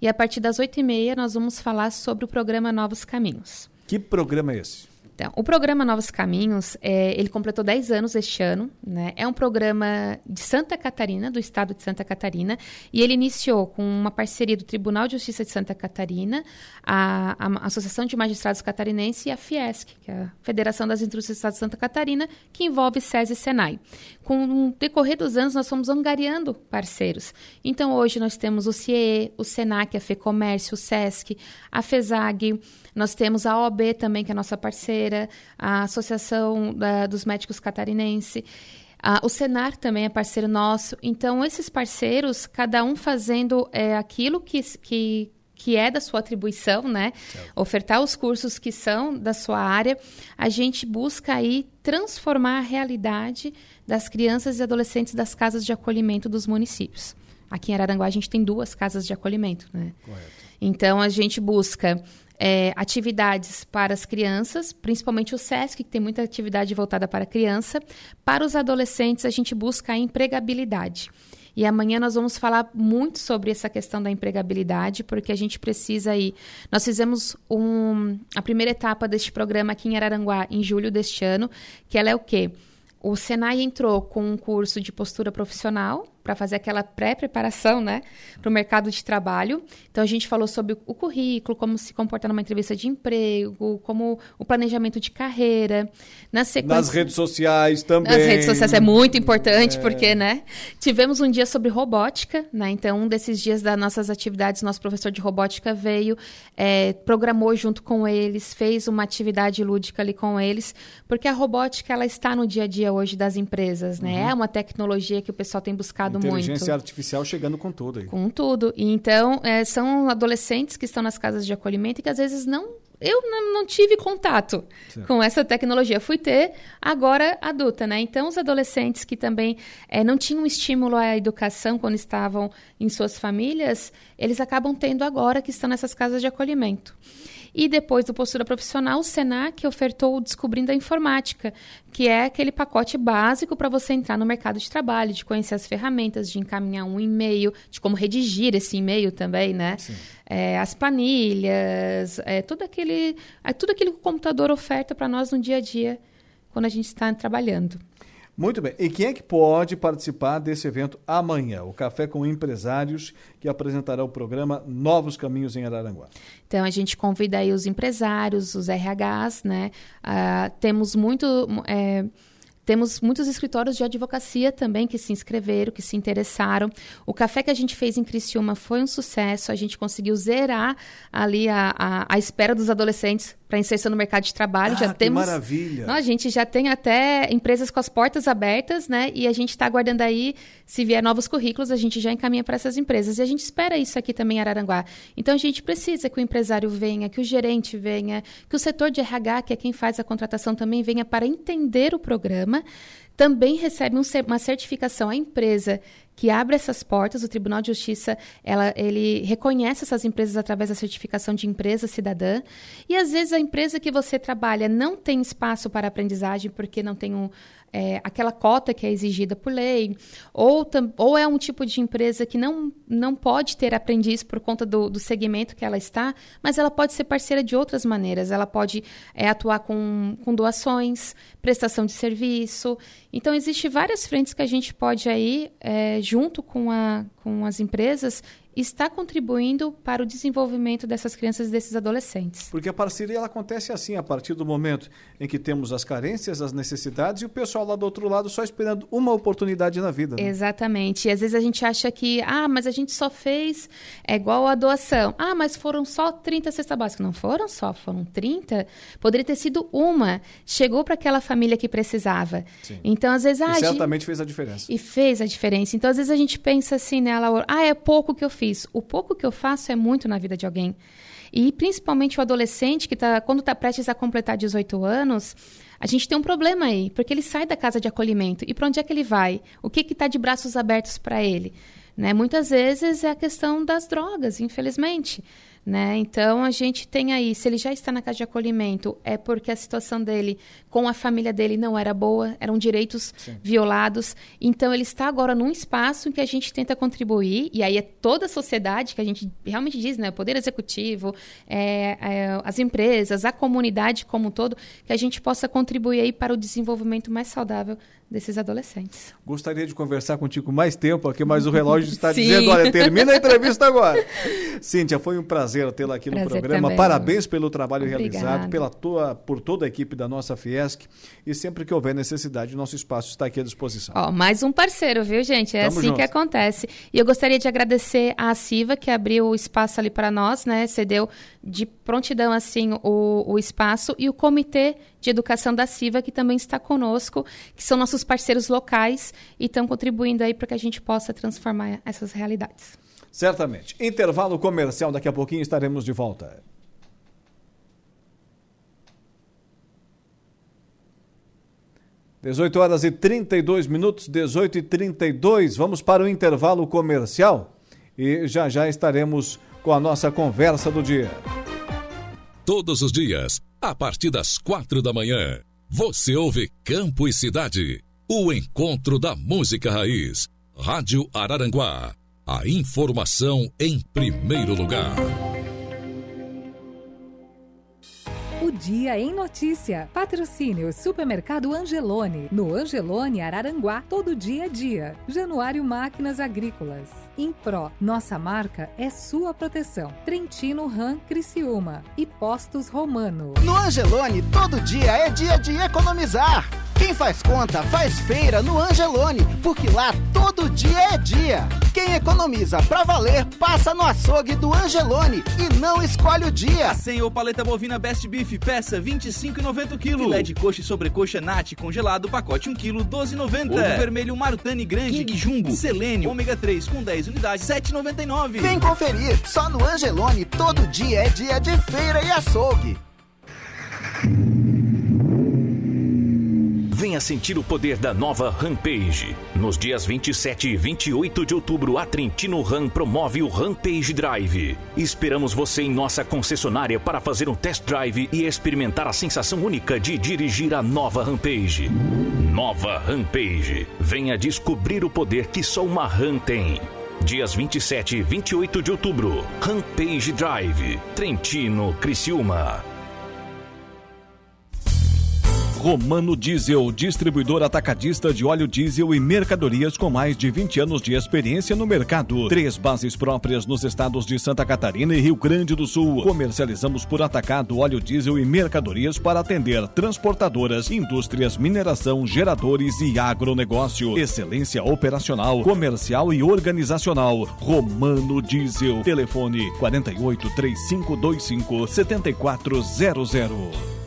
e a partir das 8 e meia nós vamos falar sobre o programa Novos Caminhos. Que programa é esse? Então, o programa Novos Caminhos, é, ele completou 10 anos este ano, né? É um programa de Santa Catarina, do estado de Santa Catarina, e ele iniciou com uma parceria do Tribunal de Justiça de Santa Catarina, a, a Associação de Magistrados Catarinense e a Fiesc, que é a Federação das Indústrias do Estado de Santa Catarina, que envolve SES e SENAI. Com o decorrer dos anos, nós fomos angariando parceiros. Então, hoje nós temos o CIE, o SENAC, a FEComércio, o SESC, a FESAG, nós temos a OAB também, que é a nossa parceira, a Associação da, dos Médicos Catarinense. Ah, o Senar também é parceiro nosso. Então, esses parceiros, cada um fazendo é, aquilo que, que, que é da sua atribuição, né? Certo. Ofertar os cursos que são da sua área. A gente busca aí transformar a realidade das crianças e adolescentes das casas de acolhimento dos municípios. Aqui em Araranguá a gente tem duas casas de acolhimento, né? Correto. Então a gente busca é, atividades para as crianças, principalmente o SESC, que tem muita atividade voltada para a criança. Para os adolescentes, a gente busca a empregabilidade. E amanhã nós vamos falar muito sobre essa questão da empregabilidade, porque a gente precisa aí. Nós fizemos um, a primeira etapa deste programa aqui em Araranguá em julho deste ano, que ela é o quê? O Senai entrou com um curso de postura profissional, para fazer aquela pré-preparação, né, para o mercado de trabalho. Então a gente falou sobre o currículo, como se comportar numa entrevista de emprego, como o planejamento de carreira. Na sequência, Nas redes sociais também. Nas redes sociais é muito importante, é. porque, né, tivemos um dia sobre robótica, né, então um desses dias das nossas atividades, nosso professor de robótica veio, é, programou junto com eles, fez uma atividade lúdica ali com eles, porque a robótica, ela está no dia a dia hoje das empresas, né, uhum. é uma tecnologia que o pessoal tem buscado Inteligência muito. Inteligência artificial chegando com tudo aí. Com tudo. E então, é, são adolescentes que estão nas casas de acolhimento e que às vezes não eu não, tive contato certo. com essa tecnologia. Fui ter agora adulta, né? Então, os adolescentes que também é, não tinham estímulo à educação quando estavam em suas famílias, eles acabam tendo agora que estão nessas casas de acolhimento. E depois do Postura Profissional, o Senac ofertou o Descobrindo a Informática, que é aquele pacote básico para você entrar no mercado de trabalho, de conhecer as ferramentas, de encaminhar um e-mail, de como redigir esse e-mail também, né? É, as planilhas, é, tudo, aquele, é, tudo aquilo que o computador oferta para nós no dia a dia, quando a gente está trabalhando. Muito bem. E quem é que pode participar desse evento amanhã? O Café com Empresários, que apresentará o programa Novos Caminhos em Araranguá. Então, a gente convida aí os empresários, os RHs, né? Uh, temos muito... É, temos muitos escritórios de advocacia também que se inscreveram, que se interessaram. O café que a gente fez em Criciúma foi um sucesso. A gente conseguiu zerar ali a, a, a espera dos adolescentes para inserção no mercado de trabalho. Ah, já que temos. Maravilha! Não, a gente já tem até empresas com as portas abertas, né? E a gente está aguardando aí, se vier novos currículos, a gente já encaminha para essas empresas. E a gente espera isso aqui também em Araranguá. Então a gente precisa que o empresário venha, que o gerente venha, que o setor de RH, que é quem faz a contratação, também venha para entender o programa também recebe um, uma certificação a empresa que abre essas portas. O Tribunal de Justiça ela, ele reconhece essas empresas através da certificação de empresa cidadã. E às vezes a empresa que você trabalha não tem espaço para aprendizagem porque não tem um, é, aquela cota que é exigida por lei, ou, ou é um tipo de empresa que não, não pode ter aprendiz por conta do, do segmento que ela está, mas ela pode ser parceira de outras maneiras. Ela pode é, atuar com, com doações, prestação de serviço. Então, existem várias frentes que a gente pode aí, é, junto com, a, com as empresas, está contribuindo para o desenvolvimento dessas crianças e desses adolescentes. Porque a parceria ela acontece assim, a partir do momento em que temos as carências, as necessidades e o pessoal lá do outro lado só esperando uma oportunidade na vida. Né? Exatamente. E às vezes a gente acha que, ah, mas a gente só fez é igual a doação. Ah, mas foram só 30 cestas básicas. Não foram só, foram 30. Poderia ter sido uma. Chegou para aquela família que precisava. Sim. Então, às vezes, ah, e certamente gente... fez a diferença. E fez a diferença. Então, às vezes a gente pensa assim, né, Laura, ah, é pouco que eu fiz fiz. O pouco que eu faço é muito na vida de alguém. E principalmente o adolescente que tá, quando está prestes a completar 18 anos, a gente tem um problema aí, porque ele sai da casa de acolhimento. E para onde é que ele vai? O que está de braços abertos para ele? Né? Muitas vezes é a questão das drogas, infelizmente. Né? Então a gente tem aí, se ele já está na casa de acolhimento, é porque a situação dele com a família dele não era boa, eram direitos Sim. violados. Então ele está agora num espaço em que a gente tenta contribuir, e aí é toda a sociedade que a gente realmente diz, né? O poder executivo, é, é, as empresas, a comunidade como um todo, que a gente possa contribuir aí para o desenvolvimento mais saudável desses adolescentes. Gostaria de conversar contigo mais tempo aqui, mas o relógio está dizendo, olha, termina a entrevista agora. Cíntia, foi um prazer tê-la aqui prazer no programa. Também. Parabéns pelo trabalho Obrigada. realizado, pela tua, por toda a equipe da nossa Fiesc e sempre que houver necessidade, nosso espaço está aqui à disposição. Ó, mais um parceiro, viu, gente? É Tamo assim junto. que acontece. E eu gostaria de agradecer a Siva que abriu o espaço ali para nós, né? Cedeu de prontidão assim o, o espaço e o Comitê de Educação da CIVA, que também está conosco, que são nossos parceiros locais e estão contribuindo aí para que a gente possa transformar essas realidades. Certamente. Intervalo comercial, daqui a pouquinho estaremos de volta. Dezoito horas e 32 minutos, 18 e 32. Vamos para o intervalo comercial e já já estaremos com a nossa conversa do dia. Todos os dias, a partir das quatro da manhã, você ouve Campo e Cidade, o encontro da música raiz. Rádio Araranguá, a informação em primeiro lugar. O Dia em Notícia. Patrocínio Supermercado Angelone. No Angelone Araranguá, todo dia é dia. Januário Máquinas Agrícolas. Impro, nossa marca é sua proteção. Trentino Ram Criciúma e Postos Romano. No Angelone, todo dia é dia de economizar. Quem faz conta faz feira no Angelone, porque lá todo dia é dia. Quem economiza pra valer passa no açougue do Angelone e não escolhe o dia. Sem ou paleta bovina Best Beef, peça 25,90 kg. Filé de coxa e sobrecoxa Nat congelado, pacote 1 kg, 12,90. Ovo vermelho Marutani grande King Jumbo, Selênio, ômega 3 com 10 unidades, 7,99. Vem conferir, só no Angelone todo dia é dia de feira e açougue. Venha sentir o poder da nova Rampage. Nos dias 27 e 28 de outubro, a Trentino Ram promove o Rampage Drive. Esperamos você em nossa concessionária para fazer um test drive e experimentar a sensação única de dirigir a nova Rampage. Nova Rampage. Venha descobrir o poder que só uma Ram tem. Dias 27 e 28 de outubro, Rampage Drive, Trentino, Criciúma. Romano Diesel, distribuidor atacadista de óleo diesel e mercadorias com mais de 20 anos de experiência no mercado. Três bases próprias nos estados de Santa Catarina e Rio Grande do Sul. Comercializamos por atacado óleo diesel e mercadorias para atender transportadoras, indústrias, mineração, geradores e agronegócio. Excelência operacional, comercial e organizacional. Romano Diesel. Telefone 48 3525 7400.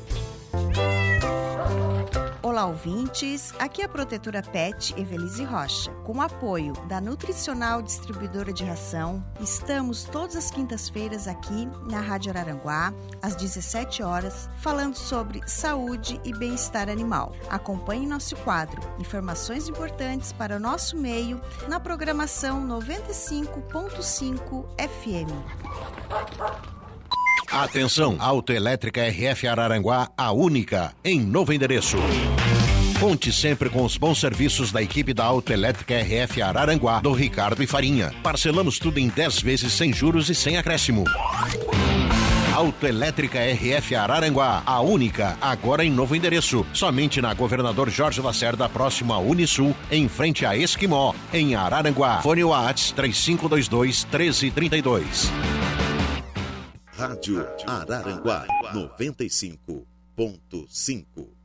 Olá, ouvintes. Aqui é a protetora PET Evelise Rocha. Com apoio da Nutricional Distribuidora de Ração, estamos todas as quintas-feiras aqui na Rádio Araranguá, às 17 horas, falando sobre saúde e bem-estar animal. Acompanhe nosso quadro Informações importantes para o nosso meio na programação 95.5 FM. Atenção, Autoelétrica RF Araranguá, a única, em novo endereço. Conte sempre com os bons serviços da equipe da Autoelétrica RF Araranguá, do Ricardo e Farinha. Parcelamos tudo em 10 vezes sem juros e sem acréscimo. Autoelétrica RF Araranguá, a única, agora em novo endereço. Somente na Governador Jorge Lacerda, próximo Unisul, em frente a Esquimó, em Araranguá. Fone Whats 3522 1332. Rádio Araranguá 95.5.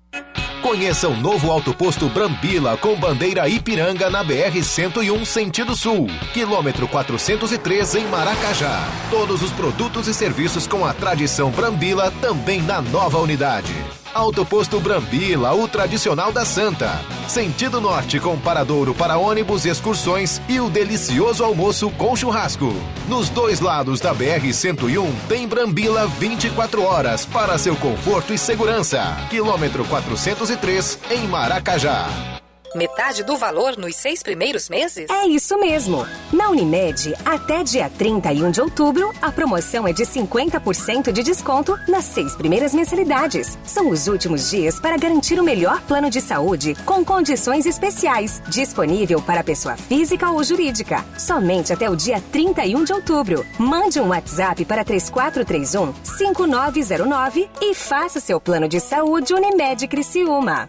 Conheça o novo autoposto Brambila com bandeira Ipiranga na BR-101 sentido sul, quilômetro 403 em Maracajá. Todos os produtos e serviços com a tradição Brambila também na nova unidade. Autoposto Brambila, o tradicional da Santa. Sentido Norte com paradouro para ônibus excursões e o delicioso almoço com churrasco. Nos dois lados da BR-101 tem Brambila 24 horas para seu conforto e segurança. Quilômetro 403 em Maracajá. Metade do valor nos seis primeiros meses? É isso mesmo. Na Unimed, até dia 31 de outubro, a promoção é de 50% de desconto nas seis primeiras mensalidades. São os últimos dias para garantir o melhor plano de saúde com condições especiais, disponível para pessoa física ou jurídica. Somente até o dia 31 de outubro. Mande um WhatsApp para 3431 5909 e faça seu plano de saúde Unimed Criciúma.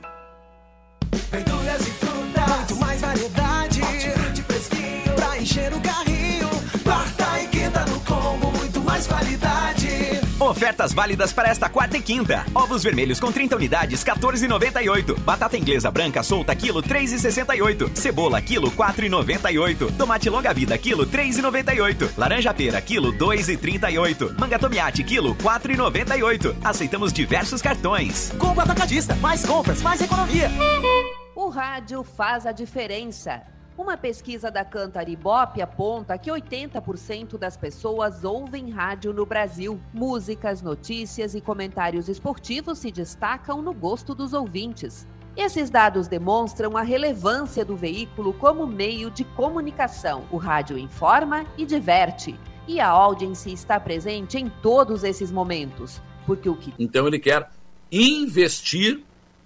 Verduras e frutas, muito mais variedade. Hortifruti fresquinho pra encher o carrinho. Quarta e quinta no combo, muito mais qualidade. Ofertas válidas para esta quarta e quinta. Ovos vermelhos com 30 unidades, 14,98. Batata inglesa branca solta, quilo 3,68. Cebola, quilo 4,98. Tomate longa vida, quilo 3,98. Laranja pera, quilo 2,38. Manga tomiate, quilo 4,98. Aceitamos diversos cartões. Combo Atacadista, mais compras, mais economia. O rádio faz a diferença. Uma pesquisa da Cantar Ibope aponta que 80% das pessoas ouvem rádio no Brasil. Músicas, notícias e comentários esportivos se destacam no gosto dos ouvintes. Esses dados demonstram a relevância do veículo como meio de comunicação. O rádio informa e diverte. E a audiência está presente em todos esses momentos. Porque o que Então ele quer investir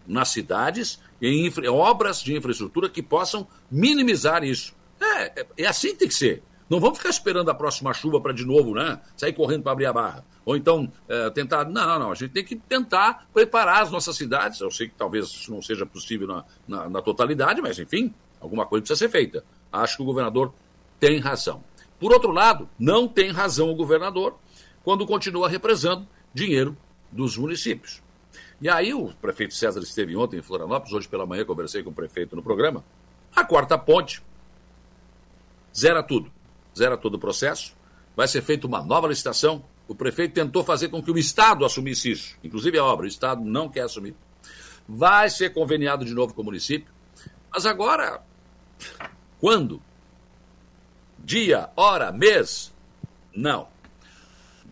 nas cidades em infra- obras de infraestrutura que possam minimizar isso. É, é, é assim que tem que ser. Não vamos ficar esperando a próxima chuva para de novo, né? Sair correndo para abrir a barra. Ou então é, tentar. Não, não, a gente tem que tentar preparar as nossas cidades. Eu sei que talvez isso não seja possível na, na, na totalidade, mas enfim, alguma coisa precisa ser feita. Acho que o governador tem razão. Por outro lado, não tem razão o governador quando continua represando dinheiro dos municípios. E aí o prefeito César esteve ontem em Florianópolis, hoje pela manhã conversei com o prefeito no programa. A quarta ponte zera tudo. Zera todo o processo. Vai ser feita uma nova licitação. O prefeito tentou fazer com que o Estado assumisse isso. Inclusive a obra, o Estado não quer assumir. Vai ser conveniado de novo com o município. Mas agora, quando? Dia, hora, mês? Não.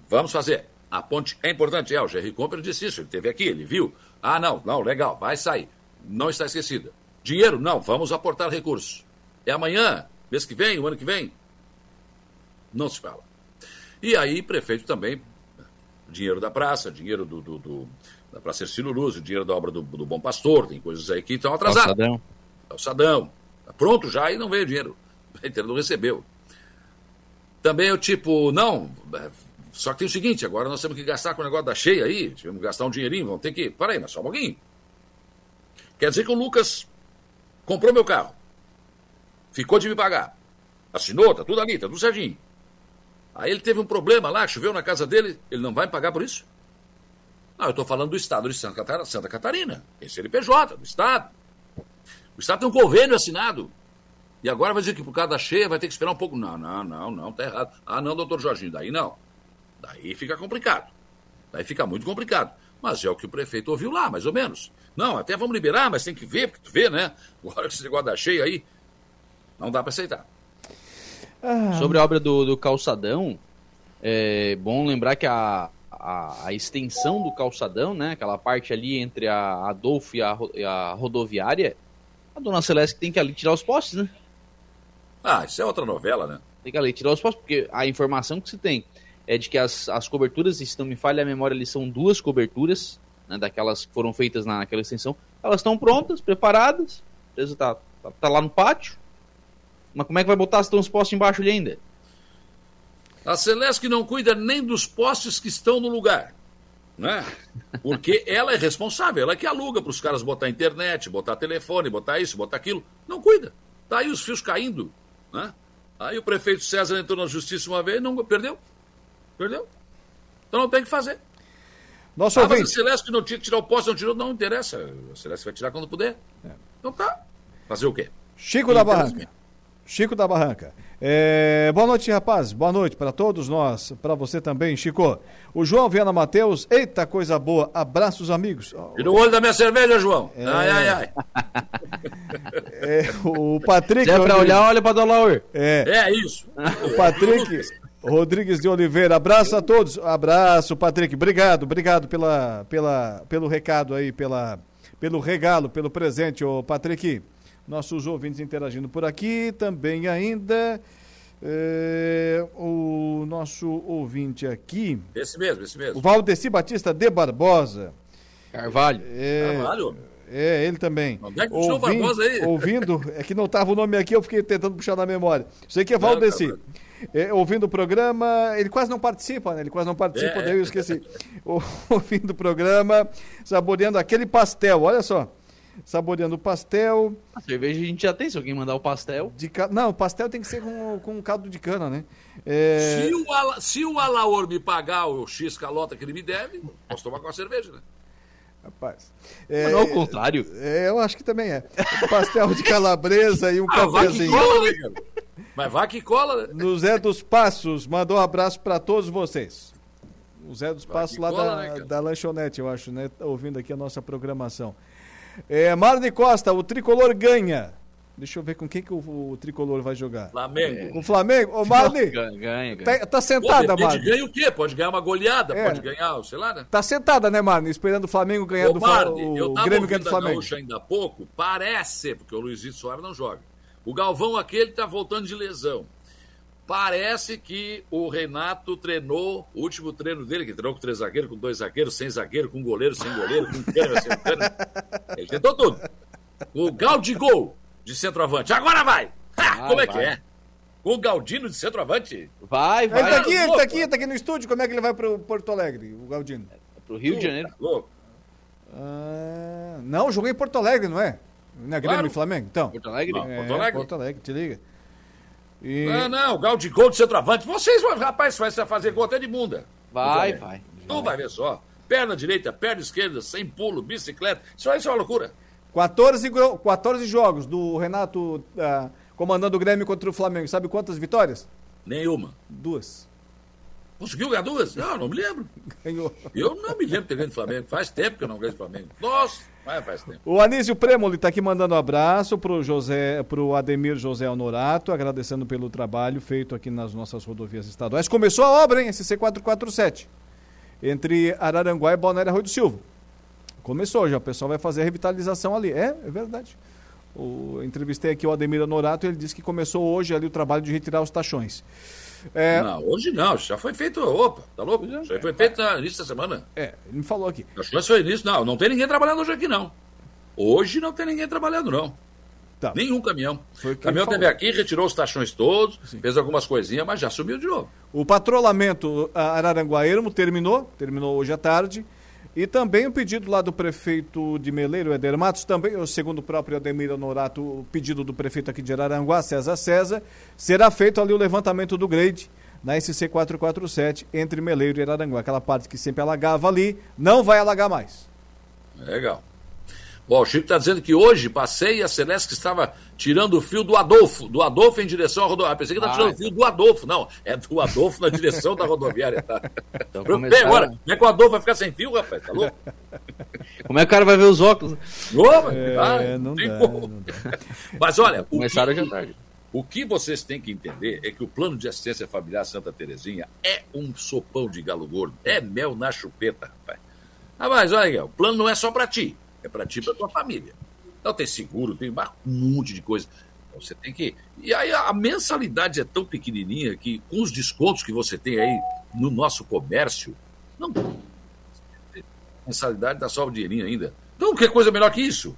Vamos fazer. A ponte é importante. É, o Jerry Comper disse isso, ele esteve aqui, ele viu. Ah, não, não, legal, vai sair. Não está esquecida. Dinheiro? Não, vamos aportar recursos. É amanhã, mês que vem, o ano que vem? Não se fala. E aí, prefeito também, dinheiro da praça, dinheiro do, do, do- da Praça Ercílio Luz, o dinheiro da obra do, do Bom Pastor, tem coisas aí que estão atrasadas. Calçadão. Calçadão. Tá pronto já e não veio dinheiro. Inteira não recebeu. Também o tipo, não, é, só que tem o seguinte, agora nós temos que gastar com o negócio da cheia aí, tivemos que gastar um dinheirinho, vamos ter que. Para aí, mas só um pouquinho. Quer dizer que o Lucas comprou meu carro, ficou de me pagar, assinou, tá tudo ali, tá tudo certinho. Aí ele teve um problema lá, choveu na casa dele, ele não vai me pagar por isso? Não, eu estou falando do Estado de Santa Catarina, Santa Catarina, NPJ, do Estado. O Estado tem um convênio assinado. E agora vai dizer que por causa da cheia vai ter que esperar um pouco. Não, não, não, não, tá errado. Ah, não, doutor Jorginho, daí não. Daí fica complicado. Daí fica muito complicado. Mas é o que o prefeito ouviu lá, mais ou menos. Não, até vamos liberar, mas tem que ver, porque tu vê, né? Agora esse negócio da cheia aí, não dá para aceitar. Sobre a obra do, do calçadão, é bom lembrar que a, a, a extensão do calçadão, né, aquela parte ali entre a Adolfo e a, e a rodoviária, a dona Celeste tem que ali tirar os postes, né? Ah, isso é outra novela, né? Tem que ali tirar os postes, porque a informação que se tem é de que as, as coberturas, se não me falha a memória, ali são duas coberturas, né, daquelas que foram feitas na- naquela extensão, elas estão prontas, preparadas, beleza, tá, tá, tá lá no pátio, mas como é que vai botar se estão os postes embaixo ali ainda? A Celeste não cuida nem dos postes que estão no lugar. Né? Porque ela é responsável, ela é que aluga para os caras botar internet, botar telefone, botar isso, botar aquilo. Não cuida. Tá aí os fios caindo. Né? Aí o prefeito César entrou na justiça uma vez e não perdeu. Perdeu. Então não tem que fazer. Nosso ah, mas ouvinte. Celeste que não tinha que tirar o poste, não tirou, não interessa. A Celeste vai tirar quando puder. Então tá. Fazer o quê? Chico da Barranca. Chico da Barranca. É, boa noite, rapaz. Boa noite para todos nós. Para você também, Chico. O João Viana Matheus. Eita, coisa boa. Abraços, amigos. Tira o olho da minha cerveja, João. É. Ai, ai, ai. É, o Patrick. Se é pra olhar, olha pra Dolor. É. É isso. O Patrick Rodrigues de Oliveira. Abraço a todos. Abraço, Patrick. Obrigado, obrigado pela, pela, pelo recado aí, pela, pelo regalo, pelo presente, ô Patrick. nossos ouvintes interagindo por aqui. Também ainda é, o nosso ouvinte aqui, Esse mesmo, esse o mesmo. Valdeci Batista de Barbosa. Carvalho. É, Carvalho? É, ele também. Onde é que puxou o Barbosa aí? ouvindo, é que não estava o nome aqui, eu fiquei tentando puxar na memória. Isso aqui é Valdeci. É, ouvindo o programa, ele quase não participa, né? Ele quase não participa, É. daí eu esqueci. O- ouvindo o programa, saboreando aquele pastel, olha só. Saboreando o pastel. A cerveja a gente já tem, se alguém mandar o pastel. De ca... Não, o pastel tem que ser com, com caldo de cana, né? É, Se, o Ala, se o Alaor me pagar o X calota que ele me deve, posso tomar com a cerveja, né? Rapaz. Mas não é o contrário. É, eu acho que também é. Pastel de calabresa e um Ah, vai que cafezinho. cola, né? Mas vai que cola? No Zé dos Passos, mandou um abraço para todos vocês. O Zé dos Passos lá cola, da, né, da lanchonete, eu acho, né? Tá ouvindo aqui a nossa programação. É, Marne Costa, o tricolor ganha. Deixa eu ver com quem que o, o tricolor vai jogar. Flamengo. Com o Flamengo? Ô, Marne, Ganha, ganha. ganha. tá, tá Pô, sentada, depende, Marne? ganha o quê? Pode ganhar uma goleada, É. pode ganhar, sei lá, né? Tá sentada, né, Marne? Esperando o Flamengo ganhar Ô, do Fla- Marne, eu o tava Grêmio ganhar do Flamengo. Gaúcha ainda há pouco, parece, porque o Luizito Soares não joga. O Galvão aquele tá voltando de lesão. Parece que o Renato treinou o último treino dele, que treinou com três zagueiros, com dois zagueiros, sem zagueiro, com goleiro, sem goleiro, com câmera, sem câmera. Ele tentou tudo. O Galdigol de centroavante. Agora vai! Ha, Vai, como é que vai. é? Com o Galdino de centroavante? Vai, Ele vai. tá aqui, ele tá aqui, tá aqui no estúdio. Como é que ele vai pro Porto Alegre, o Galdino? Pro Rio de Janeiro. Tá louco. Ah, não, jogou em Porto Alegre, não é? Não é Grêmio Claro. e Flamengo? Então. Porto Alegre? Não, É, Porto Alegre. Porto Alegre, te liga. E... Não, não, o Gaudigol de centroavante. Vocês, rapaz, vai fazer gol até de bunda. Vai, vai. Tu vai ver só. Perna direita, perna esquerda, sem pulo, bicicleta. Isso aí isso é uma loucura. 14, gro- 14 jogos do Renato ah, comandando o Grêmio contra o Flamengo. Sabe quantas vitórias? Nenhuma. Duas. Conseguiu ganhar duas? Não, não me lembro. Ganhou. Eu não me lembro de ter ganho do Flamengo. Faz tempo que eu não ganho do Flamengo. Nossa, mas faz tempo. O Anísio Premoli tá aqui mandando um abraço pro José, pro Ademir José Honorato, agradecendo pelo trabalho feito aqui nas nossas rodovias estaduais. Começou a obra, hein? SC 447. Entre Araranguá e Balneário Arroio do Silva. Começou já, o pessoal vai fazer a revitalização ali. É, é verdade. O, entrevistei aqui o Ademir Honorato e ele disse que começou hoje ali o trabalho de retirar os tachões. É, Não, hoje não. Já foi feito. Opa, tá louco? Aí foi feito no início da semana. é, ele me falou aqui. Acho que foi início. Não, não tem ninguém trabalhando hoje aqui, não. Hoje não tem ninguém trabalhando, não. Tá. Nenhum caminhão. Foi o caminhão teve aqui, retirou os tachões todos, fez algumas coisinhas, mas já sumiu de novo. O patrulhamento a Araranguá-Ermo terminou, terminou hoje à tarde. E também o pedido lá do prefeito de Meleiro, Eder Matos, também, segundo o próprio Ademir Honorato, o pedido do prefeito aqui de Araranguá, César César, será feito ali o levantamento do grade na SC 447 entre Meleiro e Araranguá. Aquela parte que sempre alagava ali, não vai alagar mais. Legal. Bom, o Chico está dizendo que hoje passei e a Celeste estava tirando o fio do Adolfo, do Adolfo em direção à rodoviária. Pensei que estava Ah, tirando o fio do Adolfo. Não, é do Adolfo na direção da rodoviária. Tá? Então, Preocupei começaram- agora. Como é que o Adolfo vai ficar sem fio, rapaz? Tá louco? Como é que o cara vai ver os óculos? Mas É, não tem dá, como. não Mas olha, o Começaram que, o que vocês têm que entender é que o plano de assistência familiar Santa Terezinha é um sopão de galo gordo. É mel na chupeta, rapaz. Ah, mas olha, o plano não é só para ti, é para ti e para tua família. Então tem seguro, tem um monte de coisa. Então, Você tem que. E aí a mensalidade é tão pequenininha que com os descontos que você tem aí no nosso comércio, não. Mensalidade dá só o dinheirinho ainda. Então, que coisa melhor que isso?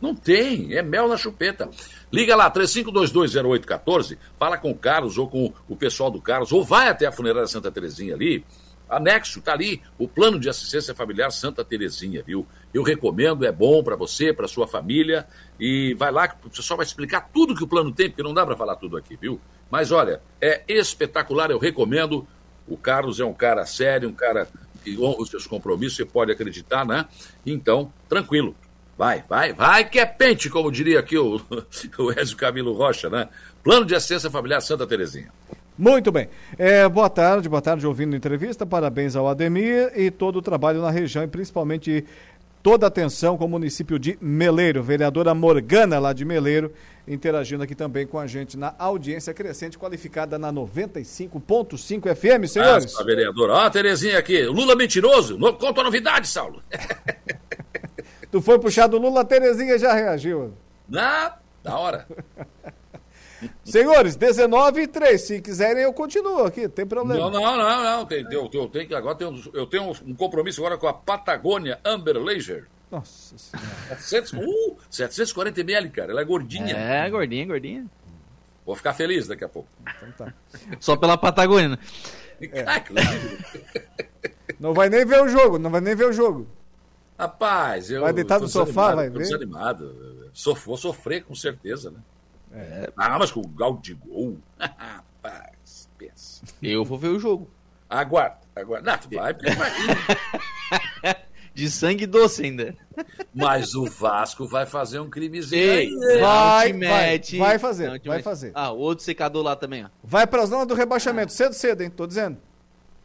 Não tem, é mel na chupeta. Liga lá, 35220814, fala com o Carlos ou com o pessoal do Carlos, ou vai até a funerária Santa Terezinha ali. Anexo, tá ali, o plano de assistência familiar Santa Terezinha, viu? Eu recomendo, é bom para você, para sua família, e vai lá que o pessoal vai explicar tudo que o plano tem, porque não dá para falar tudo aqui, viu? Mas olha, é espetacular, eu recomendo. O Carlos é um cara sério, um cara que honra os seus compromissos, você pode acreditar, né? Então, tranquilo. Vai, vai, vai que é pente, como diria aqui o, o Ezio Camilo Rocha, né? Plano de assistência familiar Santa Terezinha. Muito bem. É, boa tarde, boa tarde, ouvindo a entrevista. Parabéns ao Ademir e todo o trabalho na região e principalmente toda a atenção com o município de Meleiro. Vereadora Morgana, lá de Meleiro, interagindo aqui também com a gente na audiência crescente, qualificada na 95.5 FM, senhores. Ah, vereadora. Ó, a Terezinha aqui. Lula mentiroso? No- Conta a novidade, Saulo. Tu foi puxar do Lula, a Terezinha já reagiu. Não, Da hora. Senhores, 19 e 3. Se quiserem, eu continuo aqui, não tem problema. Não, não, não, não. Tem, eu, eu tenho que agora tenho, eu tenho um compromisso agora com a Patagônia Amber Laser. Nossa senhora. 700, uh, 740 ml, cara. Ela é gordinha. É, gordinha, gordinha. Vou ficar feliz daqui a pouco. Então tá. Só pela Patagônia, né? Ah, inclusive. Não vai nem ver o jogo, não vai nem ver o jogo. Rapaz, eu. Vai deitar no sofá, vai ver? desanimado. Sof- vou sofrer com certeza, né? É. Ah, mas com o gal de gol. Rapaz, pensa. Eu vou ver o jogo. Aguarda, aguarda. Não, tu vai, porque vai. De sangue doce ainda. Mas o Vasco vai fazer um crimezinho. Ei, aí. Vai, não te vai, mete. vai fazer, vai mete. fazer. Ah, o outro secador lá também, ó. Vai pra zona do rebaixamento, cedo, cedo, hein? Tô dizendo.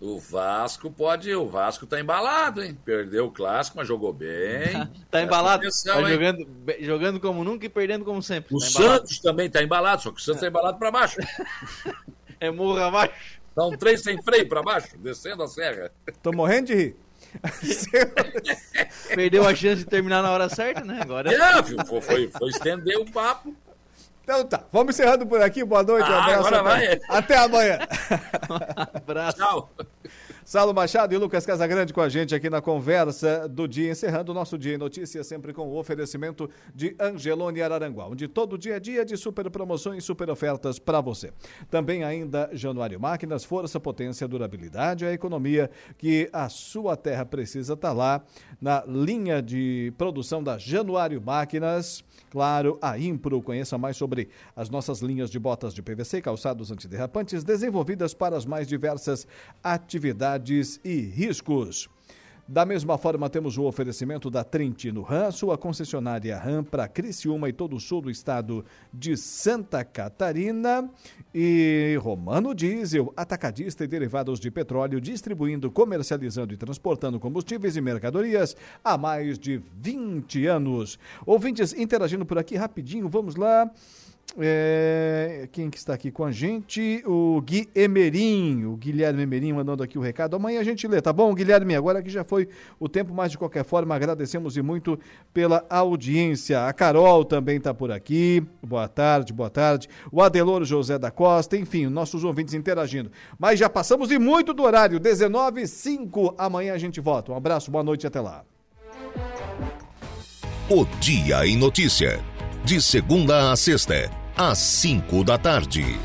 O Vasco pode. O Vasco tá embalado, hein? Perdeu o clássico, mas jogou bem. Tá embalado. atenção, tá hein? jogando, jogando como nunca e perdendo como sempre. O Tá. Santos também tá embalado, só que o Santos tá embalado pra baixo. É morro abaixo. São três sem freio pra baixo, descendo a serra. Tô morrendo de rir. Perdeu a chance de terminar na hora certa, né? Agora. É, foi, foi, foi estender o papo. Então tá, vamos encerrando por aqui. Boa noite, um Ah, abraço. agora até, vai. até amanhã. Abraço. Tchau. Saulo Machado e Lucas Casagrande com a gente aqui na conversa do dia, encerrando o nosso dia em notícias, sempre com o oferecimento de Angelone Araranguá, onde todo dia é dia de super promoções, super ofertas para você. Também ainda Januário Máquinas, força, potência, durabilidade, a economia que a sua terra precisa estar lá na linha de produção da Januário Máquinas. Claro, a Impro, conheça mais sobre as nossas linhas de botas de PVC calçados antiderrapantes desenvolvidas para as mais diversas atividades e riscos. Da mesma forma, temos o oferecimento da Trentino Ram, sua concessionária Ram para Criciúma e todo o sul do estado de Santa Catarina. E Romano Diesel, atacadista e derivados de petróleo, distribuindo, comercializando e transportando combustíveis e mercadorias há mais de 20 anos. Ouvintes interagindo por aqui rapidinho, vamos lá. É, quem que está aqui com a gente? O Gui Emerim, o Guilherme Emerim mandando aqui o recado. Amanhã a gente lê, tá bom, Guilherme? Agora que já foi o tempo, mas de qualquer forma agradecemos e muito pela audiência. A Carol também está por aqui. Boa tarde, boa tarde. O Adeloro José da Costa, enfim, nossos ouvintes interagindo. Mas já passamos e muito do horário, 19 h Amanhã a gente volta. Um abraço, boa noite e até lá. O Dia em Notícia. De segunda a sexta, às cinco da tarde.